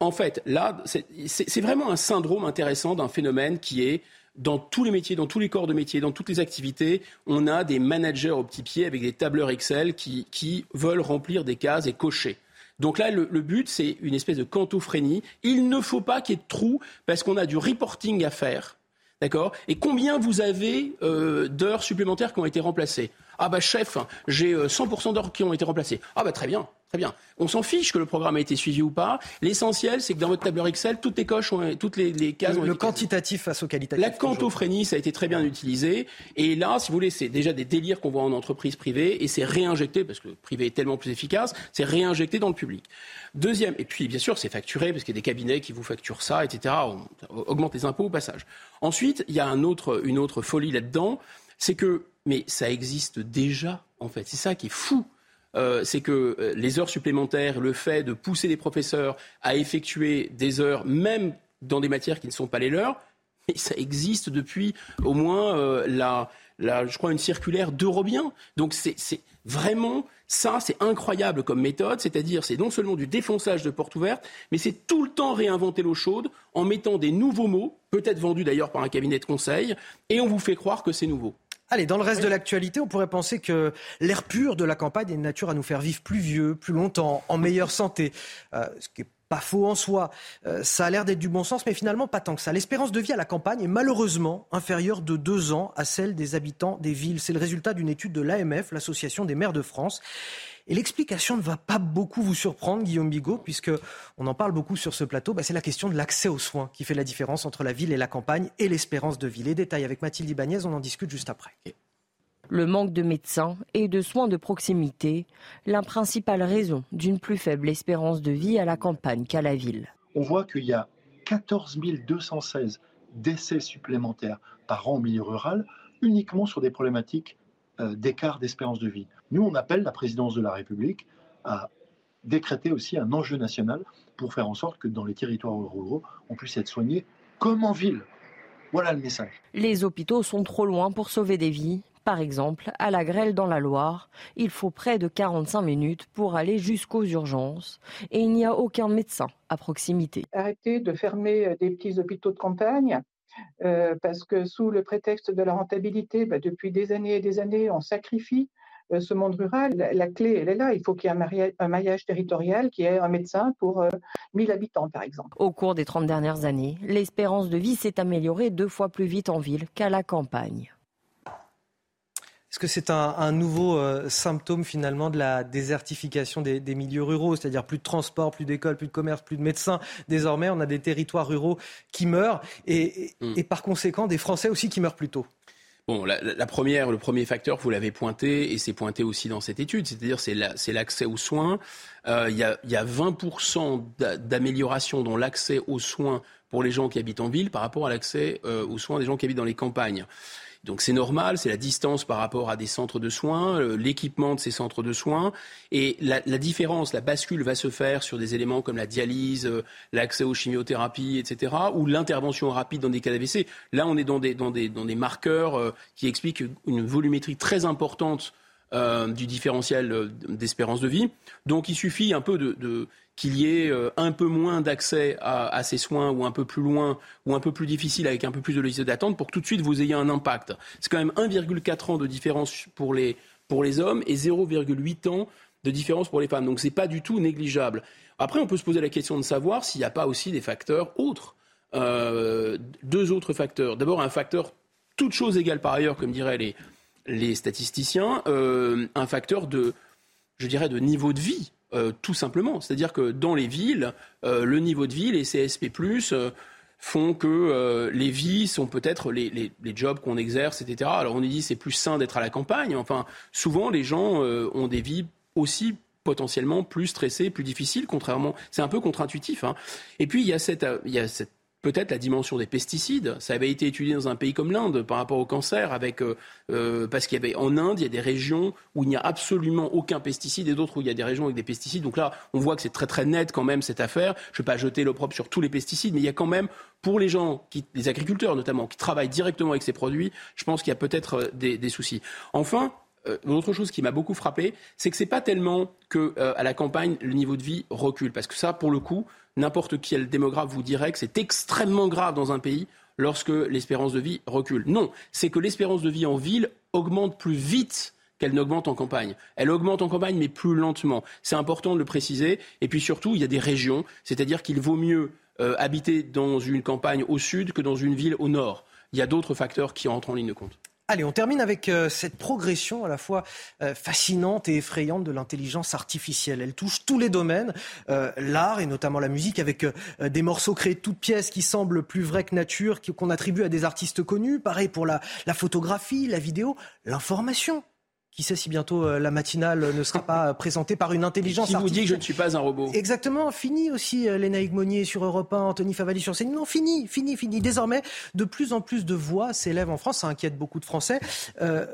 En fait, là, c'est vraiment un syndrome intéressant d'un phénomène qui est dans tous les métiers, dans tous les corps de métier, dans toutes les activités, on a des managers au petit pied avec des tableurs Excel qui, qui veulent remplir des cases et cocher. Donc là, le, but, c'est une espèce de cantophrénie. Il ne faut pas qu'il y ait de trous parce qu'on a du reporting à faire. D'accord? Et combien vous avez euh, d'heures supplémentaires qui ont été remplacées? Ah bah chef, j'ai 100% euh, d'heures qui ont été remplacées. Ah bah très bien. Très bien. On s'en fiche que le programme a été suivi ou pas. L'essentiel, c'est que dans votre tableur Excel, toutes les coches, ont, toutes les, les cases le, ont Le quantitatif face au qualitatif. La cantophrénie, ça a été très bien utilisé. Et là, si vous voulez, c'est déjà des délires qu'on voit en entreprise privée et c'est réinjecté, parce que le privé est tellement plus efficace, c'est réinjecté dans le public. Deuxième, et puis bien sûr, c'est facturé, parce qu'il y a des cabinets qui vous facturent ça, etc. On augmente les impôts au passage. Ensuite, il y a un autre, une autre folie là-dedans, c'est que, mais ça existe déjà, en fait. C'est ça qui est fou. Euh, c'est que euh, les heures supplémentaires, le fait de pousser les professeurs à effectuer des heures, même dans des matières qui ne sont pas les leurs, ça existe depuis au moins euh, je crois, une circulaire d'Eurobien. Donc c'est vraiment ça, c'est incroyable comme méthode, c'est-à-dire c'est non seulement du défonçage de portes ouvertes, mais c'est tout le temps réinventer l'eau chaude en mettant des nouveaux mots, peut-être vendus d'ailleurs par un cabinet de conseil, et on vous fait croire que c'est nouveau. Allez, dans le reste de l'actualité, on pourrait penser que l'air pur de la campagne est de nature à nous faire vivre plus vieux, plus longtemps, en meilleure santé. Euh, ce qui est pas faux en soi. Euh, ça a l'air d'être du bon sens, mais finalement pas tant que ça. L'espérance de vie à la campagne est malheureusement inférieure de deux ans à celle des habitants des villes. C'est le résultat d'une étude de l'AMF, l'Association des maires de France. Et l'explication ne va pas beaucoup vous surprendre, Guillaume Bigot, puisque on en parle beaucoup sur ce plateau. Bah, c'est la question de l'accès aux soins qui fait la différence entre la ville et la campagne et l'espérance de vie. Les détails avec Mathilde Ibanez, on en discute juste après. Le manque de médecins et de soins de proximité, la principale raison d'une plus faible espérance de vie à la campagne qu'à la ville. On voit qu'il y a 14 216 décès supplémentaires par an au milieu rural, uniquement sur des problématiques euh, d'écart d'espérance de vie. Nous, on appelle la présidence de la République à décréter aussi un enjeu national pour faire en sorte que dans les territoires ruraux, on puisse être soigné comme en ville. Voilà le message. Les hôpitaux sont trop loin pour sauver des vies. Par exemple, à la Grêle dans la Loire, il faut près de 45 minutes pour aller jusqu'aux urgences et il n'y a aucun médecin à proximité. Arrêtez de fermer des petits hôpitaux de campagne euh, parce que sous le prétexte de la rentabilité, bah, depuis des années et des années, on sacrifie euh, ce monde rural. La, clé, elle est là. Il faut qu'il y ait un maillage, territorial qui ait un médecin pour 1000 euh, habitants, par exemple. Au cours des 30 dernières années, l'espérance de vie s'est améliorée deux fois plus vite en ville qu'à la campagne. Est-ce que c'est un, nouveau euh, symptôme finalement de la désertification des, milieux ruraux, c'est-à-dire plus de transport, plus d'écoles, plus de commerce, plus de médecins Désormais, on a des territoires ruraux qui meurent et, hmm. par conséquent des Français aussi qui meurent plus tôt. Bon, la, première, le premier facteur, vous l'avez pointé, et c'est pointé aussi dans cette étude, c'est-à-dire c'est l'accès aux soins. Euh, il y, a, y, a, 20% d'amélioration dans l'accès aux soins pour les gens qui habitent en ville par rapport à l'accès euh, aux soins des gens qui habitent dans les campagnes. Donc c'est normal, c'est la distance par rapport à des centres de soins, euh, l'équipement de ces centres de soins. Et la, différence, la bascule va se faire sur des éléments comme la dialyse, euh, l'accès aux chimiothérapies, etc., ou l'intervention rapide dans des cas d'AVC. Là, on est dans des, dans des, dans marqueurs euh, qui expliquent une volumétrie très importante du différentiel d'espérance de vie. Donc il suffit un peu de qu'il y ait euh, un peu moins d'accès à, ces soins ou un peu plus loin ou un peu plus difficile avec un peu plus de liste d'attente pour que tout de suite vous ayez un impact. C'est quand même 1,4 ans de différence pour les, pour les hommes et 0,8 ans de différence pour les femmes. Donc ce n'est pas du tout négligeable. Après, on peut se poser la question de savoir s'il n'y a pas aussi des facteurs autres. Euh, deux autres facteurs. D'abord, un facteur, toute chose égale par ailleurs, comme diraient les, les statisticiens, euh, un facteur de, je dirais, de niveau de vie. Euh, tout simplement. C'est-à-dire que dans les villes, euh, le niveau de vie, les CSP+, euh, font que les vies sont peut-être les, les, jobs qu'on exerce, etc. Alors on nous dit c'est plus sain d'être à la campagne. Enfin, souvent les gens ont des vies aussi potentiellement plus stressées, plus difficiles, contrairement. C'est un peu contre-intuitif. Hein. Et puis il y a cette peut-être la dimension des pesticides. Ça avait été étudié dans un pays comme l'Inde par rapport au cancer, avec, euh, euh, parce qu'il y avait en Inde, il y a des régions où il n'y a absolument aucun pesticide et d'autres où il y a des régions avec des pesticides. Donc là, on voit que c'est très très net quand même cette affaire. Je ne vais pas jeter l'opprobre sur tous les pesticides, mais il y a quand même, pour les gens, qui, les agriculteurs notamment, qui travaillent directement avec ces produits, je pense qu'il y a peut-être euh, des, des soucis. Enfin, une autre chose qui m'a beaucoup frappé, c'est que c'est pas tellement que à la campagne le niveau de vie recule, parce que ça, pour le coup, n'importe quel démographe vous dirait que c'est extrêmement grave dans un pays lorsque l'espérance de vie recule. Non, c'est que l'espérance de vie en ville augmente plus vite qu'elle n'augmente en campagne. Elle augmente en campagne, mais plus lentement. C'est important de le préciser. Et puis surtout, il y a des régions, c'est-à-dire qu'il vaut mieux euh, habiter dans une campagne au sud que dans une ville au nord. Il y a d'autres facteurs qui entrent en ligne de compte. Allez, on termine avec euh, cette progression à la fois euh, fascinante et effrayante de l'intelligence artificielle. Elle touche tous les domaines, euh, l'art et notamment la musique, avec des morceaux créés de toutes pièces qui semblent plus vrais que nature, qu'on attribue à des artistes connus. Pareil pour la photographie, la vidéo, l'information qui sait si bientôt euh, la matinale ne sera pas présentée par une intelligence artificielle. Qui vous dit que je ne suis pas un robot Exactement, fini aussi euh, Léna Monnier sur Europe 1, Anthony Favali sur scène. Non, fini, fini, fini. Désormais, de plus en plus de voix s'élèvent en France, ça inquiète beaucoup de Français. Euh,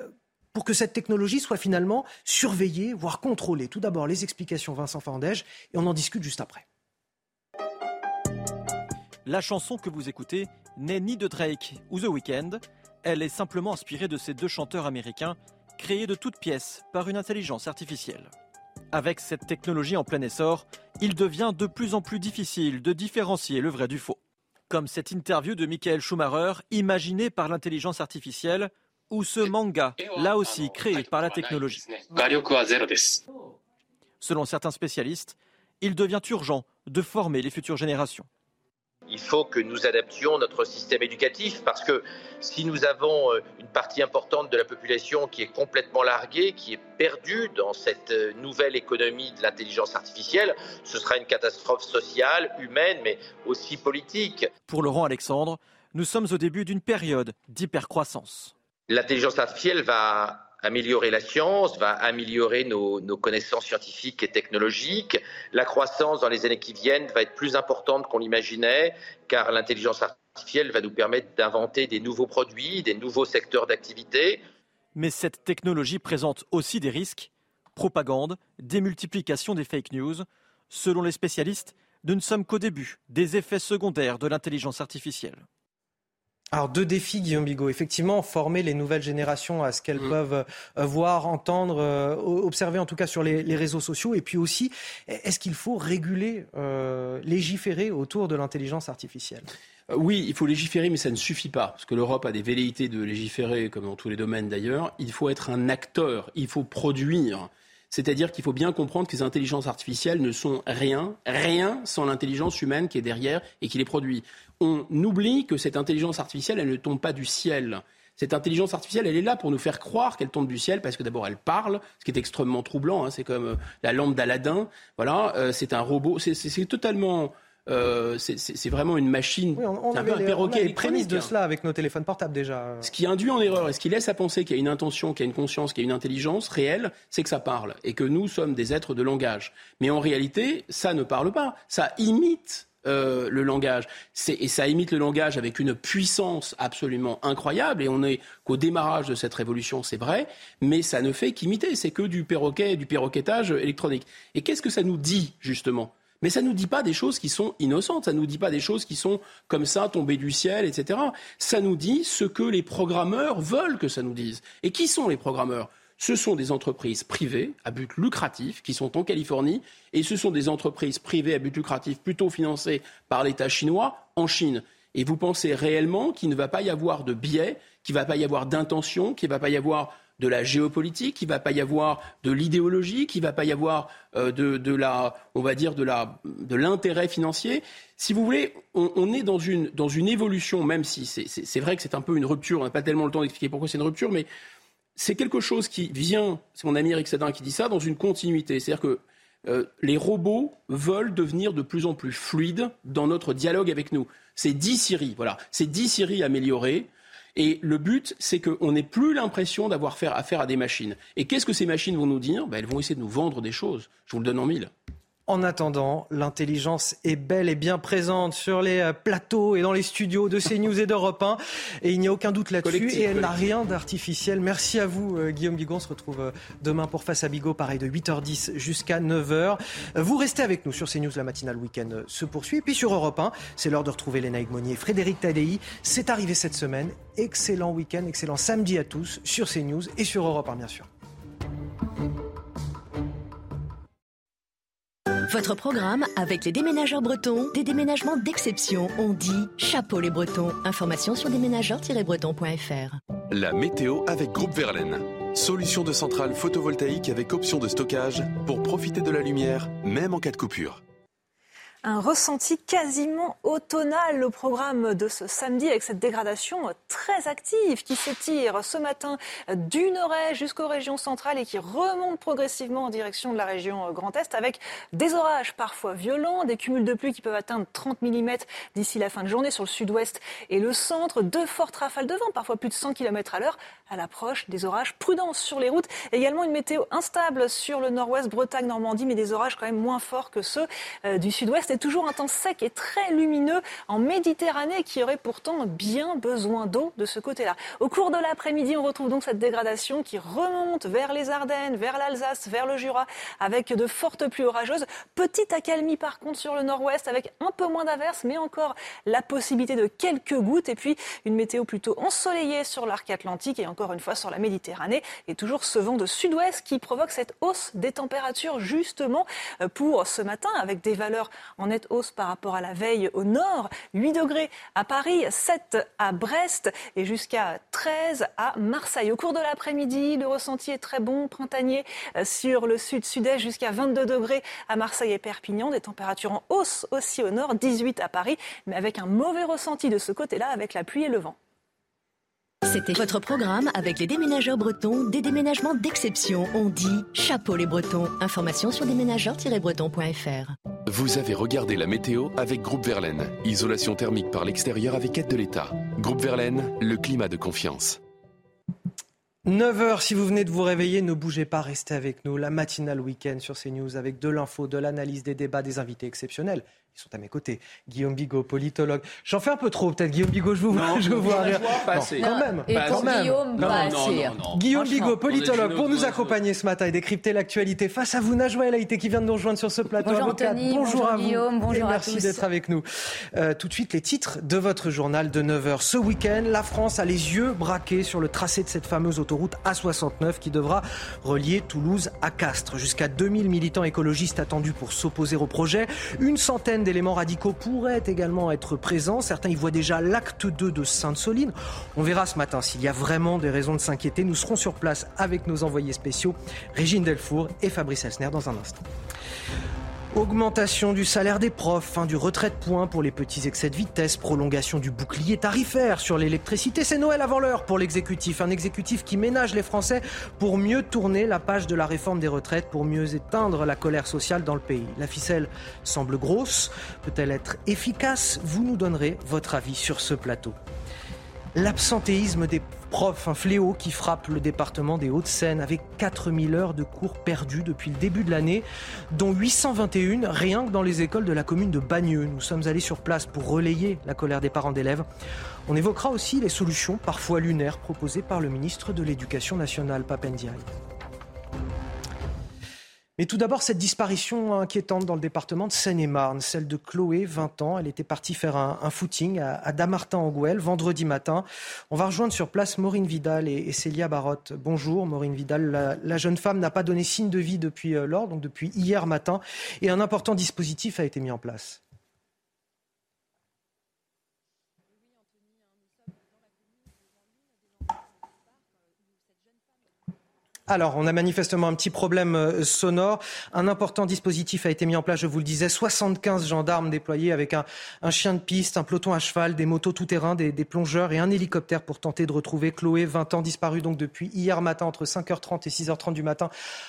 pour que cette technologie soit finalement surveillée, voire contrôlée. Tout d'abord, les explications Vincent Fandège, et on en discute juste après. La chanson que vous écoutez n'est ni de Drake ou The Weeknd, elle est simplement inspirée de ces deux chanteurs américains créé de toutes pièces par une intelligence artificielle. Avec cette technologie en plein essor, il devient de plus en plus difficile de différencier le vrai du faux. Comme cette interview de Michael Schumacher, imaginée par l'intelligence artificielle, ou ce manga, là aussi créé par la technologie. Selon certains spécialistes, il devient urgent de former les futures générations. Il faut que nous adaptions notre système éducatif parce que si nous avons euh, une partie importante de la population qui est complètement larguée, qui est perdue dans cette euh, nouvelle économie de l'intelligence artificielle, ce sera une catastrophe sociale, humaine, mais aussi politique. Pour Laurent Alexandre, nous sommes au début d'une période d'hypercroissance. L'intelligence artificielle va améliorer la science, va améliorer nos, connaissances scientifiques et technologiques. La croissance dans les années qui viennent va être plus importante qu'on l'imaginait, car l'intelligence artificielle va nous permettre d'inventer des nouveaux produits, des nouveaux secteurs d'activité. Mais cette technologie présente aussi des risques propagande, démultiplication des fake news. Selon les spécialistes, nous ne sommes qu'au début des effets secondaires de l'intelligence artificielle. Alors deux défis, Guillaume Bigot. Effectivement, former les nouvelles générations à ce qu'elles mm. peuvent euh, voir, entendre, euh, observer en tout cas sur les, réseaux sociaux. Et puis aussi, est-ce qu'il faut réguler, euh, légiférer autour de l'intelligence artificielle? Oui, il faut légiférer, mais ça ne suffit pas, parce que l'Europe a des velléités de légiférer, comme dans tous les domaines d'ailleurs. Il faut être un acteur, il faut produire. C'est-à-dire qu'il faut bien comprendre que les intelligences artificielles ne sont rien, rien sans l'intelligence humaine qui est derrière et qui les produit. On oublie que cette intelligence artificielle, elle ne tombe pas du ciel. Cette intelligence artificielle, elle est là pour nous faire croire qu'elle tombe du ciel parce que d'abord elle parle, ce qui est extrêmement troublant. Hein. c'est comme euh, la lampe d'Aladin. Voilà, euh, c'est un robot. C'est totalement euh, c'est vraiment une machine. on, avait les, prémices de cela avec nos téléphones portables déjà. Ce qui induit en erreur et ce qui laisse à penser qu'il y a une intention, qu'il y a une conscience, qu'il y a une intelligence réelle, c'est que ça parle et que nous sommes des êtres de langage. Mais en réalité, ça ne parle pas. Ça imite euh, le langage. Et ça imite le langage avec une puissance absolument incroyable. Et on est qu'au démarrage de cette révolution, c'est vrai, mais ça ne fait qu'imiter. C'est que du perroquet, du perroquetage électronique. Et qu'est-ce que ça nous dit, justement? Mais ça ne nous dit pas des choses qui sont innocentes, ça ne nous dit pas des choses qui sont comme ça, tombées du ciel, etc. Ça nous dit ce que les programmeurs veulent que ça nous dise. Et qui sont les programmeurs? Ce sont des entreprises privées à but lucratif qui sont en Californie et ce sont des entreprises privées à but lucratif plutôt financées par l'État chinois en Chine. Et vous pensez réellement qu'il ne va pas y avoir de biais, qu'il ne va pas y avoir d'intention, qu'il ne va pas y avoir de la géopolitique, il ne va pas y avoir de l'idéologie, qu'il ne va pas y avoir euh, de, la, on va dire, de, l'intérêt financier? Si vous voulez, on, est dans une, dans une évolution, même si c'est vrai que c'est un peu une rupture, on n'a pas tellement le temps d'expliquer pourquoi c'est une rupture, mais c'est quelque chose qui vient, c'est mon ami Eric Sadin qui dit ça, dans une continuité. C'est-à-dire que euh, les robots veulent devenir de plus en plus fluides dans notre dialogue avec nous. C'est 10 Siri, voilà. C'est 10 Siri améliorées. Et le but, c'est qu'on n'ait plus l'impression d'avoir affaire à des machines. Et qu'est-ce que ces machines vont nous dire? Ben, Elles vont essayer de nous vendre des choses. Je vous le donne en mille. En attendant, l'intelligence est belle et bien présente sur les euh, plateaux et dans les studios de CNews et d'Europe 1. Et il n'y a aucun doute là-dessus. Et elle n'a rien d'artificiel. Merci à vous, euh, Guillaume Bigon. On se retrouve euh, demain pour Face à Bigot, pareil de 8h10 jusqu'à 9h. Vous restez avec nous sur CNews. La matinale week-end se poursuit. Et puis sur Europe 1, c'est l'heure de retrouver Léna Monnier, Frédéric Tadei. C'est arrivé cette semaine. Excellent week-end, excellent samedi à tous sur CNews et sur Europe 1, bien sûr. Votre programme avec les déménageurs bretons, des déménagements d'exception. On dit chapeau les bretons. Information sur déménageurs-bretons.fr. La météo avec Groupe Verlaine. Solution de centrale photovoltaïque avec option de stockage pour profiter de la lumière, même en cas de coupure un ressenti quasiment automnal au programme de ce samedi avec cette dégradation très active qui s'étire ce matin du nord-est jusqu'aux régions centrales et qui remonte progressivement en direction de la région Grand Est avec des orages parfois violents, des cumuls de pluie qui peuvent atteindre 30 mm d'ici la fin de journée sur le sud-ouest et le centre, de fortes rafales de vent, parfois plus de 100 km à l'heure à l'approche des orages. Prudence sur les routes, également une météo instable sur le nord-ouest, Bretagne, Normandie, mais des orages quand même moins forts que ceux euh, du sud-ouest toujours un temps sec et très lumineux en Méditerranée qui aurait pourtant bien besoin d'eau de ce côté-là. Au cours de l'après-midi, on retrouve donc cette dégradation qui remonte vers les Ardennes, vers l'Alsace, vers le Jura avec de fortes pluies orageuses. Petite accalmie par contre sur le nord-ouest avec un peu moins d'averses mais encore la possibilité de quelques gouttes et puis une météo plutôt ensoleillée sur l'arc atlantique et encore une fois sur la Méditerranée et toujours ce vent de sud-ouest qui provoque cette hausse des températures justement euh, pour ce matin avec des valeurs en nette hausse par rapport à la veille au nord. 8 degrés à Paris, 7 à Brest et jusqu'à 13 à Marseille. Au cours de l'après-midi, le ressenti est très bon, printanier euh, sur le sud-sud-est jusqu'à 22 degrés à Marseille et Perpignan. Des températures en hausse aussi au nord, 18 à Paris, mais avec un mauvais ressenti de ce côté-là avec la pluie et le vent. C'était votre programme avec les déménageurs bretons, des déménagements d'exception. On dit chapeau les bretons. Information sur déménageurs-bretons.fr. Vous avez regardé la météo avec Groupe Verlaine. Isolation thermique par l'extérieur avec aide de l'État. Groupe Verlaine, le climat de confiance. 9h, si vous venez de vous réveiller, ne bougez pas, restez avec nous. La matinale week-end sur CNews avec de l'info, de l'analyse, des débats, des invités exceptionnels. Ils sont à mes côtés. Guillaume Bigot, politologue. J'en fais un peu trop, peut-être. Guillaume Bigot, je vous vois, je vois rire. quand même. Et quand même. Guillaume, non, non, Guillaume Bigot, politologue, pour nous accompagner ce matin et décrypter l'actualité. Face à vous, Najwa El Haïté qui vient de nous rejoindre sur ce plateau. Bonjour Anthony, bonjour, à vous. Guillaume, bonjour et merci d'être avec nous. Euh, tout de suite, les titres de votre journal de 9h. Ce week-end, la France a les yeux braqués sur le tracé de cette fameuse autoroute A69 qui devra relier Toulouse à Castres. Jusqu'à 2000 militants écologistes attendus pour s'opposer au projet. Une centaine d'éléments radicaux pourraient également être présents. Certains y voient déjà l'acte 2 de Sainte-Soline. On verra ce matin s'il y a vraiment des raisons de s'inquiéter. Nous serons sur place avec nos envoyés spéciaux, Régine Delfour et Fabrice Elsner, dans un instant. Augmentation du salaire des profs, fin du retrait de points pour les petits excès de vitesse, prolongation du bouclier tarifaire sur l'électricité. C'est Noël avant l'heure pour l'exécutif. Un exécutif qui ménage les Français pour mieux tourner la page de la réforme des retraites, pour mieux éteindre la colère sociale dans le pays. La ficelle semble grosse. Peut-elle être efficace? Vous nous donnerez votre avis sur ce plateau. L'absentéisme des profs, un fléau qui frappe le département des Hauts-de-Seine avec 4000 heures de cours perdues depuis le début de l'année, dont 821 rien que dans les écoles de la commune de Bagneux. Nous sommes allés sur place pour relayer la colère des parents d'élèves. On évoquera aussi les solutions parfois lunaires proposées par le ministre de l'Éducation nationale, Papendiaï. Mais tout d'abord, cette disparition inquiétante dans le département de Seine-et-Marne, celle de Chloé, 20 ans. Elle était partie faire un, footing à, Damartin-en-Gouel vendredi matin. On va rejoindre sur place Maureen Vidal et, Célia Barotte. Bonjour Maureen Vidal. La, jeune femme n'a pas donné signe de vie depuis euh, lors, donc depuis hier matin, et un important dispositif a été mis en place. Alors, on a manifestement un petit problème euh, sonore. Un important dispositif a été mis en place, je vous le disais, 75 gendarmes déployés avec un, chien de piste, un peloton à cheval, des motos tout-terrain, des, plongeurs et un hélicoptère pour tenter de retrouver Chloé, 20 ans, disparue donc depuis hier matin entre 5h30 et 6h30 du matin,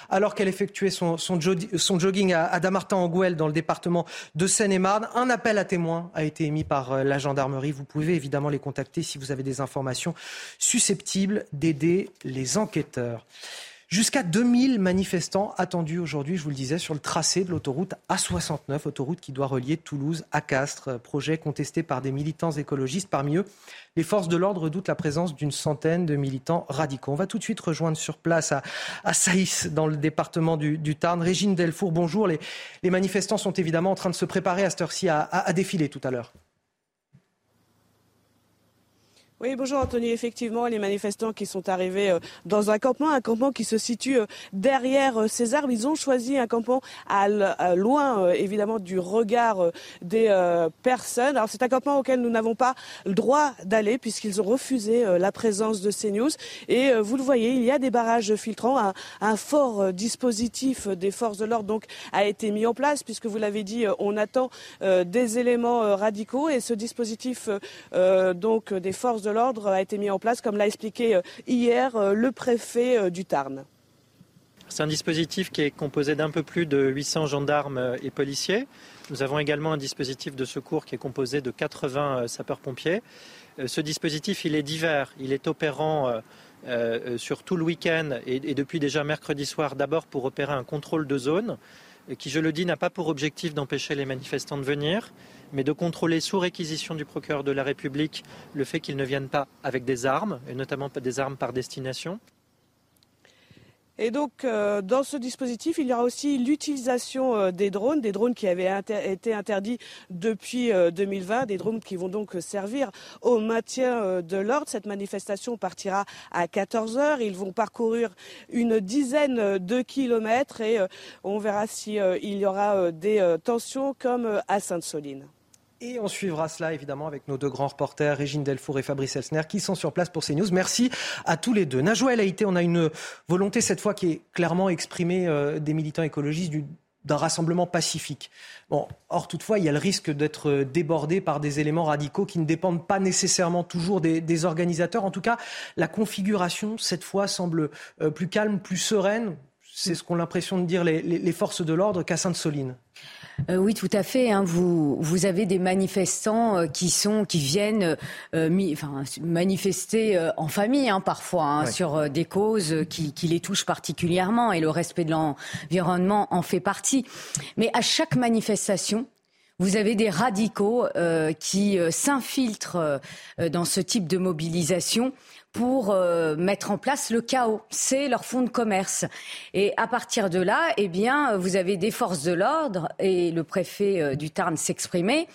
alors qu'elle effectuait son, jogging à, Damartin-en-Gouel dans le département de Seine-et-Marne. Un appel à témoins a été émis par euh, la gendarmerie. Vous pouvez évidemment les contacter si vous avez des informations susceptibles d'aider les enquêteurs. Jusqu'à 2000 manifestants attendus aujourd'hui, je vous le disais, sur le tracé de l'autoroute A69, autoroute qui doit relier Toulouse à Castres. Projet contesté par des militants écologistes. Parmi eux, les forces de l'ordre doutent la présence d'une centaine de militants radicaux. On va tout de suite rejoindre sur place à, Saïs, dans le département du, Tarn. Régine Delfour, bonjour. Les, manifestants sont évidemment en train de se préparer à cette heure-ci à défiler tout à l'heure. Oui, bonjour Anthony. Effectivement, les manifestants qui sont arrivés euh, dans un campement, un campement qui se situe euh, derrière euh, ces arbres, ils ont choisi un campement à loin, évidemment, du regard des personnes. Alors, c'est un campement auquel nous n'avons pas le droit d'aller puisqu'ils ont refusé la présence de CNews. Et vous le voyez, il y a des barrages filtrants. Un, un fort dispositif des forces de l'ordre donc a été mis en place puisque vous l'avez dit, on attend des éléments radicaux et ce dispositif donc des forces de l'ordre a été mis en place, comme l'a expliqué euh, hier euh, le préfet euh, du Tarn. C'est un dispositif qui est composé d'un peu plus de 800 gendarmes et policiers. Nous avons également un dispositif de secours qui est composé de 80 sapeurs-pompiers. Ce dispositif, il est divers. Il est opérant sur tout le week-end et depuis déjà mercredi soir, d'abord pour opérer un contrôle de zone, qui, je le dis, n'a pas pour objectif d'empêcher les manifestants de venir, mais de contrôler sous réquisition du procureur de la République le fait qu'ils ne viennent pas avec des armes, et notamment des armes par destination. Et donc, euh, dans ce dispositif, il y aura aussi l'utilisation euh, des drones, des drones qui avaient été interdits depuis 2020, euh, des drones qui vont donc servir au maintien de l'ordre. Cette manifestation partira à 14 heures. Ils vont parcourir une dizaine de kilomètres et on verra s'il y aura des tensions comme à Sainte-Soline. Et on suivra cela évidemment avec nos deux grands reporters, Régine Delfour et Fabrice Elsner, qui sont sur place pour CNews. Merci à tous les deux. Najwa El Haïté, on a une volonté cette fois qui est clairement exprimée euh, des militants écologistes d'un rassemblement pacifique. Bon, or toutefois, il y a le risque d'être débordé par des éléments radicaux qui ne dépendent pas nécessairement toujours des, organisateurs. En tout cas, la configuration cette fois semble euh, plus calme, plus sereine. C'est ce qu'ont l'impression de dire les forces de l'ordre qu'à Sainte-Soline. Euh, oui, tout à fait. Hein. Vous, vous avez des manifestants euh, qui sont, qui viennent euh, enfin, manifester en famille hein, parfois hein, sur des causes qui, qui, les touchent particulièrement et le respect de l'environnement en fait partie. Mais à chaque manifestation, vous avez des radicaux qui s'infiltrent dans ce type de mobilisation pour euh, mettre en place le chaos. C'est leur fonds de commerce. Et à partir de là, eh bien, vous avez des forces de l'ordre et le préfet euh, du Tarn s'exprimait.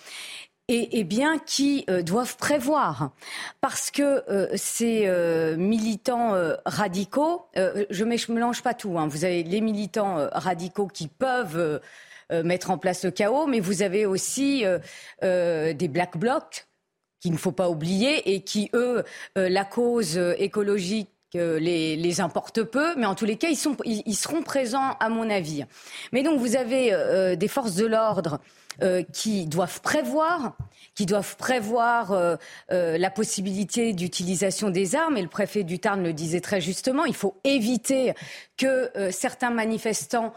Et, eh bien, qui euh, doivent prévoir. Parce que ces militants radicaux, je mélange pas tout, hein. vous avez les militants radicaux qui peuvent mettre en place le chaos, mais vous avez aussi des black blocs qu'il ne faut pas oublier et qui, eux, euh, la cause écologique euh, les, les importe peu, mais en tous les cas, ils, sont, ils, seront présents, à mon avis. Mais donc, vous avez euh, des forces de l'ordre qui doivent prévoir qui doivent prévoir euh, euh, la possibilité d'utilisation des armes. Et le préfet du Tarn le disait très justement, il faut éviter que euh, certains manifestants,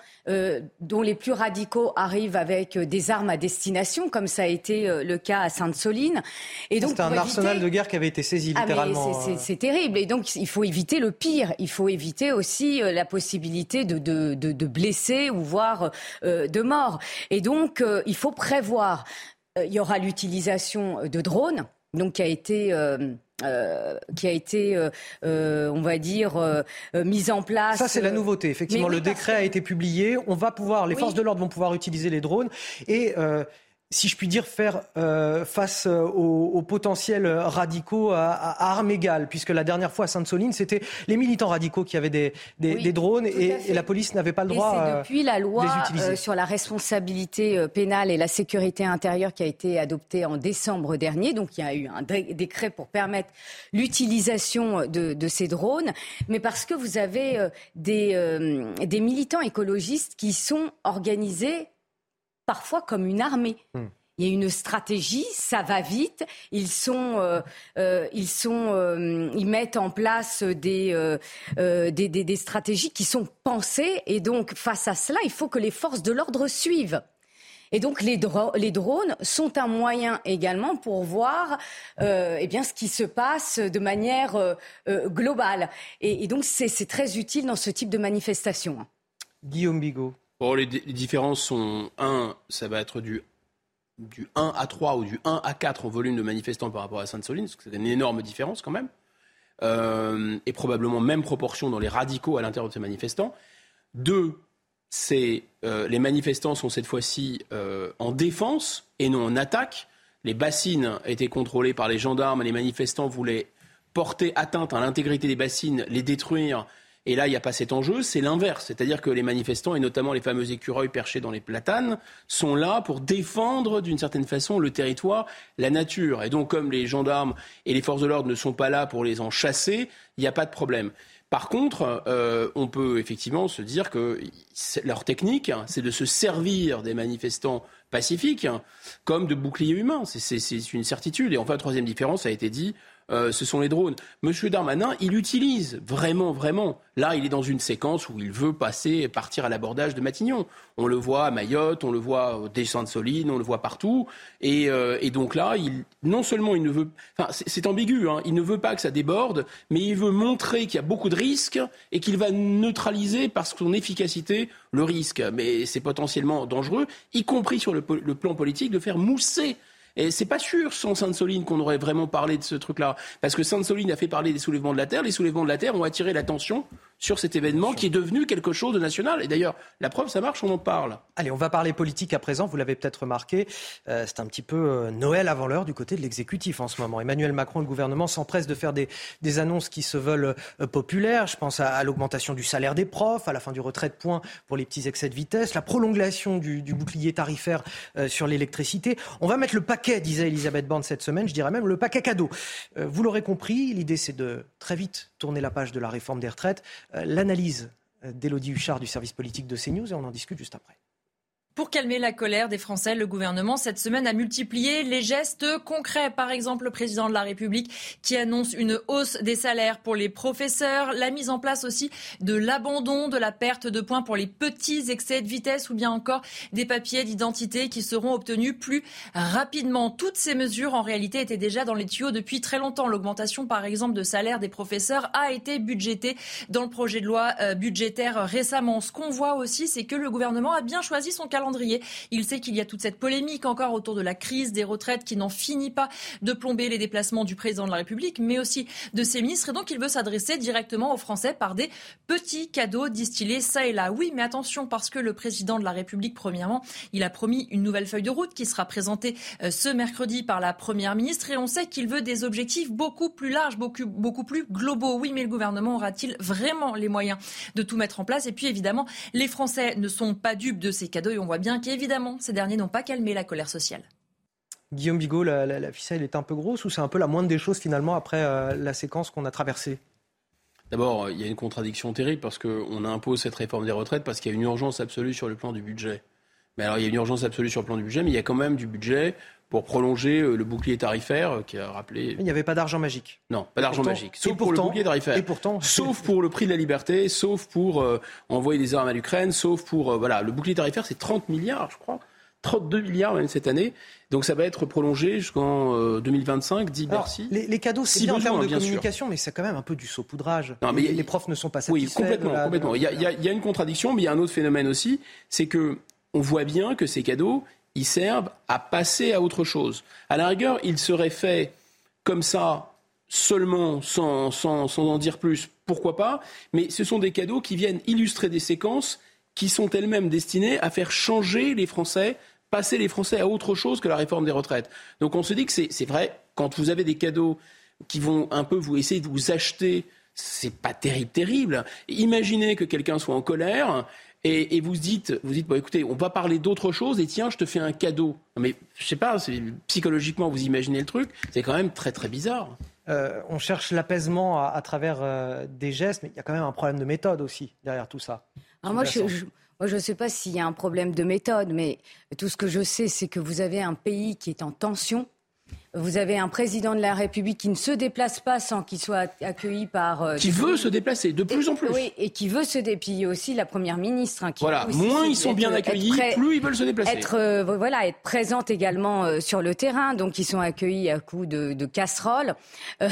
dont les plus radicaux, arrivent avec des armes à destination, comme ça a été le cas à Sainte-Soline. Et donc, c'est un arsenal de guerre qui avait été saisi ah, littéralement. c'est terrible. Et donc, il faut éviter le pire. Il faut éviter aussi la possibilité de, de, de, de blessés ou voire de morts. Et donc, il faut prévoir euh, il y aura l'utilisation de drones, donc qui a été euh, euh, qui a été, on va dire, mise en place. Ça, c'est la nouveauté. Effectivement, le décret a été publié. On va pouvoir, les forces de l'ordre vont pouvoir utiliser les drones et si je puis dire, faire euh, face euh, aux, potentiels radicaux à, armes égales, puisque la dernière fois à Sainte-Soline, c'était les militants radicaux qui avaient des, drones et, la police n'avait pas le droit. C'est depuis la loi euh, sur la responsabilité pénale et la sécurité intérieure qui a été adoptée en décembre dernier. Donc il y a eu un décret pour permettre l'utilisation de, ces drones, mais parce que vous avez des, des militants écologistes qui sont organisés parfois comme une armée. Hmm. Il y a une stratégie, ça va vite. Ils sont, euh, euh, ils sont, euh, ils mettent en place des, des, des, stratégies qui sont pensées. Et donc, face à cela, il faut que les forces de l'ordre suivent. Et donc les, les, drones sont un moyen également pour voir eh bien, ce qui se passe de manière globale. Et, et donc c'est très utile dans ce type de manifestation. Guillaume Bigot les, différences sont, un, ça va être du, du 1 à 3 ou du 1 à 4 en volume de manifestants par rapport à Sainte-Soline, parce que c'est une énorme différence quand même, euh, et probablement même proportion dans les radicaux à l'intérieur de ces manifestants. Deux, c'est euh, les manifestants sont cette fois-ci euh, en défense et non en attaque. Les bassines étaient contrôlées par les gendarmes, les manifestants voulaient porter atteinte à l'intégrité des bassines, les détruire et là, il n'y a pas cet enjeu, c'est l'inverse. C'est-à-dire que les manifestants, et notamment les fameux écureuils perchés dans les platanes, sont là pour défendre d'une certaine façon le territoire, la nature. Et donc, comme les gendarmes et les forces de l'ordre ne sont pas là pour les en chasser, il n'y a pas de problème. Par contre, euh, on peut effectivement se dire que leur technique, c'est de se servir des manifestants pacifiques comme de boucliers humains. C'est une certitude. Et enfin, troisième différence, ça a été dit, euh, ce sont les drones. Monsieur Darmanin, il utilise vraiment, vraiment. Là, il est dans une séquence où il veut passer, partir à l'abordage de Matignon. On le voit à Mayotte, on le voit au Descent de Soline, on le voit partout. Et, euh, donc là, non seulement il ne veut, enfin, c'est ambigu, hein, il ne veut pas que ça déborde, mais il veut montrer qu'il y a beaucoup de risques et qu'il va neutraliser par son efficacité le risque. Mais c'est potentiellement dangereux, y compris sur le plan politique, de faire mousser et c'est pas sûr sans Sainte-Soline qu'on aurait vraiment parlé de ce truc-là. Parce que Sainte-Soline a fait parler des soulèvements de la Terre. Les soulèvements de la Terre ont attiré l'attention sur cet événement qui est devenu quelque chose de national. Et d'ailleurs, la preuve, ça marche, on en parle. Allez, on va parler politique à présent. Vous l'avez peut-être remarqué, euh, c'est un petit peu euh, Noël avant l'heure du côté de l'exécutif en ce moment. Emmanuel Macron, le gouvernement, s'empresse de faire des, des, annonces qui se veulent euh, populaires. Je pense à, l'augmentation du salaire des profs, à la fin du retrait de points pour les petits excès de vitesse, la prolongation du, du bouclier tarifaire sur l'électricité. On va mettre le paquet, disait Elisabeth Borne cette semaine, je dirais même le paquet cadeau. vous l'aurez compris, l'idée c'est de très vite tourner la page de la réforme des retraites. L'analyse d'Élodie Huchard du service politique de CNews et on en discute juste après. Pour calmer la colère des Français, le gouvernement cette semaine a multiplié les gestes concrets. Par exemple, le président de la République qui annonce une hausse des salaires pour les professeurs, la mise en place aussi de l'abandon de la perte de points pour les petits excès de vitesse ou bien encore des papiers d'identité qui seront obtenus plus rapidement. Toutes ces mesures en réalité étaient déjà dans les tuyaux depuis très longtemps. L'augmentation par exemple de salaire des professeurs a été budgétée dans le projet de loi euh, budgétaire récemment. Ce qu'on voit aussi, c'est que le gouvernement a bien choisi son calendrier il sait qu'il y a toute cette polémique encore autour de la crise des retraites qui n'en finit pas de plomber les déplacements du président de la République, mais aussi de ses ministres. Et donc, il veut s'adresser directement aux Français par des petits cadeaux distillés ça et là. Oui, mais attention, parce que le président de la République, premièrement, il a promis une nouvelle feuille de route qui sera présentée euh, ce mercredi par la Première ministre. Et on sait qu'il veut des objectifs beaucoup plus larges, beaucoup, beaucoup plus globaux. Oui, mais le gouvernement aura-t-il vraiment les moyens de tout mettre en place? Et puis, évidemment, les Français ne sont pas dupes de ces cadeaux et on voit bien qu'évidemment, ces derniers n'ont pas calmé la colère sociale. Guillaume Bigot, la, ficelle est un peu grosse ou c'est un peu la moindre des choses finalement après euh, la séquence qu'on a traversée? D'abord, il y a une contradiction terrible parce qu'on impose cette réforme des retraites parce qu'il y a une urgence absolue sur le plan du budget. Mais alors, il y a une urgence absolue sur le plan du budget, mais il y a quand même du budget pour prolonger euh, le bouclier tarifaire euh, qui a rappelé. Il n'y avait pas d'argent magique. Non, pas d'argent magique. Sauf pour le bouclier tarifaire. Et pourtant. Sauf pour le prix de la liberté, sauf pour euh, envoyer des armes à l'Ukraine, sauf pour. voilà, le bouclier tarifaire, c'est 30 milliards, je crois. 32 milliards même cette année. Donc ça va être prolongé jusqu'en 2025, dit Bercy. Les, cadeaux, c'est bien en termes de communication, mais c'est quand même un peu du saupoudrage. Non, mais les, profs ne sont pas satisfaits. Oui, complètement. complètement. Il, y a, il y a une contradiction, mais il y a un autre phénomène aussi, c'est que on voit bien que ces cadeaux, ils servent à passer à autre chose. À la rigueur, ils seraient faits comme ça, seulement, sans, sans, en dire plus, pourquoi pas, mais ce sont des cadeaux qui viennent illustrer des séquences qui sont elles-mêmes destinées à faire changer les Français, passer les Français à autre chose que la réforme des retraites. Donc on se dit que c'est vrai, quand vous avez des cadeaux qui vont un peu vous essayer de vous acheter c'est pas terrible, terrible. Imaginez que quelqu'un soit en colère et, vous dites, vous dites, bon, écoutez, on va parler d'autre chose et tiens, je te fais un cadeau. Mais je sais pas, psychologiquement, vous imaginez le truc, c'est quand même très très bizarre. Euh, on cherche l'apaisement à, travers euh, des gestes, mais il y a quand même un problème de méthode aussi derrière tout ça. moi, je ne sais pas s'il y a un problème de méthode, mais tout ce que je sais, c'est que vous avez un pays qui est en tension vous avez un président de la République qui ne se déplace pas sans qu'il soit accueilli par. Euh, qui veut se déplacer de plus en plus. Oui, et qui veut se déplacer. Puis aussi la première ministre. Hein, qui voilà, moins ils sont bien accueillis, plus ils veulent se déplacer. Être, euh, voilà, être présente également euh, sur le terrain. Donc ils sont accueillis à coups de, de casseroles.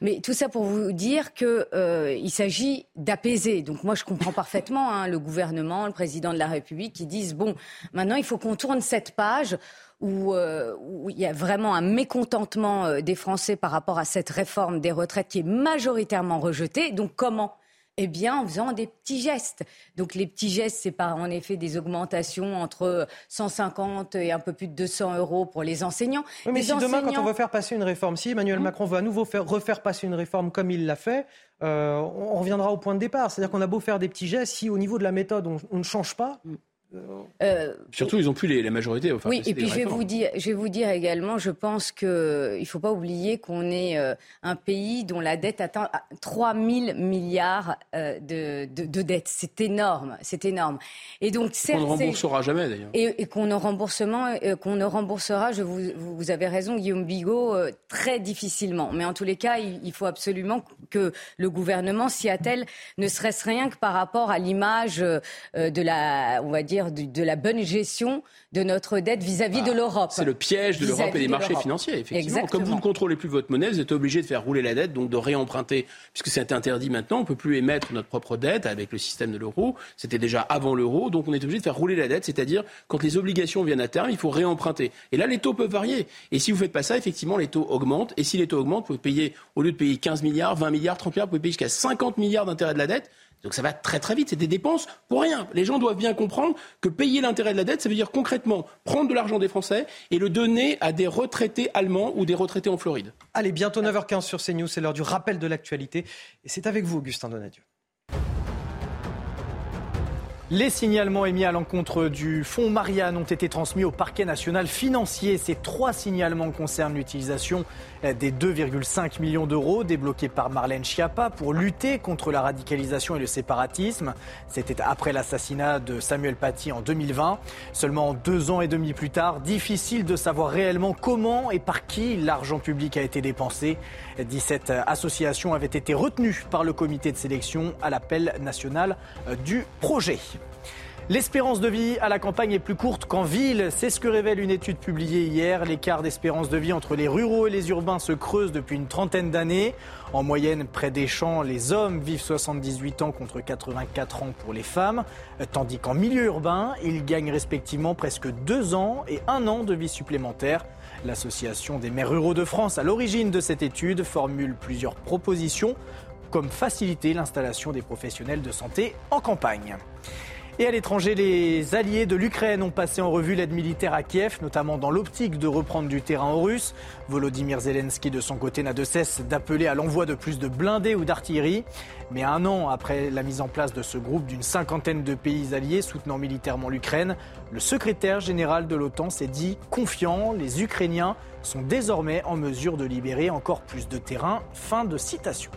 mais tout ça pour vous dire qu'il il s'agit d'apaiser. Donc moi je comprends parfaitement hein, le gouvernement, le président de la République qui disent bon, maintenant il faut qu'on tourne cette page euh, où, il y a vraiment un mécontentement euh, des Français par rapport à cette réforme des retraites qui est majoritairement rejetée. Donc comment? Eh bien, en faisant des petits gestes. Donc, les petits gestes, c'est pas en effet des augmentations entre 150 et un peu plus de 200 euros pour les enseignants. mais si demain, quand on veut faire passer une réforme, si Emmanuel hum. Macron veut à nouveau faire, refaire passer une réforme comme il l'a fait, euh, on reviendra au point de départ. C'est-à-dire qu'on a beau faire des petits gestes, si au niveau de la méthode, on, on ne change pas, hum. Euh, Surtout, ils n'ont plus les, la majorité. oui, et puis je vais, vous dire, je vais vous dire également, je pense qu'il ne faut pas oublier qu'on est euh, un pays dont la dette atteint 3 000 milliards euh, de, de, dettes. C'est énorme, c'est énorme. Et donc, on ne remboursera jamais d'ailleurs. Et, qu'on ne remboursement, qu'on ne remboursera, je vous, vous avez raison, Guillaume Bigot, très difficilement. Mais en tous les cas, il, faut absolument que le gouvernement s'y attelle, ne serait-ce rien que par rapport à l'image de la, on va dire, de, la bonne gestion de notre dette vis-à-vis de ah, l'Europe. C'est le piège de l'Europe et des marchés financiers, effectivement. Comme vous ne contrôlez plus votre monnaie, vous êtes obligé de faire rouler la dette, donc de réemprunter, puisque c'est interdit maintenant. On ne peut plus émettre notre propre dette avec le système de l'euro. C'était déjà avant l'euro, donc on est obligé de faire rouler la dette, c'est-à-dire quand les obligations viennent à terme, il faut réemprunter. Et là, les taux peuvent varier. Et si vous ne faites pas ça, effectivement, les taux augmentent. Et si les taux augmentent, vous pouvez payer, au lieu de payer 15 milliards, 20 milliards, 30 milliards, vous pouvez payer jusqu'à 50 milliards d'intérêts de la dette. Donc ça va très très vite, c'est des dépenses pour rien. Les gens doivent bien comprendre que payer l'intérêt de la dette, ça veut dire concrètement prendre de l'argent des Français et le donner à des retraités allemands ou des retraités en Floride. Allez, bientôt 9h15 sur CNews, c'est l'heure du rappel de l'actualité. Et c'est avec vous, Augustin Donadieu. Les signalements émis à l'encontre du fonds Marianne ont été transmis au parquet national financier. Ces trois signalements concernent l'utilisation des 2,5 millions d'euros débloqués par Marlène Schiappa pour lutter contre la radicalisation et le séparatisme. C'était après l'assassinat de Samuel Paty en 2020. Seulement deux ans et demi plus tard, difficile de savoir réellement comment et par qui l'argent public a été dépensé. 17 associations avaient été retenues par le comité de sélection à l'appel national du projet. L'espérance de vie à la campagne est plus courte qu'en ville. C'est ce que révèle une étude publiée hier. L'écart d'espérance de vie entre les ruraux et les urbains se creuse depuis une trentaine d'années. En moyenne, près des champs, les hommes vivent 78 ans contre 84 ans pour les femmes, tandis qu'en milieu urbain, ils gagnent respectivement presque 2 ans et 1 an de vie supplémentaire. L'association des maires ruraux de France, à l'origine de cette étude, formule plusieurs propositions comme faciliter l'installation des professionnels de santé en campagne. Et à l'étranger, les alliés de l'Ukraine ont passé en revue l'aide militaire à Kiev, notamment dans l'optique de reprendre du terrain aux Russes. Volodymyr Zelensky, de son côté, n'a de cesse d'appeler à l'envoi de plus de blindés ou d'artillerie. Mais un an après la mise en place de ce groupe d'une cinquantaine de pays alliés soutenant militairement l'Ukraine, le secrétaire général de l'OTAN s'est dit confiant. Les Ukrainiens sont désormais en mesure de libérer encore plus de terrain. Fin de citation.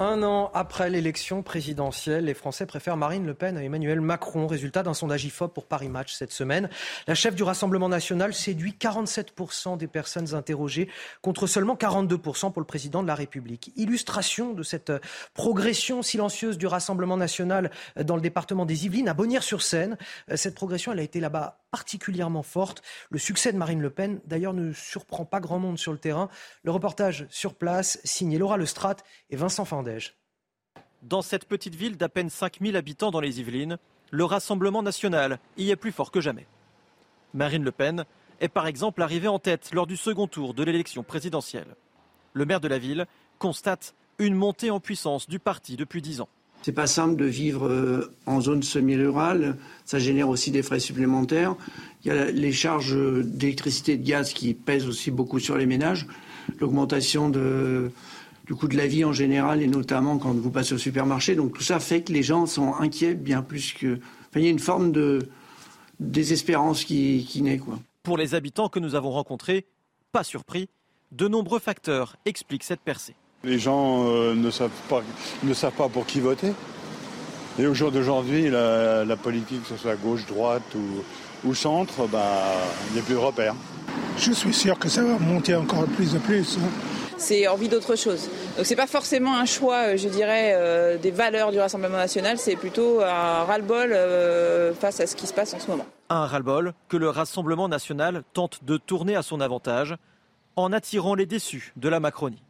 Un an après l'élection présidentielle, les Français préfèrent Marine Le Pen à Emmanuel Macron. Résultat d'un sondage IFOP pour Paris Match cette semaine. La chef du Rassemblement national séduit 47% des personnes interrogées contre seulement 42% pour le président de la République. Illustration de cette progression silencieuse du Rassemblement national dans le département des Yvelines, à Bonnières-sur-Seine. Cette progression, elle a été là-bas particulièrement forte. Le succès de Marine Le Pen, d'ailleurs, ne surprend pas grand monde sur le terrain. Le reportage sur place, signé Laura Lestrade et Vincent Fandège. Dans cette petite ville d'à peine 5000 habitants dans les Yvelines, le Rassemblement national y est plus fort que jamais. Marine Le Pen est par exemple arrivée en tête lors du second tour de l'élection présidentielle. Le maire de la ville constate une montée en puissance du parti depuis dix ans. C'est pas simple de vivre euh, en zone semi-rurale. Ça génère aussi des frais supplémentaires. Il y a les charges d'électricité et de gaz qui pèsent aussi beaucoup sur les ménages. L'augmentation du coût de la vie en général et notamment quand vous passez au supermarché. Donc tout ça fait que les gens sont inquiets bien plus que. Il y a une forme de désespérance qui, qui naît. Quoi. Pour les habitants que nous avons rencontrés, pas surpris, de nombreux facteurs expliquent cette percée. Les gens euh, ne, savent pas, ne savent pas pour qui voter. Et au jour d'aujourd'hui, la, politique, que ce soit gauche, droite ou, centre, bah, il n'y a plus de repères. Je suis sûr que ça va monter encore plus de plus. Hein. C'est envie d'autre chose. Donc c'est pas forcément un choix, euh, je dirais, euh, des valeurs du Rassemblement national, c'est plutôt un ras-le-bol face à ce qui se passe en ce moment. Un ras-le-bol que le Rassemblement national tente de tourner à son avantage en attirant les déçus de la Macronie.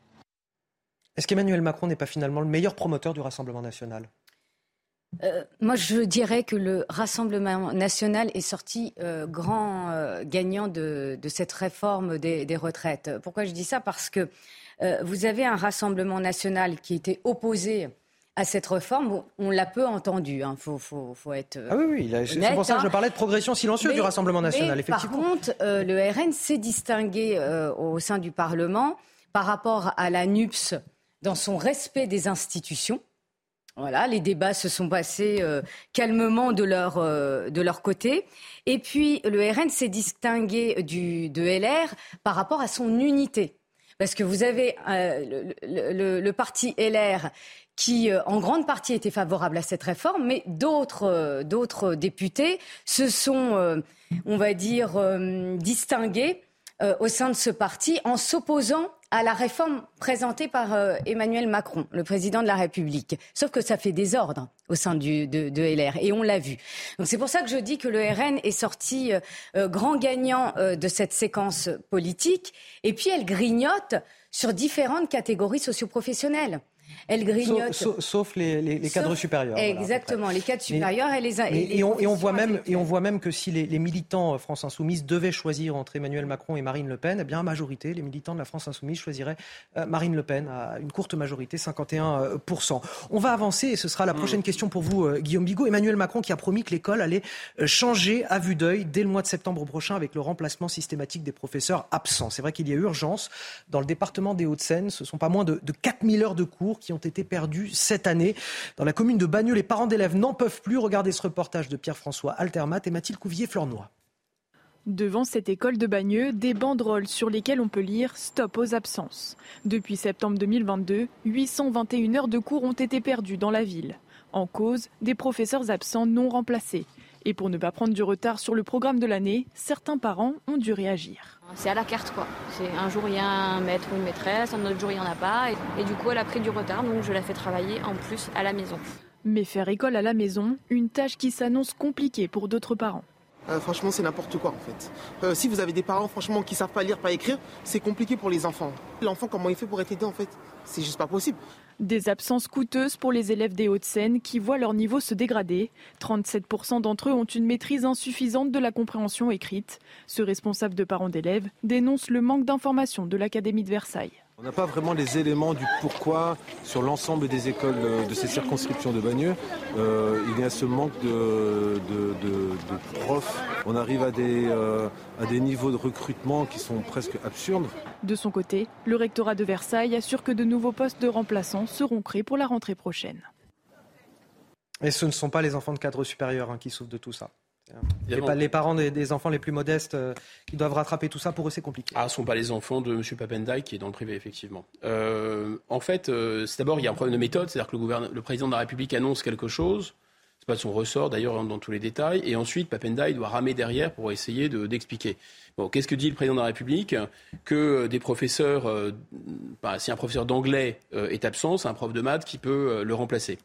Est-ce qu'Emmanuel Macron n'est pas finalement le meilleur promoteur du Rassemblement national? Euh, moi, je dirais que le Rassemblement national est sorti euh, grand euh, gagnant de, cette réforme des, retraites. Pourquoi je dis ça? Parce que vous avez un Rassemblement national qui était opposé à cette réforme. On l'a peu entendu. Il hein. faut, être. Ah oui, oui. C'est pour ça que je hein. parlais de progression silencieuse du Rassemblement national, effectivement. Par contre, le RN s'est distingué au sein du Parlement par rapport à la NUPS dans son respect des institutions. Voilà, les débats se sont passés euh, calmement de leur, euh, de leur côté. Et puis, le RN s'est distingué du, de LR par rapport à son unité. Parce que vous avez euh, le, le, parti LR qui, en grande partie, était favorable à cette réforme, mais d'autres, d'autres députés se sont, on va dire, distingués au sein de ce parti en s'opposant à la réforme présentée par euh, Emmanuel Macron, le président de la République. Sauf que ça fait désordre au sein du, de, de, LR, et on l'a vu. Donc c'est pour ça que je dis que le RN est sorti euh, euh, grand gagnant de cette séquence politique, et puis elle grignote sur différentes catégories socioprofessionnelles. Elle grignote. Sauf, les, cadres supérieurs. Exactement, les cadres supérieurs et les. et, on, voit même, et on voit même que si les, militants France Insoumise devaient choisir entre Emmanuel Macron et Marine Le Pen, eh bien, majorité, les militants de la France Insoumise choisiraient euh, Marine Le Pen à une courte majorité, 51%. On va avancer et ce sera la prochaine mm. question pour vous, euh, Guillaume Bigot. Emmanuel Macron qui a promis que l'école allait euh, changer à vue d'œil dès le mois de septembre prochain avec le remplacement systématique des professeurs absents. C'est vrai qu'il y a urgence. Dans le département des Hauts-de-Seine, ce sont pas moins de, de 4000 heures de cours qui ont été perdus cette année. Dans la commune de Bagneux, les parents d'élèves n'en peuvent plus. Regardez ce reportage de Pierre-François Altermat et Mathilde Couvier-Flornois. Devant cette école de Bagneux, des banderoles sur lesquelles on peut lire Stop aux absences. Depuis septembre 2022, 821 heures de cours ont été perdues dans la ville. En cause, des professeurs absents non remplacés. Et pour ne pas prendre du retard sur le programme de l'année, certains parents ont dû réagir. C'est à la carte quoi. C'est un jour il y a un maître ou une maîtresse, un autre jour il n'y en a pas. Et, du coup elle a pris du retard donc je la fais travailler en plus à la maison. Mais faire école à la maison, une tâche qui s'annonce compliquée pour d'autres parents. Euh, franchement, c'est n'importe quoi en fait. Euh, si vous avez des parents franchement qui savent pas lire, pas écrire, c'est compliqué pour les enfants. L'enfant, comment il fait pour être aidé en fait? C'est juste pas possible. Des absences coûteuses pour les élèves des Hauts-de-Seine qui voient leur niveau se dégrader. 37% d'entre eux ont une maîtrise insuffisante de la compréhension écrite. Ce responsable de parents d'élèves dénonce le manque d'informations de l'Académie de Versailles. On n'a pas vraiment les éléments du pourquoi sur l'ensemble des écoles de ces circonscriptions de Bagneux. Euh, il y a ce manque de, profs. On arrive à des, euh, à des niveaux de recrutement qui sont presque absurdes. De son côté, le rectorat de Versailles assure que de nouveaux postes de remplaçants seront créés pour la rentrée prochaine. Et ce ne sont pas les enfants de cadre supérieur hein, qui souffrent de tout ça. Les, parents des, enfants les plus modestes euh, qui doivent rattraper tout ça, pour eux, c'est compliqué. Ah, ce ne sont pas les enfants de M. Papendai qui est dans le privé, effectivement. Euh, en fait, euh, c'est d'abord, il y a un problème de méthode, c'est-à-dire que le, le président de la République annonce quelque chose, c'est pas de son ressort, d'ailleurs, dans tous les détails, et ensuite, Papendai doit ramer derrière pour essayer d'expliquer. bon, qu'est-ce que dit le président de la République? Que des professeurs, bah, si un professeur d'anglais est absent, c'est un prof de maths qui peut le remplacer.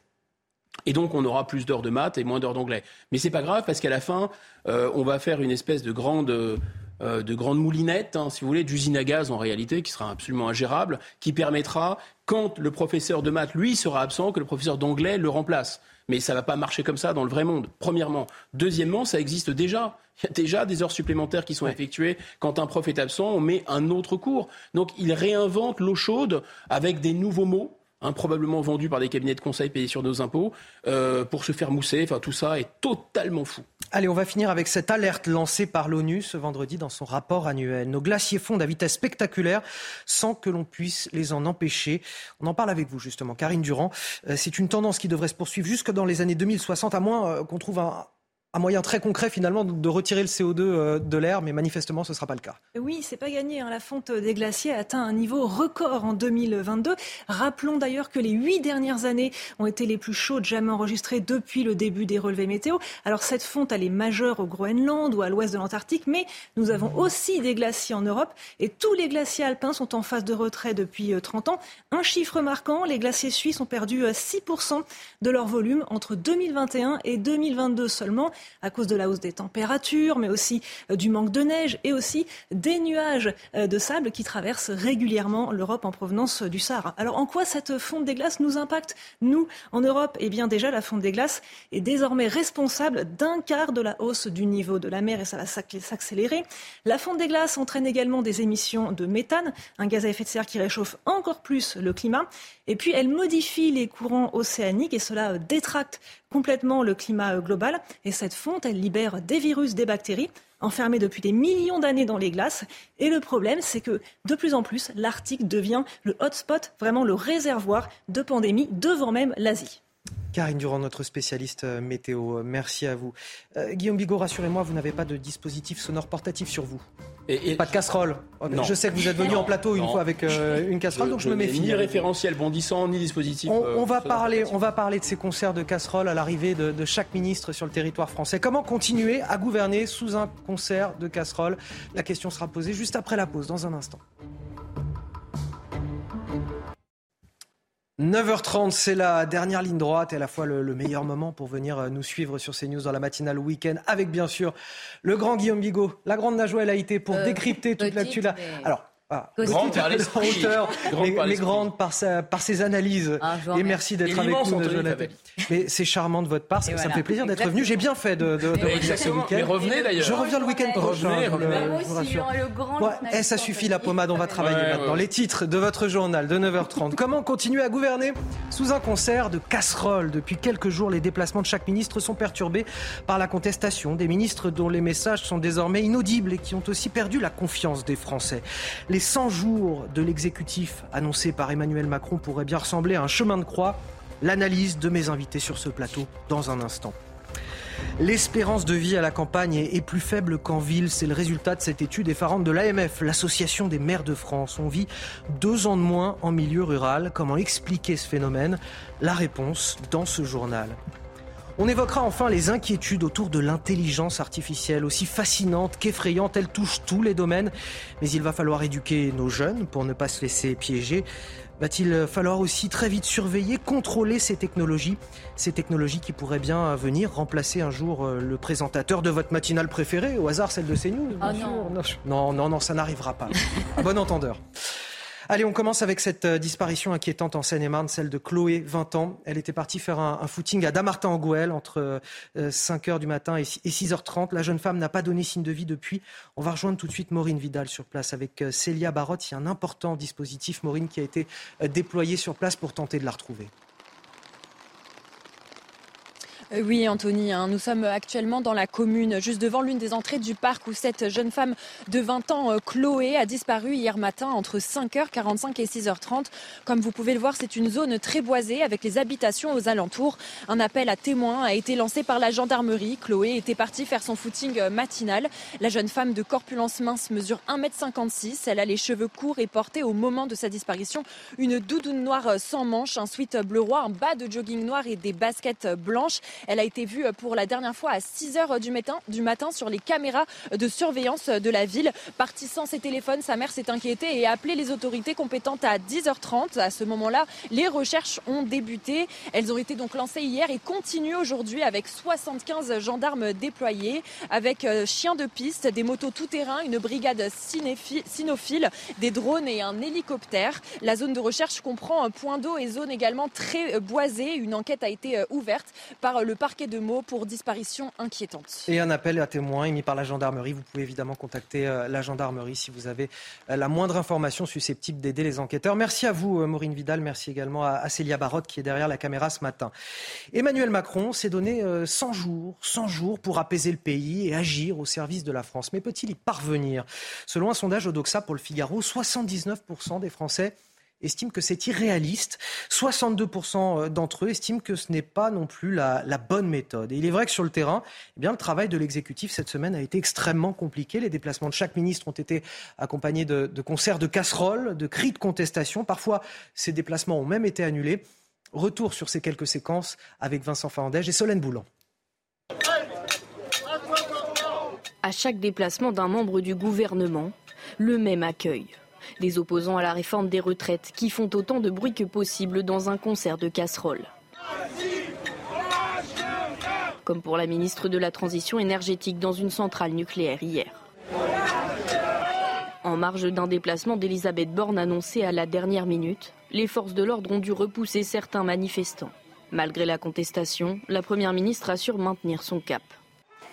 Et donc, on aura plus d'heures de maths et moins d'heures d'anglais. Mais c'est pas grave parce qu'à la fin, euh, on va faire une espèce de grande, euh, de grande moulinette, hein, si vous voulez, d'usine à gaz en réalité, qui sera absolument ingérable, qui permettra, quand le professeur de maths, lui, sera absent, que le professeur d'anglais le remplace. Mais ça ne va pas marcher comme ça dans le vrai monde, premièrement. Deuxièmement, ça existe déjà. Il y a déjà des heures supplémentaires qui sont effectuées. Quand un prof est absent, on met un autre cours. Donc, il réinvente l'eau chaude avec des nouveaux mots improbablement vendu par des cabinets de conseil payés sur nos impôts, euh, pour se faire mousser. Enfin, tout ça est totalement fou. Allez, on va finir avec cette alerte lancée par l'ONU ce vendredi dans son rapport annuel. Nos glaciers fondent à vitesse spectaculaire sans que l'on puisse les en empêcher. On en parle avec vous justement, Karine Durand. Euh, c'est une tendance qui devrait se poursuivre jusque dans les années 2060, à moins euh, qu'on trouve un, un moyen très concret finalement de retirer le CO2 euh, de l'air, mais manifestement ce ne sera pas le cas. Oui, c'est pas gagné. Hein. La fonte des glaciers a atteint un niveau record en 2022. Rappelons d'ailleurs que les huit dernières années ont été les plus chaudes jamais enregistrées depuis le début des relevés météo. Alors cette fonte, elle est majeure au Groenland ou à l'ouest de l'Antarctique, mais nous avons aussi des glaciers en Europe et tous les glaciers alpins sont en phase de retrait depuis 30 euh, ans. Un chiffre marquant, les glaciers suisses ont perdu 6% euh, de leur volume entre 2021 et 2022 seulement à cause de la hausse des températures, mais aussi euh, du manque de neige et aussi des nuages euh, de sable qui traversent régulièrement l'Europe en provenance du Sahara. Alors en quoi cette fonte des glaces nous impacte, nous, en Europe? Eh bien déjà, la fonte des glaces est désormais responsable d'un quart de la hausse du niveau de la mer et ça va s'accélérer. La fonte des glaces entraîne également des émissions de méthane, un gaz à effet de serre qui réchauffe encore plus le climat. Et puis elle modifie les courants océaniques et cela détracte complètement le climat euh, global. Et cette fonte, elle libère des virus, des bactéries enfermés depuis des millions d'années dans les glaces. Et le problème, c'est que de plus en plus, l'Arctique devient le hotspot, vraiment le réservoir de pandémies devant même l'Asie. Karine Durand, notre spécialiste euh, météo, euh, merci à vous. Guillaume Bigot, rassurez-moi, vous n'avez pas de dispositif sonore portatif sur vous et, Pas de casserole. Oh, je sais que vous êtes venu en plateau une fois avec euh, une casserole, donc je, me méfie. Ni référentiel bondissant, ni dispositif. On, euh, va parler, on va parler de ces concerts de casseroles à l'arrivée de, de, chaque ministre sur le territoire français. Comment continuer à gouverner sous un concert de casseroles La question sera posée juste après la pause, dans un instant. 9h30, c'est la dernière ligne droite et à la fois le, meilleur moment pour venir euh, nous suivre sur CNews dans la matinale week-end avec bien sûr le grand Guillaume Bigot, la grande Najwa El Haïté pour euh, décrypter toute l'actu là. Alors, ah, grande par l'esprit, mais, grande par, sa, par ses analyses. et merci d'être avec nous, Jonathan. Mais c'est charmant de votre part, ça, me fait plaisir d'être venu. J'ai bien fait de, de, revenir ce week-end. Mais revenez d'ailleurs. Je reviens le week-end prochain. Revenez, revenez. Ouais, ça suffit la pommade, on va travailler maintenant. Les titres de votre journal de 9h30. Comment continuer à gouverner sous un concert de casseroles Depuis quelques jours, les déplacements de chaque ministre sont perturbés par la contestation des ministres dont les messages sont désormais inaudibles et qui ont aussi perdu la confiance des Français. Les 100 jours de l'exécutif annoncé par Emmanuel Macron pourraient bien ressembler à un chemin de croix. L'analyse de mes invités sur ce plateau dans un instant. L'espérance de vie à la campagne est plus faible qu'en ville. C'est le résultat de cette étude effarante de l'AMF, l'Association des maires de France. On vit deux ans de moins en milieu rural. Comment expliquer ce phénomène? La réponse dans ce journal. On évoquera enfin les inquiétudes autour de l'intelligence artificielle, aussi fascinante qu'effrayante, elle touche tous les domaines, mais il va falloir éduquer nos jeunes pour ne pas se laisser piéger. Va-t-il falloir aussi très vite surveiller, contrôler ces technologies Ces technologies qui pourraient bien venir remplacer un jour euh, le présentateur de votre matinale préférée, au hasard celle de CNews oh non. non. non, non, ça n'arrivera pas. À bon entendeur. Allez, on commence avec cette euh, disparition inquiétante en Seine-et-Marne, celle de Chloé, 20 ans. Elle était partie faire un, footing à Damartin-en-Gouel entre 5h euh, du matin et 6h30. La jeune femme n'a pas donné signe de vie depuis. On va rejoindre tout de suite Maureen Vidal sur place avec euh, Célia Barotte. Il y a un important dispositif, Maureen, qui a été déployé sur place pour tenter de la retrouver. Euh, oui, Anthony, hein, nous sommes actuellement dans la commune, juste devant l'une des entrées du parc où cette jeune femme de 20 ans, euh, Chloé, a disparu hier matin entre 5h45 et 6h30. Comme vous pouvez le voir, c'est une zone très boisée avec les habitations aux alentours. Un appel à témoins a été lancé par la gendarmerie. Chloé était partie faire son footing euh, matinal. La jeune femme de corpulence mince mesure 1m56. Elle a les cheveux courts et portait au moment de sa disparition une doudoune noire sans manches, un sweat bleu roi, un bas de jogging noir et des baskets blanches. Elle a été vue pour la dernière fois à 6 h du matin, du matin sur les caméras de surveillance de la ville. Partie sans ses téléphones, sa mère s'est inquiétée et a appelé les autorités compétentes à 10h30. À ce moment-là, les recherches ont débuté. Elles ont été donc lancées hier et continuent aujourd'hui avec 75 gendarmes déployés, avec euh, chiens de piste, des motos tout-terrain, une brigade cynophile, des drones et un hélicoptère. La zone de recherche comprend un point d'eau et zone également très euh, boisée. Une enquête a été euh, ouverte par le parquet de Meaux pour disparition inquiétante. Et un appel à témoins émis par la gendarmerie. Vous pouvez évidemment contacter euh, la gendarmerie si vous avez euh, la moindre information susceptible d'aider les enquêteurs. Merci à vous, euh, Maureen Vidal. Merci également à Célia Barotte qui est derrière la caméra ce matin. Emmanuel Macron s'est donné 100 jours, 100 jours pour apaiser le pays et agir au service de la France. Mais peut-il y parvenir? Selon un sondage Odoxa pour le Figaro, 79% des Français estiment que c'est irréaliste. 62% d'entre eux estiment que ce n'est pas non plus la, bonne méthode. Et il est vrai que sur le terrain, eh bien, le travail de l'exécutif cette semaine a été extrêmement compliqué. Les déplacements de chaque ministre ont été accompagnés de, de concerts de casseroles, de cris de contestation. Parfois, ces déplacements ont même été annulés. Retour sur ces quelques séquences avec Vincent Fandège et Solène Boulan. À chaque déplacement d'un membre du gouvernement, le même accueil des opposants à la réforme des retraites qui font autant de bruit que possible dans un concert de casseroles. Comme pour la ministre de la Transition énergétique dans une centrale nucléaire hier. En marge d'un déplacement d'Elisabeth Borne annoncé à la dernière minute, les forces de l'ordre ont dû repousser certains manifestants. Malgré la contestation, la Première ministre assure maintenir son cap.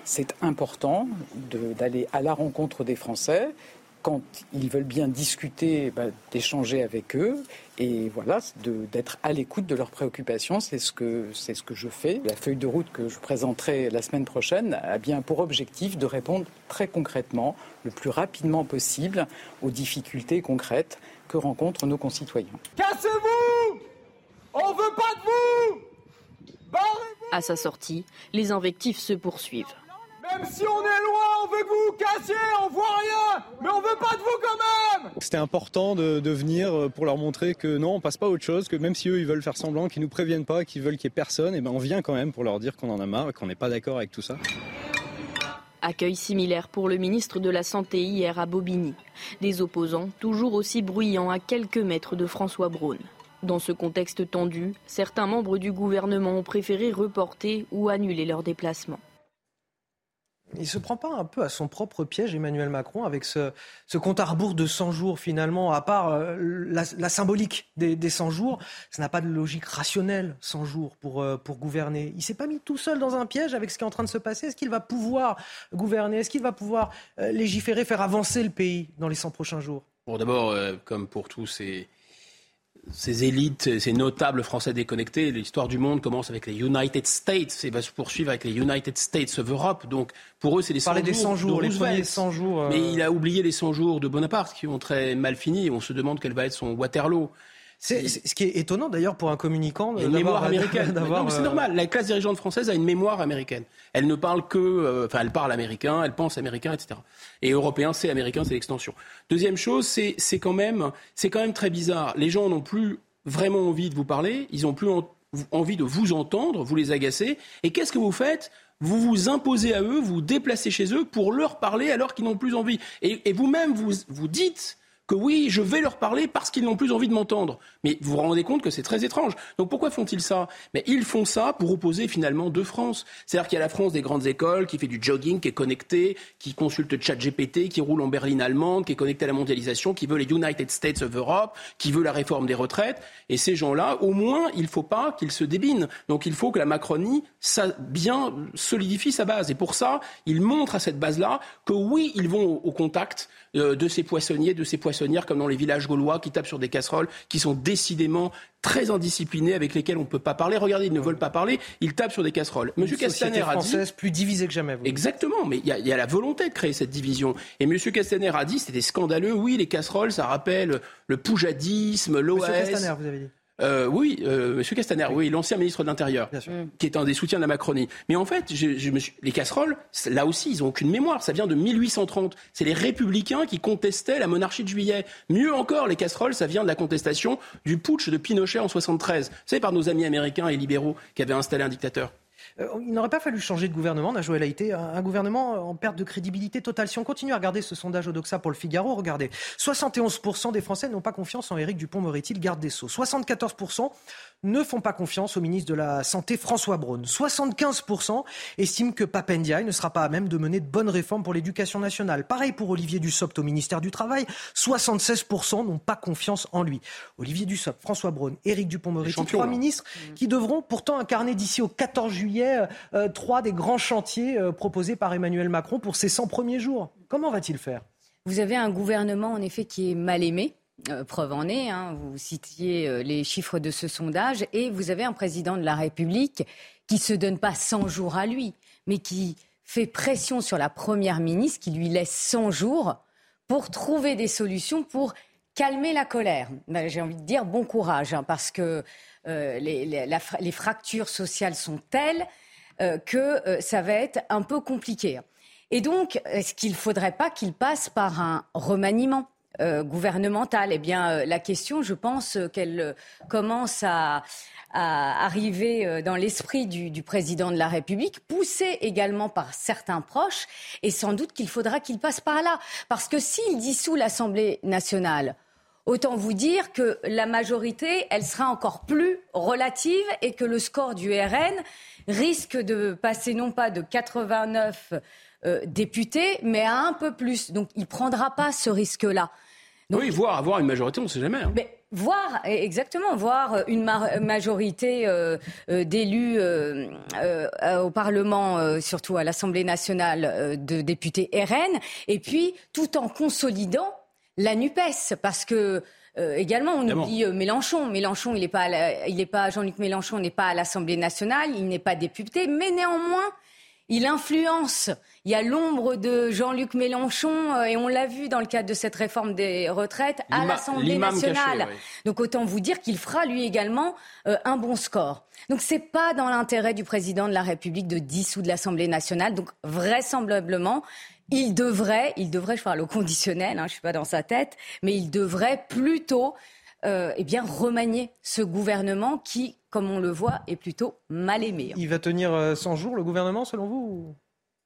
C'est important d'aller à la rencontre des Français, quand ils veulent bien discuter, bah, d'échanger avec eux et voilà, d'être à l'écoute de leurs préoccupations. C'est ce, que, c'est ce que je fais. La feuille de route que je présenterai la semaine prochaine a bien pour objectif de répondre très concrètement, le plus rapidement possible, aux difficultés concrètes que rencontrent nos concitoyens. Cassez-vous On veut pas de vous À sa sortie, les invectives se poursuivent. Même si on est loin, on veut que vous vous cassiez, on voit rien, mais on veut pas de vous quand même C'était important de, venir euh, pour leur montrer que non, on passe pas à autre chose, que même si eux ils veulent faire semblant, qu'ils nous préviennent pas, qu'ils veulent qu'il y ait personne, et ben on vient quand même pour leur dire qu'on en a marre, qu'on n'est pas d'accord avec tout ça. Accueil similaire pour le ministre de la Santé hier à Bobigny. Des opposants toujours aussi bruyants à quelques mètres de François Braun. Dans ce contexte tendu, certains membres du gouvernement ont préféré reporter ou annuler leur déplacement. Il se prend pas un peu à son propre piège, Emmanuel Macron, avec ce, compte à rebours de 100 jours finalement, à part euh, la, symbolique des, 100 jours, ça n'a pas de logique rationnelle, 100 jours, pour, euh, pour gouverner. Il s'est pas mis tout seul dans un piège avec ce qui est en train de se passer. Est-ce qu'il va pouvoir gouverner? Est-ce qu'il va pouvoir euh, légiférer, faire avancer le pays dans les 100 prochains jours? Bon, d'abord, comme pour tous ces ces élites, ces notables français déconnectés, l'histoire du monde commence avec les United States et va se poursuivre avec les United States of Europe. Donc pour eux, c'est les 100 jours. des 100 jours, les premiers 100 jours. Euh. Mais il a oublié les 100 jours de Bonaparte qui ont très mal fini. On se demande quel va être son Waterloo. C'est ce qui est étonnant d'ailleurs pour un communicant. Une mémoire américaine. C'est euh, normal. La classe dirigeante française a une mémoire américaine. Elle ne parle que, euh, enfin, elle parle américain, elle pense américain, etc. Et européen, c'est américain, c'est l'extension. Deuxième chose, c'est quand même, c'est quand même très bizarre. Les gens n'ont plus vraiment envie de vous parler, ils n'ont plus envie de vous entendre, vous les agacez. Et qu'est-ce que vous faites? Vous vous imposez à eux, vous déplacez chez eux pour leur parler alors qu'ils n'ont plus envie. Et, et vous-même, vous, vous dites que oui, je vais leur parler parce qu'ils n'ont plus envie de m'entendre. Mais vous vous rendez compte que c'est très étrange. Donc pourquoi font-ils ça? Mais ils font ça pour opposer finalement deux France. C'est-à-dire qu'il y a la France des grandes écoles qui fait du jogging, qui est connectée, qui consulte ChatGPT, qui roule en berline allemande, qui est connectée à la mondialisation, qui veut les United States of Europe, qui veut la réforme des retraites. Et ces gens-là, au moins, il ne faut pas qu'ils se débinent. Donc il faut que la Macronie ça, bien solidifie sa base. Et pour ça, ils montrent à cette base-là que oui, ils vont au, contact de ces poissonniers, de ces poissonnières comme dans les villages gaulois qui tapent sur des casseroles, qui sont décidément très indisciplinés avec lesquels on ne peut pas parler. Regardez, ils ne veulent pas parler, ils tapent sur des casseroles. Monsieur Castaner a dit plus divisée que jamais. Exactement, mais il y, a la volonté de créer cette division. Et Monsieur Castaner a dit c'était scandaleux. Oui, les casseroles, ça rappelle le poujadisme, l'OS. Monsieur Castaner, vous avez dit. Euh, oui, euh, Monsieur Castaner, oui, l'ancien ministre de l'Intérieur, qui est un des soutiens de la Macronie. Mais en fait, je, me suis... les casseroles, là aussi, ils n'ont aucune mémoire. Ça vient de 1830. C'est les républicains qui contestaient la monarchie de Juillet. Mieux encore, les casseroles, ça vient de la contestation du putsch de Pinochet en 73. Vous savez, par nos amis américains et libéraux qui avaient installé un dictateur. Euh, il n'aurait pas fallu changer de gouvernement, Najouel Haïté, un, un gouvernement en perte de crédibilité totale. Si on continue à regarder ce sondage Odoxa pour le Figaro, regardez, 71% des Français n'ont pas confiance en Éric Dupont-Moretti, le garde des Sceaux. 74% ne font pas confiance au ministre de la Santé François Braun. 75% estiment que Papendiaï ne sera pas à même de mener de bonnes réformes pour l'éducation nationale. Pareil pour Olivier Dussopt au ministère du Travail. 76% n'ont pas confiance en lui. Olivier Dussopt, François Braun, Éric Dupont-Moretti, trois ministres qui devront pourtant incarner d'ici au 14 juillet euh, euh, trois des grands chantiers euh, proposés par Emmanuel Macron pour ses 100 premiers jours. Comment va-t-il faire? Vous avez un gouvernement en effet qui est mal aimé preuve en est, hein, vous citiez les chiffres de ce sondage, et vous avez un président de la République qui se donne pas 100 jours à lui, mais qui fait pression sur la première ministre, qui lui laisse 100 jours pour trouver des solutions pour calmer la colère. Ben, j'ai envie de dire bon courage, hein, parce que euh, les, fractures sociales sont telles que ça va être un peu compliqué. Et donc, est-ce qu'il ne faudrait pas qu'il passe par un remaniement euh, gouvernementale. Eh bien, euh, la question, je pense qu'elle euh, commence à, arriver dans l'esprit du, président de la République, poussé également par certains proches, et sans doute qu'il faudra qu'il passe par là. Parce que s'il dissout l'Assemblée nationale, autant vous dire que la majorité, elle sera encore plus relative et que le score du RN risque de passer non pas de 89 députés, mais à un peu plus. Donc il ne prendra pas ce risque-là oui, voir avoir une majorité, on ne sait jamais. Hein. Mais voir, exactement, voir une majorité euh, euh, d'élus euh, au Parlement, surtout à l'Assemblée nationale, de députés RN, et puis tout en consolidant la NUPES, parce que également, on oublie Mélenchon. Mélenchon, il n'est pas, il pas Jean-Luc Mélenchon n'est pas à l'Assemblée nationale, il n'est pas député, mais néanmoins, il influence. Il y a l'ombre de Jean-Luc Mélenchon, euh, et on l'a vu dans le cadre de cette réforme des retraites, à l'Assemblée nationale. Donc autant vous dire qu'il fera lui également euh, un bon score. Donc c'est pas dans l'intérêt du président de la République de dissoudre l'Assemblée nationale. Donc vraisemblablement, il devrait, il devrait, je parle au conditionnel, hein, je suis pas dans sa tête, mais il devrait plutôt euh, eh bien, remanier ce gouvernement qui, comme on le voit, est plutôt mal aimé. Il va tenir 100 euh, jours, le gouvernement, selon vous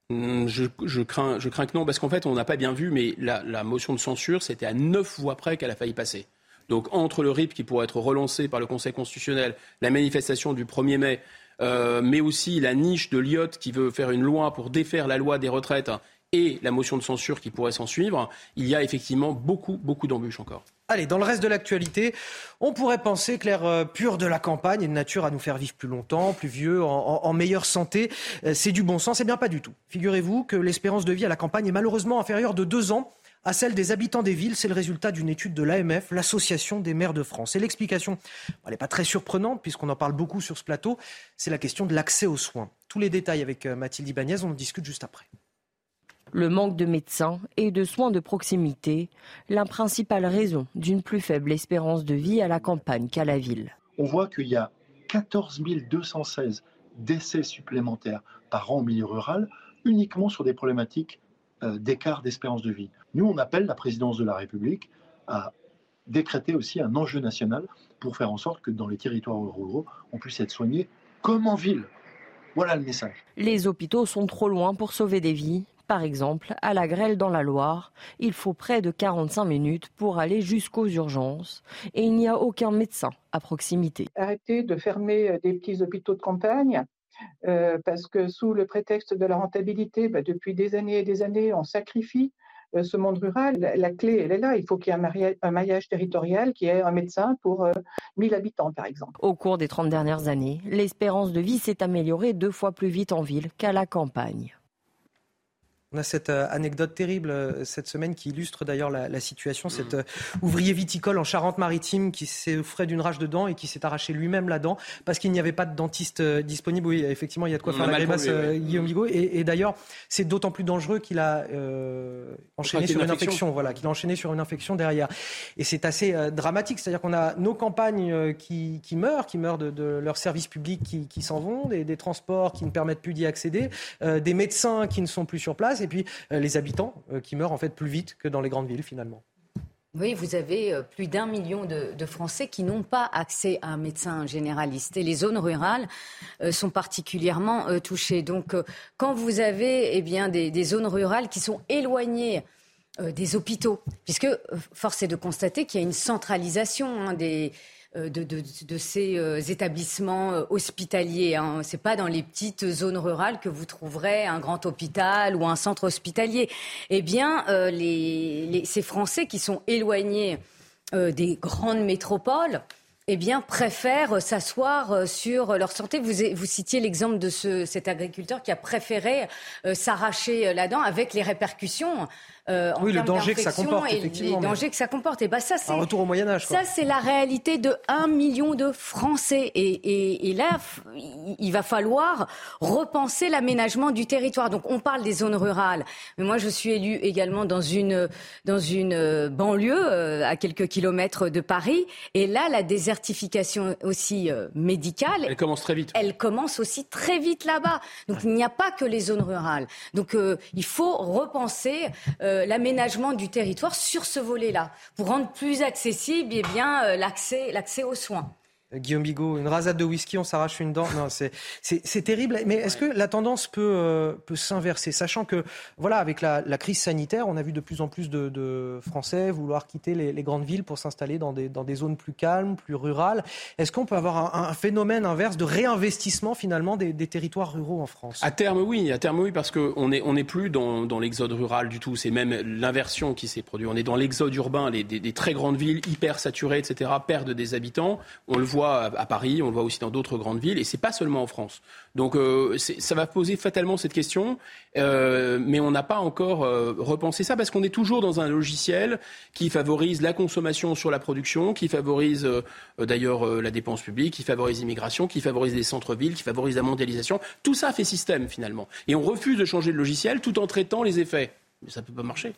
hum, je, crains, je crains que non, parce qu'en fait, on n'a pas bien vu, mais la, motion de censure, c'était à neuf voix près qu'elle a failli passer. Donc, entre le RIP qui pourrait être relancé par le Conseil constitutionnel, la manifestation du 1er mai, euh, mais aussi la niche de Lyotte qui veut faire une loi pour défaire la loi des retraites et la motion de censure qui pourrait s'en suivre, il y a effectivement beaucoup, beaucoup d'embûches encore. Allez, dans le reste de l'actualité, on pourrait penser que l'air euh, pur de la campagne est de nature à nous faire vivre plus longtemps, plus vieux, en, meilleure santé. Euh, c'est du bon sens, eh bien pas du tout. Figurez-vous que l'espérance de vie à la campagne est malheureusement inférieure de deux ans à celle des habitants des villes. C'est le résultat d'une étude de l'AMF, l'Association des maires de France. Et l'explication, elle n'est pas très surprenante puisqu'on en parle beaucoup sur ce plateau, c'est la question de l'accès aux soins. Tous les détails avec euh, Mathilde Ibanez, on en discute juste après le manque de médecins et de soins de proximité, la principale raison d'une plus faible espérance de vie à la campagne qu'à la ville. On voit qu'il y a 14 216 décès supplémentaires par an au milieu rural, uniquement sur des problématiques euh, d'écart d'espérance de vie. Nous, on appelle la présidence de la République à décréter aussi un enjeu national pour faire en sorte que dans les territoires ruraux, on puisse être soigné comme en ville. Voilà le message. Les hôpitaux sont trop loin pour sauver des vies. Par exemple, à la grêle dans la Loire, il faut près de 45 minutes pour aller jusqu'aux urgences et il n'y a aucun médecin à proximité. Arrêtez de fermer euh, des petits hôpitaux de campagne. Euh, parce que sous le prétexte de la rentabilité, bah, depuis des années et des années, on sacrifie euh, ce monde rural. La, clé, elle est là. Il faut qu'il y ait un maillage, territorial qui ait un médecin pour 1000 habitants, par exemple. Au cours des 30 dernières années, l'espérance de vie s'est améliorée deux fois plus vite en ville qu'à la campagne. On a cette euh, anecdote terrible euh, cette semaine qui illustre d'ailleurs la, situation. Mm. Cet euh, ouvrier viticole en Charente-Maritime qui s'est offrait d'une rage de dents et qui s'est arraché lui-même la dent parce qu'il n'y avait pas de dentiste disponible. Oui, effectivement, il y a de quoi faire la grimace, Guillaume Bigot. Et, d'ailleurs, c'est d'autant plus dangereux qu'il a enchaîné sur une, infection. Voilà, qu'il a enchaîné sur une infection derrière. Et c'est assez dramatique. C'est-à-dire qu'on a nos campagnes qui, meurent, qui meurent de, leurs services publics qui, s'en vont, des, des, transports qui ne permettent plus d'y accéder, des médecins qui ne sont plus sur place et puis euh, les habitants euh, qui meurent en fait plus vite que dans les grandes villes finalement. Oui, vous avez euh, plus d'un million de, Français qui n'ont pas accès à un médecin généraliste. Et les zones rurales sont particulièrement touchées. Donc, quand vous avez eh bien, des, zones rurales qui sont éloignées des hôpitaux, puisque force est de constater qu'il y a une centralisation hein, des, euh, de, ces euh, établissements euh, hospitaliers. Hein. Ce n'est pas dans les petites zones rurales que vous trouverez un grand hôpital ou un centre hospitalier. Eh bien, ces Français qui sont éloignés des grandes métropoles, eh bien, préfèrent s'asseoir sur leur santé. Vous, citiez l'exemple de ce, cet agriculteur qui a préféré s'arracher la dent avec les répercussions euh, oui, le danger que ça comporte, effectivement. Les dangers que ça comporte. Et bah ça, c'est un retour au Moyen Âge. Ça, c'est la réalité de un million de Français. Et, et, et, là, il va falloir repenser l'aménagement du territoire. Donc, on parle des zones rurales, mais moi, je suis élue également dans une dans une euh, banlieue euh, à quelques kilomètres de Paris. Et là, la désertification aussi euh, médicale. Elle commence très vite. Elle commence aussi très vite là-bas. Donc, il n'y a pas que les zones rurales. Donc, il faut repenser. Euh, l'aménagement du territoire sur ce volet-là, pour rendre plus accessible eh euh, l'accès aux soins. Guillaume Bigot, une rasade de whisky, on s'arrache une dent. Non, c'est terrible. Mais est-ce que la tendance peut, euh, peut s'inverser, sachant que, voilà, avec la, crise sanitaire, on a vu de plus en plus de, Français vouloir quitter les, grandes villes pour s'installer dans des, dans des zones plus calmes, plus rurales. Est-ce qu'on peut avoir un, phénomène inverse de réinvestissement finalement des, territoires ruraux en France? À terme, oui. À terme, oui, parce qu'on n'est on est plus dans, dans l'exode rural du tout. C'est même l'inversion qui s'est produite. On est dans l'exode urbain. Les, des, des très grandes villes hyper saturées, etc., perdent des habitants. On le voit à, Paris, on le voit aussi dans d'autres grandes villes, et c'est pas seulement en France. Donc euh, ça va poser fatalement cette question, euh, mais on n'a pas encore euh, repensé ça parce qu'on est toujours dans un logiciel qui favorise la consommation sur la production, qui favorise d'ailleurs la dépense publique, qui favorise l'immigration, qui favorise les centres-villes, qui favorise la mondialisation. Tout ça fait système finalement, et on refuse de changer de logiciel tout en traitant les effets. Mais ça peut pas marcher.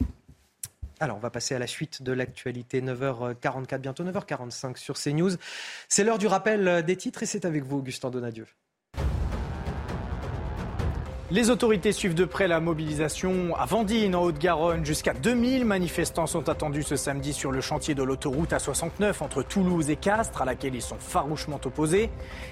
Alors, on va passer à la suite de l'actualité. 9h44, bientôt 9h45 sur CNews. C'est l'heure du rappel des titres et c'est avec vous, Augustin Donadieu. Les autorités suivent de près la mobilisation à Vendine, en Haute-Garonne. Jusqu'à 2000 manifestants sont attendus ce samedi sur le chantier de l'autoroute A69 entre Toulouse et Castres, à laquelle ils sont farouchement opposés.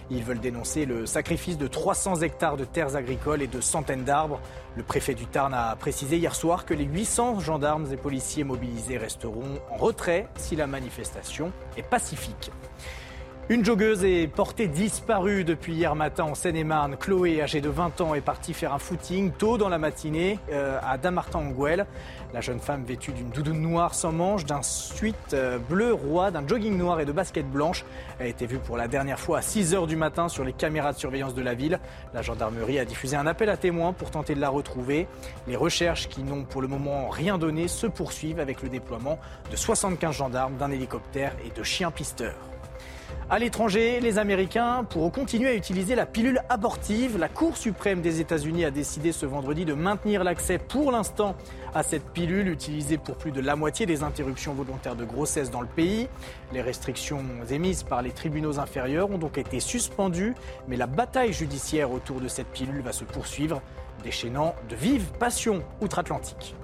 Ils veulent dénoncer le sacrifice de 300 hectares de terres agricoles et de centaines d'arbres. Le préfet du Tarn a précisé hier soir que les 800 gendarmes et policiers mobilisés resteront en retrait si la manifestation est pacifique. Une joggeuse est portée disparue depuis hier matin en Seine-et-Marne. Chloé, âgée de 20 ans, est partie faire un footing tôt dans la matinée euh, à Damartin-en-Gouel. La jeune femme vêtue d'une doudoune noire sans manche, d'un suite euh, bleu roi, d'un jogging noir et de baskets blanches a été vue pour la dernière fois à 6 h du matin sur les caméras de surveillance de la ville. La gendarmerie a diffusé un appel à témoins pour tenter de la retrouver. Les recherches qui n'ont pour le moment rien donné se poursuivent avec le déploiement de 75 gendarmes, d'un hélicoptère et de chiens pisteurs. À l'étranger, les Américains pourront continuer à utiliser la pilule abortive. La Cour suprême des États-Unis a décidé ce vendredi de maintenir l'accès pour l'instant à cette pilule utilisée pour plus de la moitié des interruptions volontaires de grossesse dans le pays. Les restrictions émises par les tribunaux inférieurs ont donc été suspendues, mais la bataille judiciaire autour de cette pilule va se poursuivre, déchaînant de vives passions outre-Atlantique.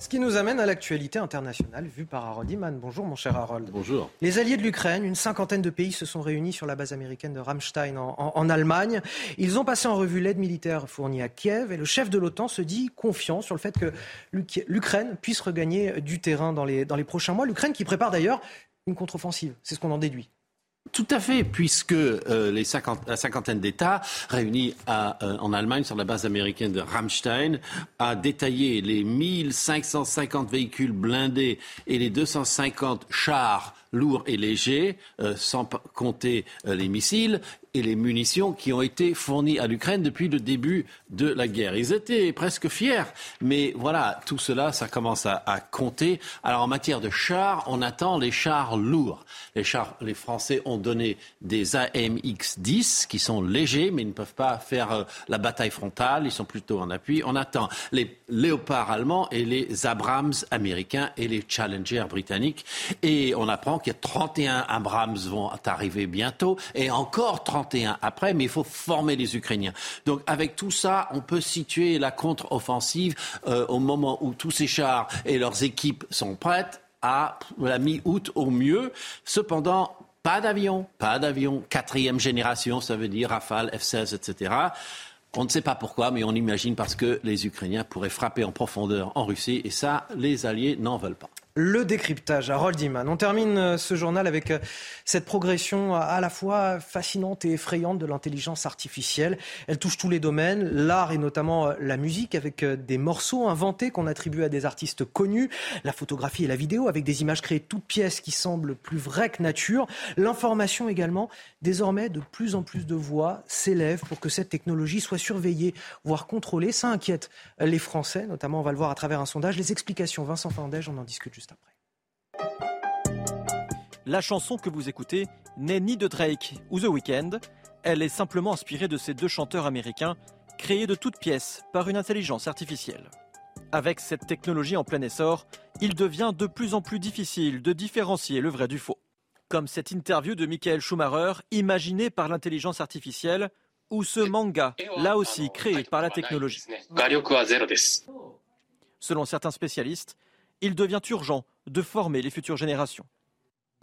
Ce qui nous amène à l'actualité internationale vue par Harold Iman. Bonjour mon cher Harold. Bonjour. Les alliés de l'Ukraine, une cinquantaine de pays se sont réunis sur la base américaine de Ramstein en, Allemagne. Ils ont passé en revue l'aide militaire fournie à Kiev et le chef de l'OTAN se dit confiant sur le fait que l'Ukraine puisse regagner du terrain dans les, dans les prochains mois. L'Ukraine qui prépare d'ailleurs une contre-offensive. C'est ce qu'on en déduit. Tout à fait, puisque euh, les la cinquantaine d'États réunis euh, en Allemagne sur la base américaine de Ramstein a détaillé les 1550 véhicules blindés et les 250 chars lourds et légers, euh, sans compter euh, les missiles et les munitions qui ont été fournies à l'Ukraine depuis le début de la guerre. Ils étaient presque fiers, mais voilà, tout cela, ça commence à, compter. Alors en matière de chars, on attend les chars lourds. Les chars, les Français ont donné des AMX-10 qui sont légers, mais ils ne peuvent pas faire euh, la bataille frontale. Ils sont plutôt en appui. On attend les léopards allemands et les Abrams américains et les Challenger britanniques. Et on apprend qu'il y a 31 Abrams vont arriver bientôt et encore 31 après, mais il faut former les Ukrainiens. Donc avec tout ça, on peut situer la contre-offensive euh, au moment où tous ces chars et leurs équipes sont prêtes à la mi-août au mieux. Cependant, pas d'avion, pas d'avion. Quatrième génération, ça veut dire Rafale, F-16, etc. On ne sait pas pourquoi, mais on imagine parce que les Ukrainiens pourraient frapper en profondeur en Russie, et ça, les Alliés n'en veulent pas le décryptage. Harold Iman. On termine euh, ce journal avec euh, cette progression à la fois fascinante et effrayante de l'intelligence artificielle. Elle touche tous les domaines, l'art et notamment euh, la musique, avec des morceaux inventés qu'on attribue à des artistes connus, la photographie et la vidéo, avec des images créées toutes pièces qui semblent plus vraies que nature, l'information également. Désormais, de plus en plus de voix s'élèvent pour que cette technologie soit surveillée, voire contrôlée. Ça inquiète les Français, notamment on va le voir à travers un sondage. Les explications, Vincent Fandège, on en discute juste après. La chanson que vous écoutez n'est ni de Drake ou The Weeknd, elle est simplement inspirée de ces deux chanteurs américains créés de toutes pièces par une intelligence artificielle. Avec cette technologie en plein essor, il devient de plus en plus difficile de différencier le vrai du faux. Comme cette interview de Michael Schumacher, imaginée par l'intelligence artificielle, ou ce manga, là aussi créé par la technologie. Selon certains spécialistes, il devient urgent de former les futures générations.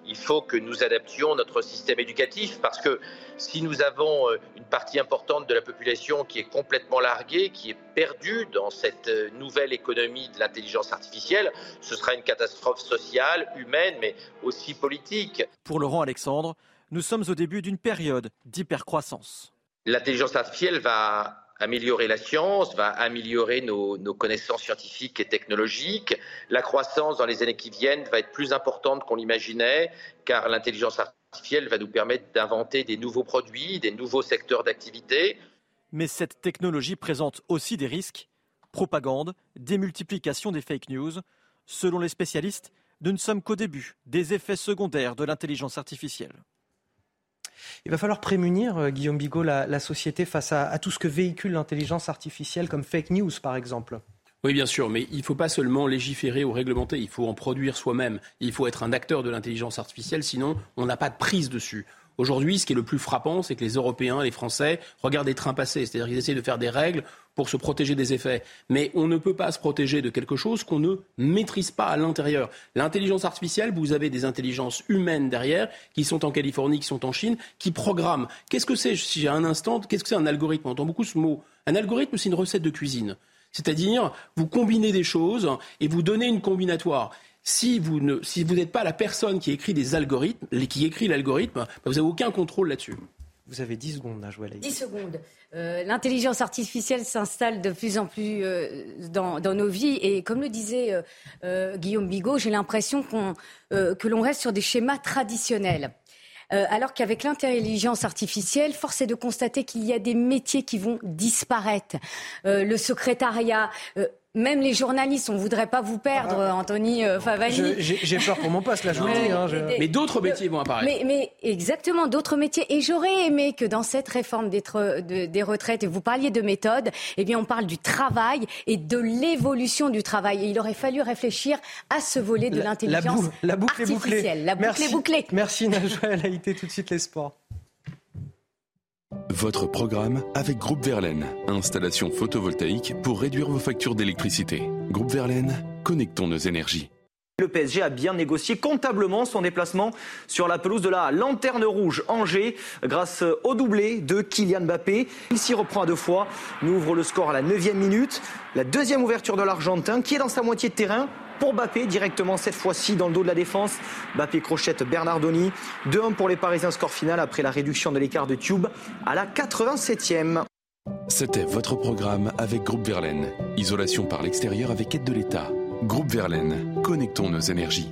Il faut que nous adaptions notre système éducatif parce que si nous avons euh, une partie importante de la population qui est complètement larguée, qui est perdue dans cette euh, nouvelle économie de l'intelligence artificielle, ce sera une catastrophe sociale, humaine, mais aussi politique. Pour Laurent Alexandre, nous sommes au début d'une période d'hypercroissance. L'intelligence artificielle va améliorer la science, va améliorer nos, connaissances scientifiques et technologiques. La croissance dans les années qui viennent va être plus importante qu'on l'imaginait, car l'intelligence artificielle va nous permettre d'inventer des nouveaux produits, des nouveaux secteurs d'activité. Mais cette technologie présente aussi des risques. Propagande, démultiplication des fake news. Selon les spécialistes, nous ne sommes qu'au début des effets secondaires de l'intelligence artificielle. Il va falloir prémunir, euh, Guillaume Bigot, la, société face à, tout ce que véhicule l'intelligence artificielle, comme fake news par exemple. Oui, bien sûr, mais il ne faut pas seulement légiférer ou réglementer, il faut en produire soi-même. Il faut être un acteur de l'intelligence artificielle, sinon on n'a pas de prise dessus. Aujourd'hui, ce qui est le plus frappant, c'est que les Européens, les Français regardent des trains passer. C'est-à-dire qu'ils essaient de faire des règles pour se protéger des effets. Mais on ne peut pas se protéger de quelque chose qu'on ne maîtrise pas à l'intérieur. L'intelligence artificielle, vous avez des intelligences humaines derrière, qui sont en Californie, qui sont en Chine, qui programment. Qu'est-ce que c'est, si j'ai un instant, qu'est-ce que c'est un algorithme? On entend beaucoup ce mot. Un algorithme, c'est une recette de cuisine. C'est-à-dire, vous combinez des choses et vous donnez une combinatoire si vous ne, si vous n'êtes pas la personne qui écrit des algorithmes, qui écrit l'algorithme, bah, vous n'avez aucun contrôle là-dessus. Vous avez 10 secondes à jouer 10 secondes. Euh, l'intelligence artificielle s'installe de plus en plus euh, dans, nos vies. Et comme le disait euh, Guillaume Bigot, j'ai l'impression qu'on, que l'on reste sur des schémas traditionnels. alors qu'avec l'intelligence artificielle, force est de constater qu'il y a des métiers qui vont disparaître. le secrétariat, même les journalistes, on voudrait pas vous perdre, ah. Anthony euh, Favani. J'ai peur pour mon poste, là, je vous le dis. Hein, mais d'autres métiers vont apparaître. Mais, mais, exactement, d'autres métiers. Et j'aurais aimé que dans cette réforme des, des retraites, et vous parliez de méthode, eh bien, on parle du travail et de l'évolution du travail. Et il aurait fallu réfléchir à ce volet de l'intelligence la, boucle artificielle. La boucle est bouclée. Merci Najwa Elle a été tout de suite les sports. Votre programme avec Groupe Verlaine. Installation photovoltaïque pour réduire vos factures d'électricité. Groupe Verlaine, connectons nos énergies. Le PSG a bien négocié comptablement son déplacement sur la pelouse de la Lanterne Rouge Angers grâce au doublé de Kylian Mbappé. Il s'y reprend à deux fois, nous ouvre le score à la 9 minute. La deuxième ouverture de l'Argentin qui est dans sa moitié de terrain pour Bappé directement cette fois-ci dans le dos de la défense. Bappé crochette Bernardoni. 2-1 pour les Parisiens, score final après la réduction de l'écart de Tube à la 87e. C'était votre programme avec Groupe Verlaine. Isolation par l'extérieur avec aide de l'État. Groupe Verlaine, connectons nos énergies.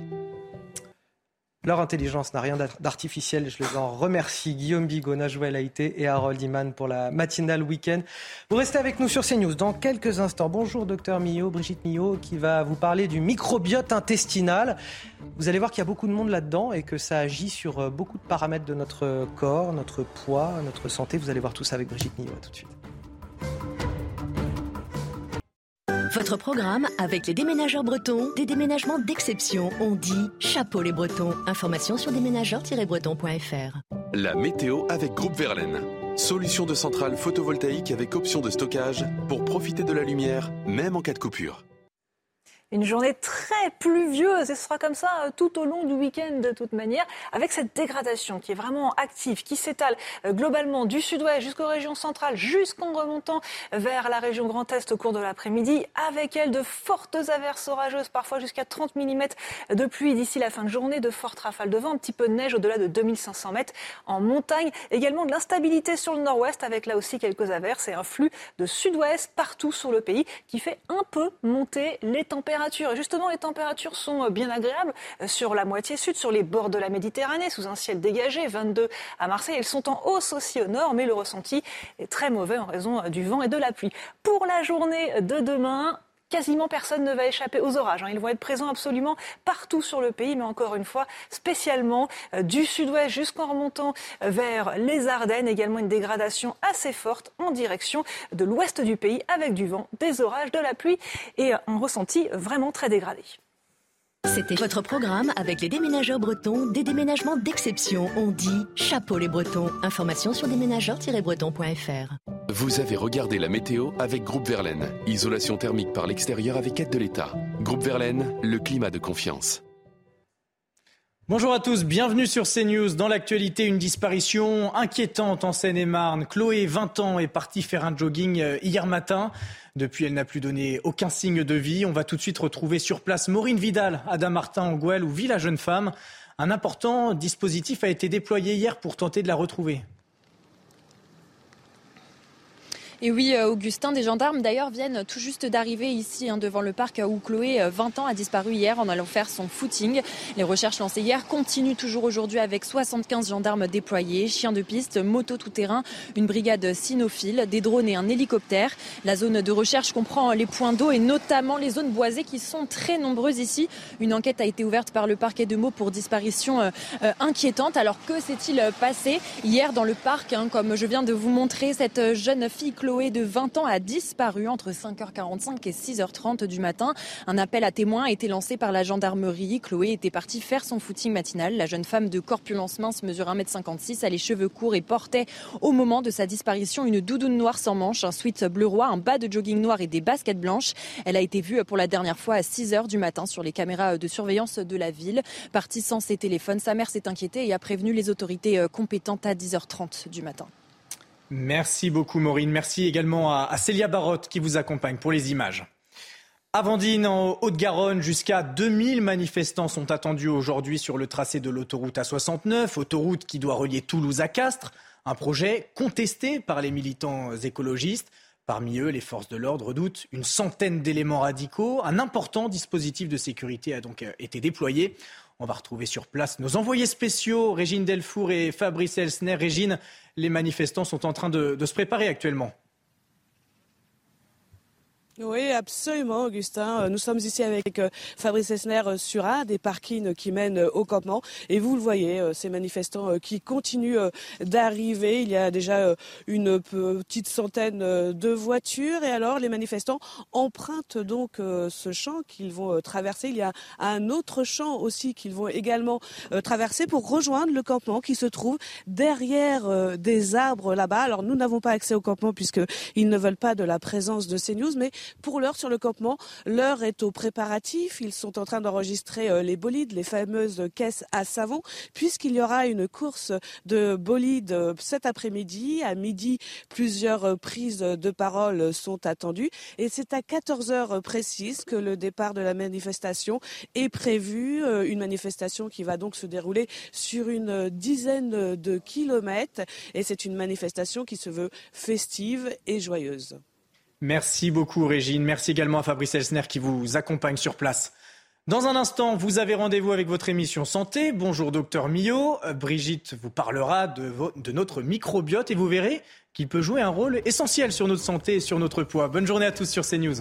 Leur intelligence n'a rien d'artificiel. Je les en remercie. Guillaume Bigot, Najouel Haïté et Harold Iman pour la matinale week-end. Vous restez avec nous sur CNews dans quelques instants. Bonjour, docteur Millot, Brigitte Millot, qui va vous parler du microbiote intestinal. Vous allez voir qu'il y a beaucoup de monde là-dedans et que ça agit sur euh, beaucoup de paramètres de notre corps, notre poids, notre santé. Vous allez voir tout ça avec Brigitte Millot. tout de suite. Votre programme avec les déménageurs bretons, des déménagements d'exception. On dit chapeau les bretons. Information sur déménageurs-bretons.fr. La météo avec Groupe Verlaine. Solution de centrale photovoltaïque avec option de stockage pour profiter de la lumière, même en cas de coupure. Une journée très pluvieuse. Et ce sera comme ça euh, tout au long du week-end de toute manière, avec cette dégradation qui est vraiment active, qui s'étale euh, globalement du sud-ouest jusqu'aux régions centrales, jusqu'en remontant vers la région Grand Est au cours de l'après-midi, avec elle de fortes averses orageuses, parfois jusqu'à 30 mm de pluie d'ici la fin de journée, de fortes rafales de vent, un petit peu de neige au-delà de 2500 mètres en montagne, également de l'instabilité sur le nord-ouest, avec là aussi quelques averses et un flux de sud-ouest partout sur le pays qui fait un peu monter les températures justement, les températures sont euh, bien agréables euh, sur la moitié sud, sur les bords de la Méditerranée, sous un ciel dégagé, 22 à Marseille. Elles sont en hausse aussi au nord, mais le ressenti est très mauvais en raison euh, du vent et de la pluie. Pour la journée de demain, quasiment personne ne va échapper aux orages. Hein. Ils vont être présents absolument partout sur le pays, mais encore une fois, spécialement du sud-ouest jusqu'en remontant vers les Ardennes. Également une dégradation assez forte en direction de l'ouest du pays avec du vent, des orages, de la pluie et un ressenti vraiment très dégradé. C'était votre programme avec les déménageurs bretons, des déménagements d'exception. On dit chapeau les bretons. Information sur déménageurs-bretons.fr. Vous avez regardé la météo avec Groupe Verlaine. Isolation thermique par l'extérieur avec aide de l'État. Groupe Verlaine, le climat de confiance. Bonjour à tous, bienvenue sur CNews. Dans l'actualité, une disparition inquiétante en Seine-et-Marne. Chloé, 20 ans, est partie faire un jogging euh, hier matin. Depuis, elle n'a plus donné aucun signe de vie. On va tout de suite retrouver sur place Maureen Vidal, Adam Martin en Gouel, où vit la jeune femme. Un important dispositif a été déployé hier pour tenter de la retrouver. Et oui, euh, Augustin, des gendarmes d'ailleurs viennent tout juste d'arriver ici hein, devant le parc où Chloé, 20 euh, ans, a disparu hier en allant faire son footing. Les recherches lancées hier continuent toujours aujourd'hui avec 75 gendarmes déployés, chiens de piste, motos tout-terrain, une brigade cynophile, des drones et un hélicoptère. La zone de recherche comprend les points d'eau et notamment les zones boisées qui sont très nombreuses ici. Une enquête a été ouverte par le parquet de Meaux pour disparition euh, inquiétante. Alors que s'est-il passé hier dans le parc hein, Comme je viens de vous montrer, cette jeune fille Chloé Chloé de 20 ans a disparu entre 5h45 et 6h30 du matin. Un appel à témoins a été lancé par la gendarmerie. Chloé était partie faire son footing matinal. La jeune femme de corpulence mince mesure 1m56, a les cheveux courts et portait au moment de sa disparition une doudoune noire sans manches, un sweat bleu roi, un bas de jogging noir et des baskets blanches. Elle a été vue pour la dernière fois à 6h du matin sur les caméras de surveillance de la ville. Partie sans ses téléphones, sa mère s'est inquiétée et a prévenu les autorités compétentes à 10h30 du matin. Merci beaucoup Maureen. Merci également à, Célia Barotte qui vous accompagne pour les images. Avandine en Haute-Garonne, jusqu'à 2000 manifestants sont attendus aujourd'hui sur le tracé de l'autoroute A69, autoroute qui doit relier Toulouse à Castres, un projet contesté par les militants écologistes. Parmi eux, les forces de l'ordre redoutent une centaine d'éléments radicaux. Un important dispositif de sécurité a donc été déployé. On va retrouver sur place nos envoyés spéciaux, Régine Delfour et Fabrice Elsner. Régine, les manifestants sont en train de, se préparer actuellement. Oui, absolument, Augustin. Euh, nous sommes ici avec euh, Fabrice Esner euh, sur un des parkings qui mènent au campement. Et vous le voyez, ces manifestants qui continuent d'arriver. Il y a déjà une petite centaine de voitures. Et alors, les manifestants empruntent donc ce champ qu'ils vont traverser. Il y a un autre champ aussi qu'ils vont également traverser pour rejoindre le campement qui se trouve derrière des arbres là-bas. Alors, nous n'avons pas accès au campement puisqu'ils ne veulent pas de la présence de CNews, mais pour l'heure, sur le campement, l'heure est au préparatif. Ils sont en train d'enregistrer euh, les bolides, les fameuses caisses à savon, puisqu'il y aura une course de bolides euh, cet après-midi. À midi, plusieurs euh, prises de parole sont attendues. Et c'est à 14 heures précises que le départ de la manifestation est prévu. Une manifestation qui va donc se dérouler sur une dizaine de kilomètres. Et c'est une manifestation qui se veut festive et joyeuse. Merci beaucoup Régine. Merci également à Fabrice Elsner qui vous accompagne sur place. Dans un instant, vous avez rendez-vous avec votre émission Santé. Bonjour docteur Millot. Euh, Brigitte vous parlera de, de notre microbiote et vous verrez qu'il peut jouer un rôle essentiel sur notre santé et sur notre poids. Bonne journée à tous sur CNews.